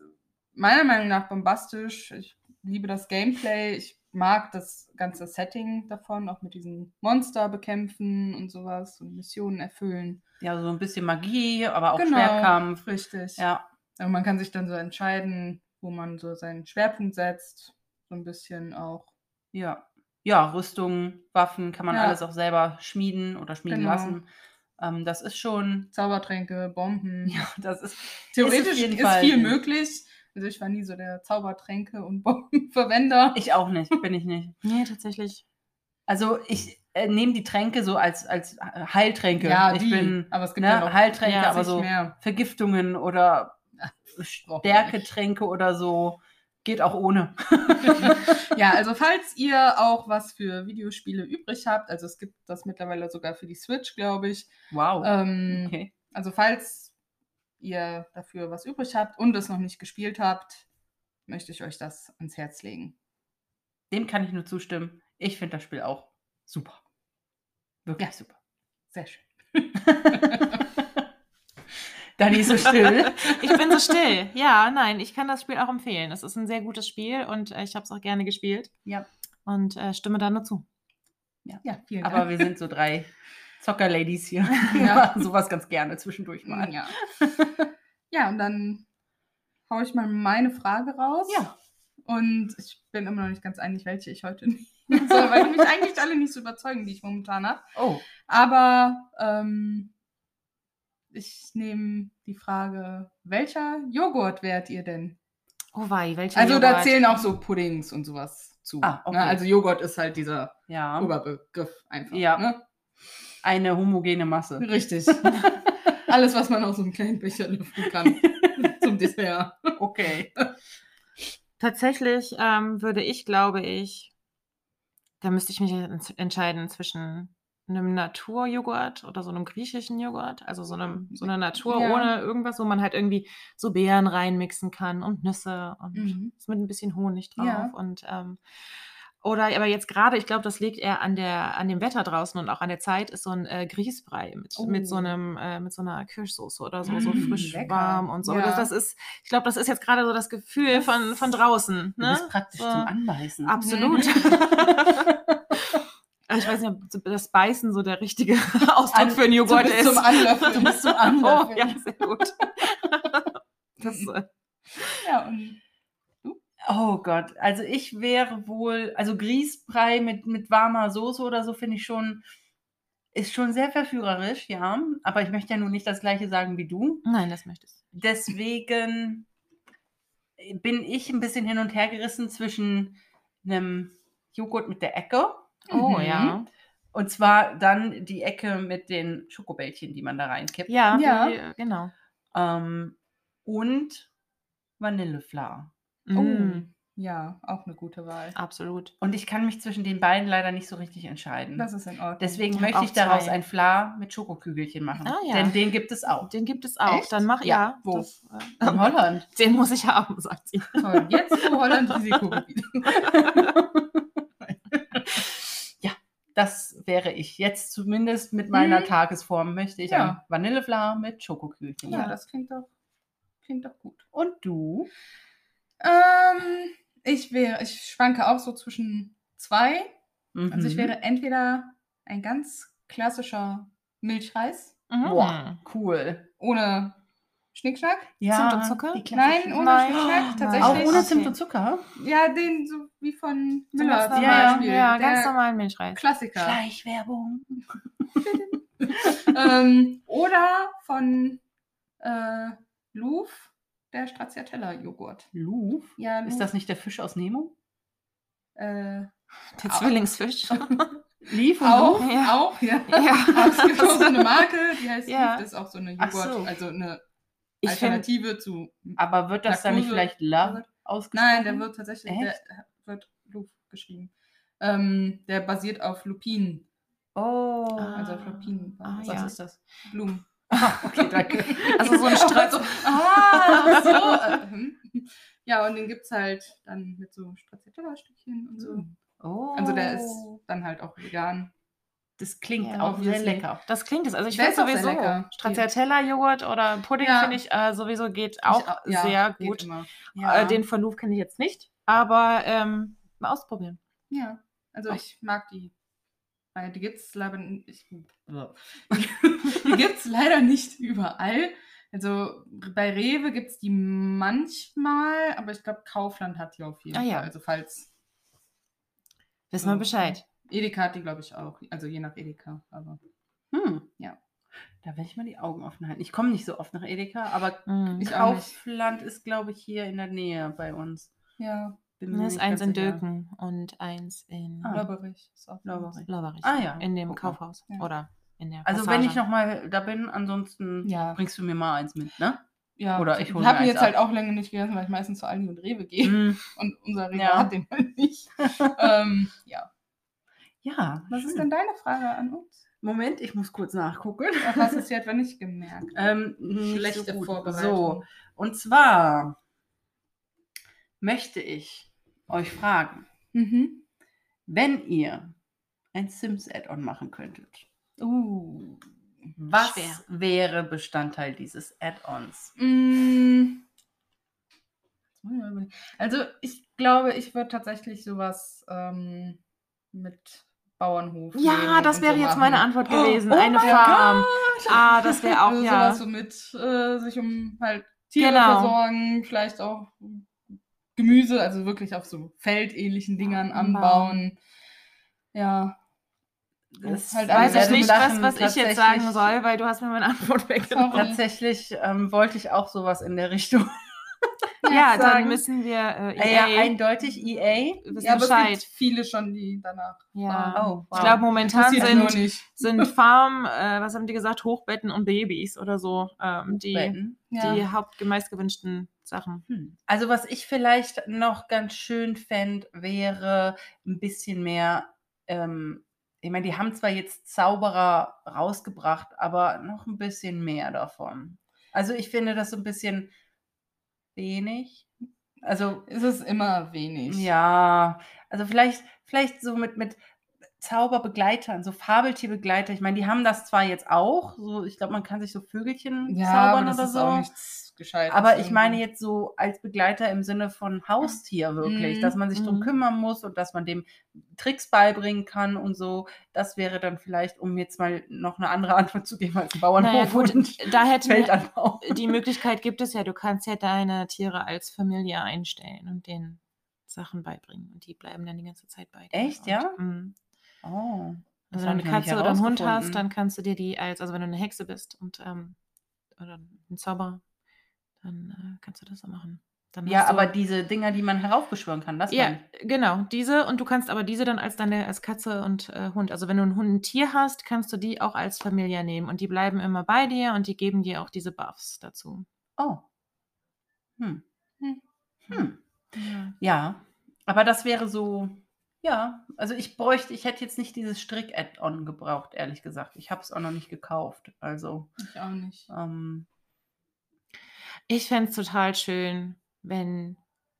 meiner Meinung nach bombastisch. Ich liebe das Gameplay. Ich mag das ganze Setting davon, auch mit diesen Monster bekämpfen und sowas und Missionen erfüllen. Ja, so ein bisschen Magie, aber auch Genau. Schwertkampf. Richtig. Ja, Und man kann sich dann so entscheiden, wo man so seinen Schwerpunkt setzt. So ein bisschen auch. ja. Ja, Rüstung, Waffen kann man Ja. alles auch selber schmieden oder schmieden Genau. lassen. Ähm, das ist schon, Zaubertränke, Bomben. ja, das ist, Theoretisch ist, Fall- viel möglich. Also ich war nie so der Zaubertränke und Bombenverwender. ich auch nicht, bin ich nicht. Nee, tatsächlich. Also ich äh, nehme die Tränke so als, als Heiltränke. Ja, ich die. bin aber es gibt ne, ja noch Heiltränke, Ja, aber so mehr. Vergiftungen oder Stärketränke oder so geht auch ohne. Ja, also falls ihr auch was für Videospiele übrig habt, also es gibt das mittlerweile sogar für die Switch, glaube ich. Wow. Ähm, okay. Also falls ihr dafür was übrig habt und es noch nicht gespielt habt, möchte ich euch das ans Herz legen. Dem kann ich nur zustimmen. Ich finde das Spiel auch super. Wirklich Ja. super. Sehr schön. Dani ist so still. Ich bin so still. Ja, nein, ich kann das Spiel auch empfehlen. Es ist ein sehr gutes Spiel und äh, ich habe es auch gerne gespielt ja. und äh, stimme da nur zu. Ja, vielen Aber Dank. wir sind so drei Zocker-Ladies hier. Ja. sowas ganz gerne zwischendurch mal. ja. ja, und dann haue ich mal meine Frage raus. Ja. Und ich bin immer noch nicht ganz einig, welche ich heute nehmen soll, weil die mich eigentlich alle nicht so überzeugen, die ich momentan habe. Oh, Aber ähm, ich nehme die Frage, welcher Joghurt wärt ihr denn? Oh wei, welcher Also da Joghurt? zählen auch so Puddings und sowas zu. Ah, okay. ne? Also Joghurt ist halt dieser ja. Oberbegriff einfach. Ja. Ne? Eine homogene Masse. Richtig. Alles, was man aus so einem kleinen Becher lüften kann zum Dessert. Okay. Tatsächlich ähm, würde ich, glaube ich, da müsste ich mich ents- entscheiden zwischen einem Naturjoghurt oder so einem griechischen Joghurt, also so einem so einer Natur Ja. ohne irgendwas, wo man halt irgendwie so Beeren reinmixen kann und Nüsse und Mhm. mit ein bisschen Honig drauf Ja. und ähm, oder aber jetzt gerade, ich glaube, das liegt eher an der an dem Wetter draußen und auch an der Zeit, ist so ein äh, Grießbrei mit, mit so Oh. einem äh, mit so einer Kirschsoße oder so, so Mm, frisch lecker. warm und so. Ja. Das, das ist, ich glaube, das ist jetzt gerade so das Gefühl Das- von von draußen. Ne? bist praktisch so. zum Anbeißen. Absolut. Also ich weiß nicht, ob das Beißen so der richtige Ausdruck An- für einen Joghurt du bist ist. zum Anlöffeln. Du bist zum oh, Anlöffeln. ja, sehr gut. Das, äh, Ja, und Oh Gott, also ich wäre wohl, also Grießbrei mit, mit warmer Soße oder so finde ich schon, ist schon sehr verführerisch, ja. Aber ich möchte ja nun nicht das gleiche sagen wie du. nein, das möchtest du. Deswegen bin ich ein bisschen hin und her gerissen zwischen einem Joghurt mit der Ecke Oh Mhm. ja. und zwar dann die Ecke mit den Schokobällchen, die man da reinkippt. Ja, Ja. Die, äh, genau. Ähm, und Vanillefla. Oh, Mm, ja, auch eine gute Wahl. absolut. Und ich kann mich zwischen den beiden leider nicht so richtig entscheiden. Das ist in Ordnung. Deswegen Ich hab möchte auch ich daraus zwei. ein Fla mit Schokokügelchen machen. Ah, ja. Denn den gibt es auch. Den gibt es auch. Echt? Dann mach Ja. ja. Wo? Das, äh, In Holland. den muss ich haben, sagt sie. Toll. Jetzt wo Holland Risikogebiet. Das wäre ich. Jetzt zumindest mit meiner Mhm. Tagesform möchte ich Ja. ein Vanillefla mit Schokokügelchen Ja, machen. das klingt doch, klingt doch gut. Und du? Ähm, ich wäre, ich schwanke auch so zwischen zwei. Also ich Mhm. wäre entweder ein ganz klassischer Milchreis Mhm. Boah, cool. ohne Schnickschnack. Zimt und Zucker? Nein, ohne Nein. Schnickschnack, tatsächlich. Auch ohne. Zimt und Zucker? Ja, den so wie von Müller zum normal, Beispiel. ja, Der ganz normalen Milchreis. Klassiker. Schleichwerbung. ähm, oder von äh, Louvre, der Stracciatella-Joghurt. Louvre? Ja, Ist Louvre, das nicht der Fisch aus Nemo? Äh, Der Zwillingsfisch. Lief und Auch? Ja. auch, ja. Ja. Es gibt auch so eine Marke, die heißt Ja. Leaf, das ist auch so eine Joghurt, so. also eine Ich Alternative zu. Aber wird das dann nicht vielleicht Love ausgesprochen? Nein, der wird tatsächlich, der Echt? wird Luf geschrieben. Ähm, der basiert auf Lupinen, Oh. also auf Lupinen. Ah, Was ja. ist das? Blumen. Okay, danke. also so ein Streit. so, ah, so. äh, hm. Ja, und den gibt es halt dann mit so Stracciatella-Stückchen und so. Oh. Also der ist dann halt auch vegan. Das klingt Ja, auch sehr lecker. Das klingt es. Also ich finde sowieso. Stracciatella-Joghurt oder Pudding Ja. finde ich äh, sowieso geht auch Ich ja, sehr gut. Äh, den von Louvre kenne ich jetzt nicht, aber ähm, mal ausprobieren. Ja, also Auch. ich mag die. Weil die gibt es leider nicht. Ich, die gibt es leider nicht überall. Also bei Rewe gibt es die manchmal, aber ich glaube, Kaufland hat die auf jeden Ah, ja. Fall. Also falls. Wissen wir so. Bescheid. Edeka hat die, glaube ich, auch. Also je nach Edeka. Aber Hm. Ja. Da werde ich mal die Augen offen halten. Ich komme nicht so oft nach Edeka, aber nicht. Kaufland ist, glaube ich, hier in der Nähe bei uns. ja, Bin mir Da ist eins in. Döken und eins in Ah. Lörberich ist. Lörberich. Lauberich. Ah, ja. In dem mal. Kaufhaus. Ja. Oder in der Also Passage. wenn ich noch mal da bin, ansonsten Ja. bringst du mir mal eins mit, ne? Ja, Oder ich hol habe jetzt halt ab. auch länger nicht gegessen, weil ich meistens zu Aldi und Rewe gehe. Mm, Und unser Rewe Ja. hat den halt nicht. ähm, ja. ja. Was ist hm. denn deine Frage an uns? Moment, ich muss kurz nachgucken. Ach, hast du es dir etwa nicht gemerkt? Ähm, Schlechte so. Vorbereitung. So, und zwar möchte ich euch fragen, Mhm. wenn ihr ein Sims-Add-on machen könntet, Uh. was Schwer. wäre Bestandteil dieses Add-ons? Mm. Also ich glaube, ich würde tatsächlich sowas ähm, mit Bauernhof. Ja, das wäre so jetzt machen. meine Antwort gewesen. Oh Eine mein Farm. Ah, das wäre auch, Also ja. sowas so mit äh, sich um halt Tiere Genau. versorgen, vielleicht auch Gemüse, also wirklich auf so feldähnlichen Dingern Anbauen. anbauen. Ja. Das halt Weiß ich nicht, was, was ich jetzt sagen soll, weil du hast mir meine Antwort weggenommen. Tatsächlich ähm, wollte ich auch sowas in der Richtung. Ja, dann müssen wir äh, Äh, ja, EA eindeutig EA. Ja, aber es gibt viele schon, die danach. Ja. Oh, wow. Ich glaube, momentan sind, sind Farm, äh, was haben die gesagt, Hochbetten und Babys oder so, ähm, die. Ja. die hauptgemeist gewünschten Sachen. Hm. Also was ich vielleicht noch ganz schön fände, wäre ein bisschen mehr, ähm, ich meine, die haben zwar jetzt Zauberer rausgebracht, aber noch ein bisschen mehr davon. Also ich finde das so ein bisschen wenig. Also Es ist immer wenig. ja, also vielleicht, vielleicht so mit, mit Zauberbegleitern, so Fabeltierbegleiter. Ich meine, die haben das zwar jetzt auch, so ich glaube, man kann sich so Vögelchen Ja, zaubern oder so. Nichts Gescheites. Aber ich meine jetzt so als Begleiter im Sinne von Haustier wirklich, Mhm, dass man sich drum mhm. kümmern muss und dass man dem Tricks beibringen kann und so. Das wäre dann vielleicht, um jetzt mal noch eine andere Antwort zu geben als ein Bauernhof Naja, gut, und da hätten Feldanbau. die Möglichkeit gibt es ja, du kannst ja deine Tiere als Familie einstellen und denen Sachen beibringen und die bleiben dann die ganze Zeit bei dir. Echt, und, ja? mm. Oh. Also wenn du eine Katze oder einen Hund hast, dann kannst du dir die als, also wenn du eine Hexe bist und ähm, oder ein Zauberer, dann äh, kannst du das so machen. Dann Ja, aber diese Dinger, die man heraufbeschwören kann, das ja, genau, diese und du kannst aber diese dann als deine als Katze und äh, Hund. Also wenn du ein Hund ein Tier hast, kannst du die auch als Familie nehmen und die bleiben immer bei dir und die geben dir auch diese Buffs dazu. Oh. Hm. Hm. Hm. Ja. Ja, aber das wäre so, ja, also ich bräuchte, ich hätte jetzt nicht dieses Strick-Add-on gebraucht, ehrlich gesagt. Ich habe es auch noch nicht gekauft. Also, Ich auch nicht. ähm, Ich fände es total schön, wenn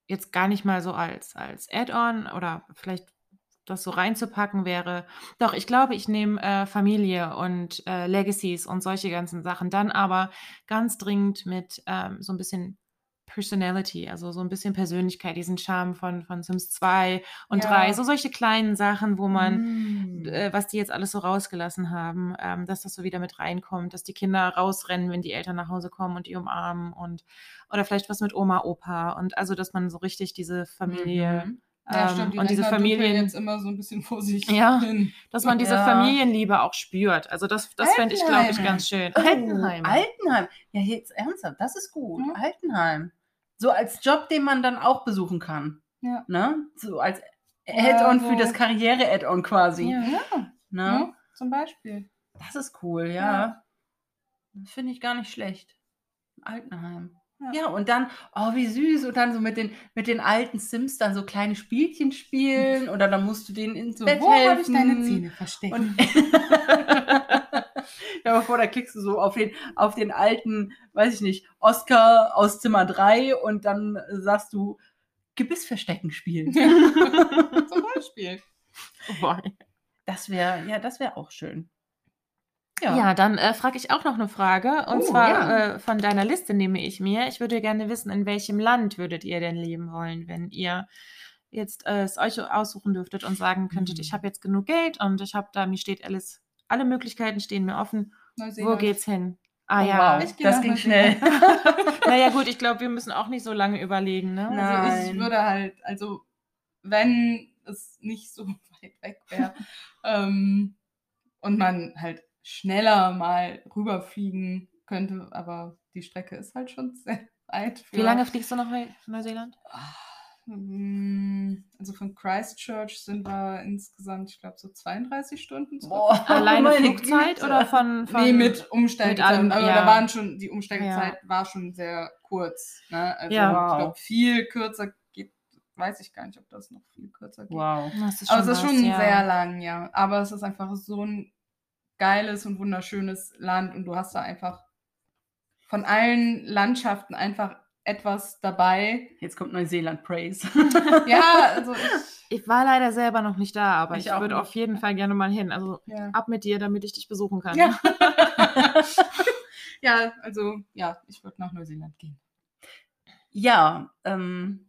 jetzt gar nicht mal so als, als Add-on oder vielleicht das so reinzupacken wäre. Doch, ich glaube, ich nehme äh, Familie und äh, Legacies und solche ganzen Sachen. Dann aber ganz dringend mit ähm, so ein bisschen Personality, also so ein bisschen Persönlichkeit, diesen Charme von, von Sims 2 und Ja. 3. So solche kleinen Sachen, wo man mm. äh, was die jetzt alles so rausgelassen haben, ähm, dass das so wieder mit reinkommt, dass die Kinder rausrennen, wenn die Eltern nach Hause kommen und die umarmen und oder vielleicht was mit Oma, Opa und also, dass man so richtig diese Familie Mhm. Ja, ähm, stimmt. Die und diese Familien, jetzt immer so ein bisschen vor sich Ja. hin. dass man diese Ja. Familienliebe auch spürt. Also das, das fände ich, glaube ich, ganz schön. Oh, Altenheime. Altenheim. Ja, jetzt ernsthaft, das ist gut. Ja. Altenheim. So als Job, den man dann auch besuchen kann. Ja. Ne? So als Ja, Add-on so- für das Karriere-Add-on quasi. Ja. Ja. Ne? Ne? Zum Beispiel. Das ist cool, ja. Ja. Das finde ich gar nicht schlecht. Altenheim. Ja. Ja. und dann, oh, wie süß. Und dann so mit den, mit den alten Sims dann so kleine Spielchen spielen. Oder dann musst du denen ins So, Bett wo habe ich helfen. deine Zähne versteckt? Ja, aber vor, da klickst du so auf den, auf den alten, weiß ich nicht, Oscar aus Zimmer 3 und dann sagst du Gebissverstecken spielen. Zum Beispiel. Das wäre, ja, das wäre auch schön. Ja, dann äh, frage ich auch noch eine Frage. Und Oh, zwar ja. äh, von deiner Liste nehme ich mir. Ich würde gerne wissen, in welchem Land würdet ihr denn leben wollen, wenn ihr jetzt äh, es euch aussuchen dürftet und sagen könntet, Mhm. ich habe jetzt genug Geld und ich habe da, mir steht alles, alle Möglichkeiten stehen mir offen. Wo geht's hin? Ah Oh, ja. wow. Das ging schnell. naja gut, ich glaube, wir müssen auch nicht so lange überlegen. Ne? Na. Also ich Nein. würde halt, also wenn es nicht so weit weg wäre ähm, und man halt schneller mal rüberfliegen könnte, aber die Strecke ist halt schon sehr weit. Wie lange fliegst du nach Neu- Neuseeland? Mm, Also von Christchurch sind wir insgesamt, ich glaube, so 32 Stunden zurück. Boah, Alleine Flugzeit Güte. oder von, von nee, mit Umsteigezeit. allem, aber ja. da waren schon, die Umsteigezeit war schon sehr kurz. Ne? Also Ja. ich glaube, viel kürzer geht, weiß ich gar nicht, ob das noch viel kürzer geht. Wow. Das ist Aber es ist was, schon ja. sehr lang, ja. Aber es ist einfach so ein geiles und wunderschönes Land und du hast da einfach von allen Landschaften einfach etwas dabei. Jetzt kommt Neuseeland Praise. Ja, also ich, Ich war leider selber noch nicht da, aber Ich ich, würde auf jeden Fall gerne mal hin. Also ja. ab mit dir, damit ich dich besuchen kann. Ja. ja, also ja, ich würde nach Neuseeland gehen. Ja, ähm,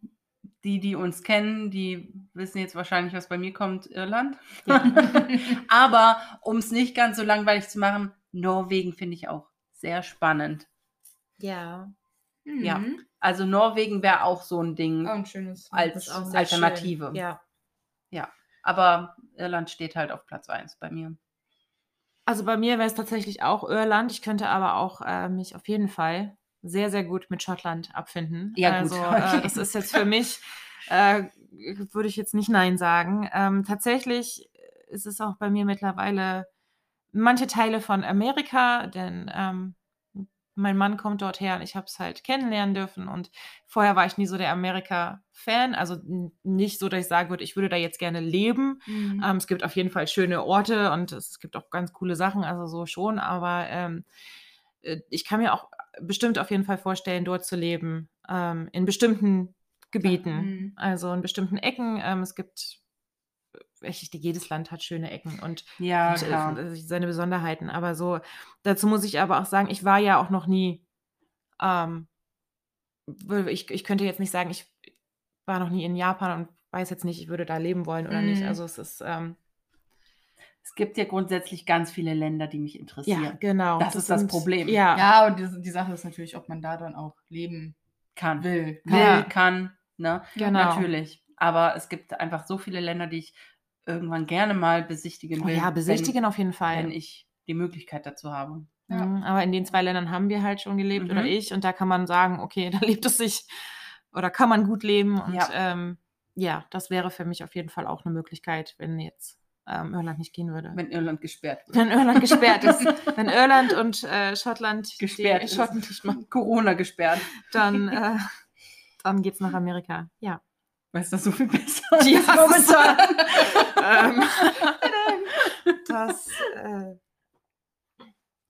die, die uns kennen, die wissen jetzt wahrscheinlich, was bei mir kommt, Irland. Aber um es nicht ganz so langweilig zu machen, Norwegen finde ich auch sehr spannend. Ja. Ja. Mhm. Also Norwegen wäre auch so ein Ding Auch ein schönes als Alternative. schön. Ja. Aber Irland steht halt auf Platz 1 bei mir. Also bei mir wäre es tatsächlich auch Irland. Ich könnte aber auch äh, mich auf jeden Fall sehr, sehr gut mit Schottland abfinden. Ja, gut, Also okay. äh, das ist jetzt für mich, äh, würde ich jetzt nicht Nein sagen. Ähm, tatsächlich ist es auch bei mir mittlerweile manche Teile von Amerika, denn ähm, mein Mann kommt dort her und ich habe es halt kennenlernen dürfen. Und vorher war ich nie so der Amerika-Fan. Also nicht so, dass ich sagen würde, ich würde da jetzt gerne leben. Mhm. Ähm, es gibt auf jeden Fall schöne Orte und es gibt auch ganz coole Sachen, also so schon, aber ähm, äh, ich kann mir auch bestimmt auf jeden Fall vorstellen, dort zu leben, ähm, in bestimmten Gebieten, Mhm. also in bestimmten Ecken. Ähm, es gibt, echt, jedes Land hat schöne Ecken und Ja, und, seine Besonderheiten, aber so, dazu muss ich aber auch sagen, ich war ja auch noch nie, ähm, ich, ich könnte jetzt nicht sagen, ich war noch nie in Japan und weiß jetzt nicht, ich würde da leben wollen oder nicht. Mhm. Also es ist, ähm, Es gibt ja grundsätzlich ganz viele Länder, die mich interessieren. ja, genau. Das ist das Problem. Ja, Ja, und die, die Sache ist natürlich, ob man da dann auch leben Kann. will. Will, Ja. kann, ne? genau. Natürlich. Aber es gibt einfach so viele Länder, die ich irgendwann gerne mal besichtigen Oh will. ja, besichtigen auf jeden wenn, Fall. wenn ich die Möglichkeit dazu habe. Ja. Mhm, Aber in den zwei Ländern haben wir halt schon gelebt Mhm. oder ich und da kann man sagen, okay, da lebt es sich oder kann man gut leben und Ja. ähm, ja, das wäre für mich auf jeden Fall auch eine Möglichkeit, wenn jetzt ähm, Irland nicht gehen würde. Wenn Irland gesperrt wird. Wenn Irland gesperrt ist, wenn Irland und äh, Schottland Gesperrt die ist. Schotten nicht Corona gesperrt. dann, äh, dann geht's nach Amerika. Ja. Weißt du, so viel besser. Ja, als momentan. ähm, das äh,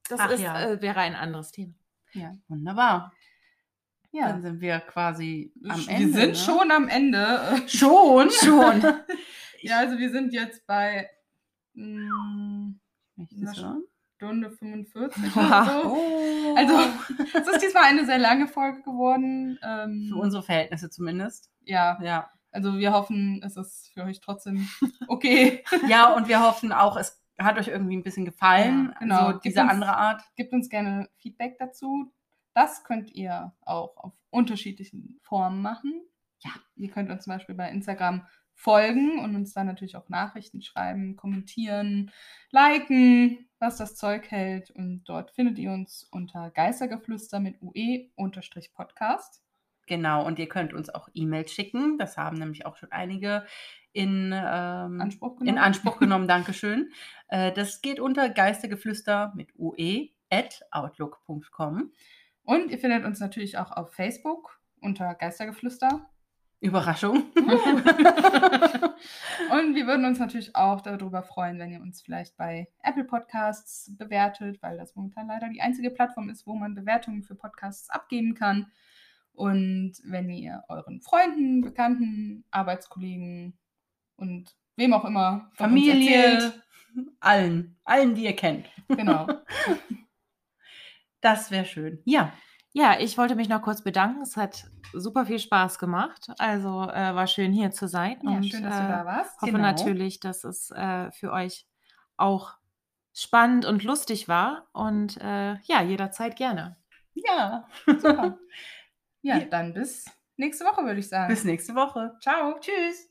das Ach ist, ja. äh, wäre ein anderes Thema. ja, wunderbar. Ja. Dann sind wir quasi am wir Ende. sind ne? schon am Ende. Schon? Schon. Ja, also wir sind jetzt bei mm, schon. Stunde 45 Wow. oder so. Oh. Also, es ist diesmal eine sehr lange Folge geworden. Ähm, für unsere Verhältnisse zumindest. Ja, Ja. Also wir hoffen, es ist für euch trotzdem okay. Ja, und wir hoffen auch, es hat euch irgendwie ein bisschen gefallen. Ja, genau. So Gebt diese uns- andere Art. Gebt uns gerne Feedback dazu. Das könnt ihr auch auf unterschiedlichen Formen machen. Ja, ihr könnt uns zum Beispiel bei Instagram folgen und uns dann natürlich auch Nachrichten schreiben, kommentieren, liken, was das Zeug hält. Und dort findet ihr uns unter Geistergeflüster mit UE-Podcast. Genau, und ihr könnt uns auch E-Mails schicken. Das haben nämlich auch schon einige in, ähm, Anspruch in genommen. Anspruch genommen. Dankeschön. Äh, das geht unter geistegeflüster mit ue at outlook.com. Und ihr findet uns natürlich auch auf Facebook unter Geistergeflüster. Überraschung. Und wir würden uns natürlich auch darüber freuen, wenn ihr uns vielleicht bei Apple Podcasts bewertet, weil das momentan leider die einzige Plattform ist, wo man Bewertungen für Podcasts abgeben kann. Und wenn ihr euren Freunden, Bekannten, Arbeitskollegen und wem auch immer Familie, erzählt. allen, allen, die ihr kennt. Genau. Das wäre schön. Ja, Ja, ich wollte mich noch kurz bedanken. Es hat super viel Spaß gemacht. Also äh, war schön hier zu sein. Ja, und schön, dass du äh, da warst. hoffe Genau. natürlich, dass es äh, für euch auch spannend und lustig war. Und äh, ja, jederzeit gerne. ja. Super. Ja, Ja. dann bis nächste Woche, würde ich sagen. Bis nächste Woche. Ciao. Tschüss.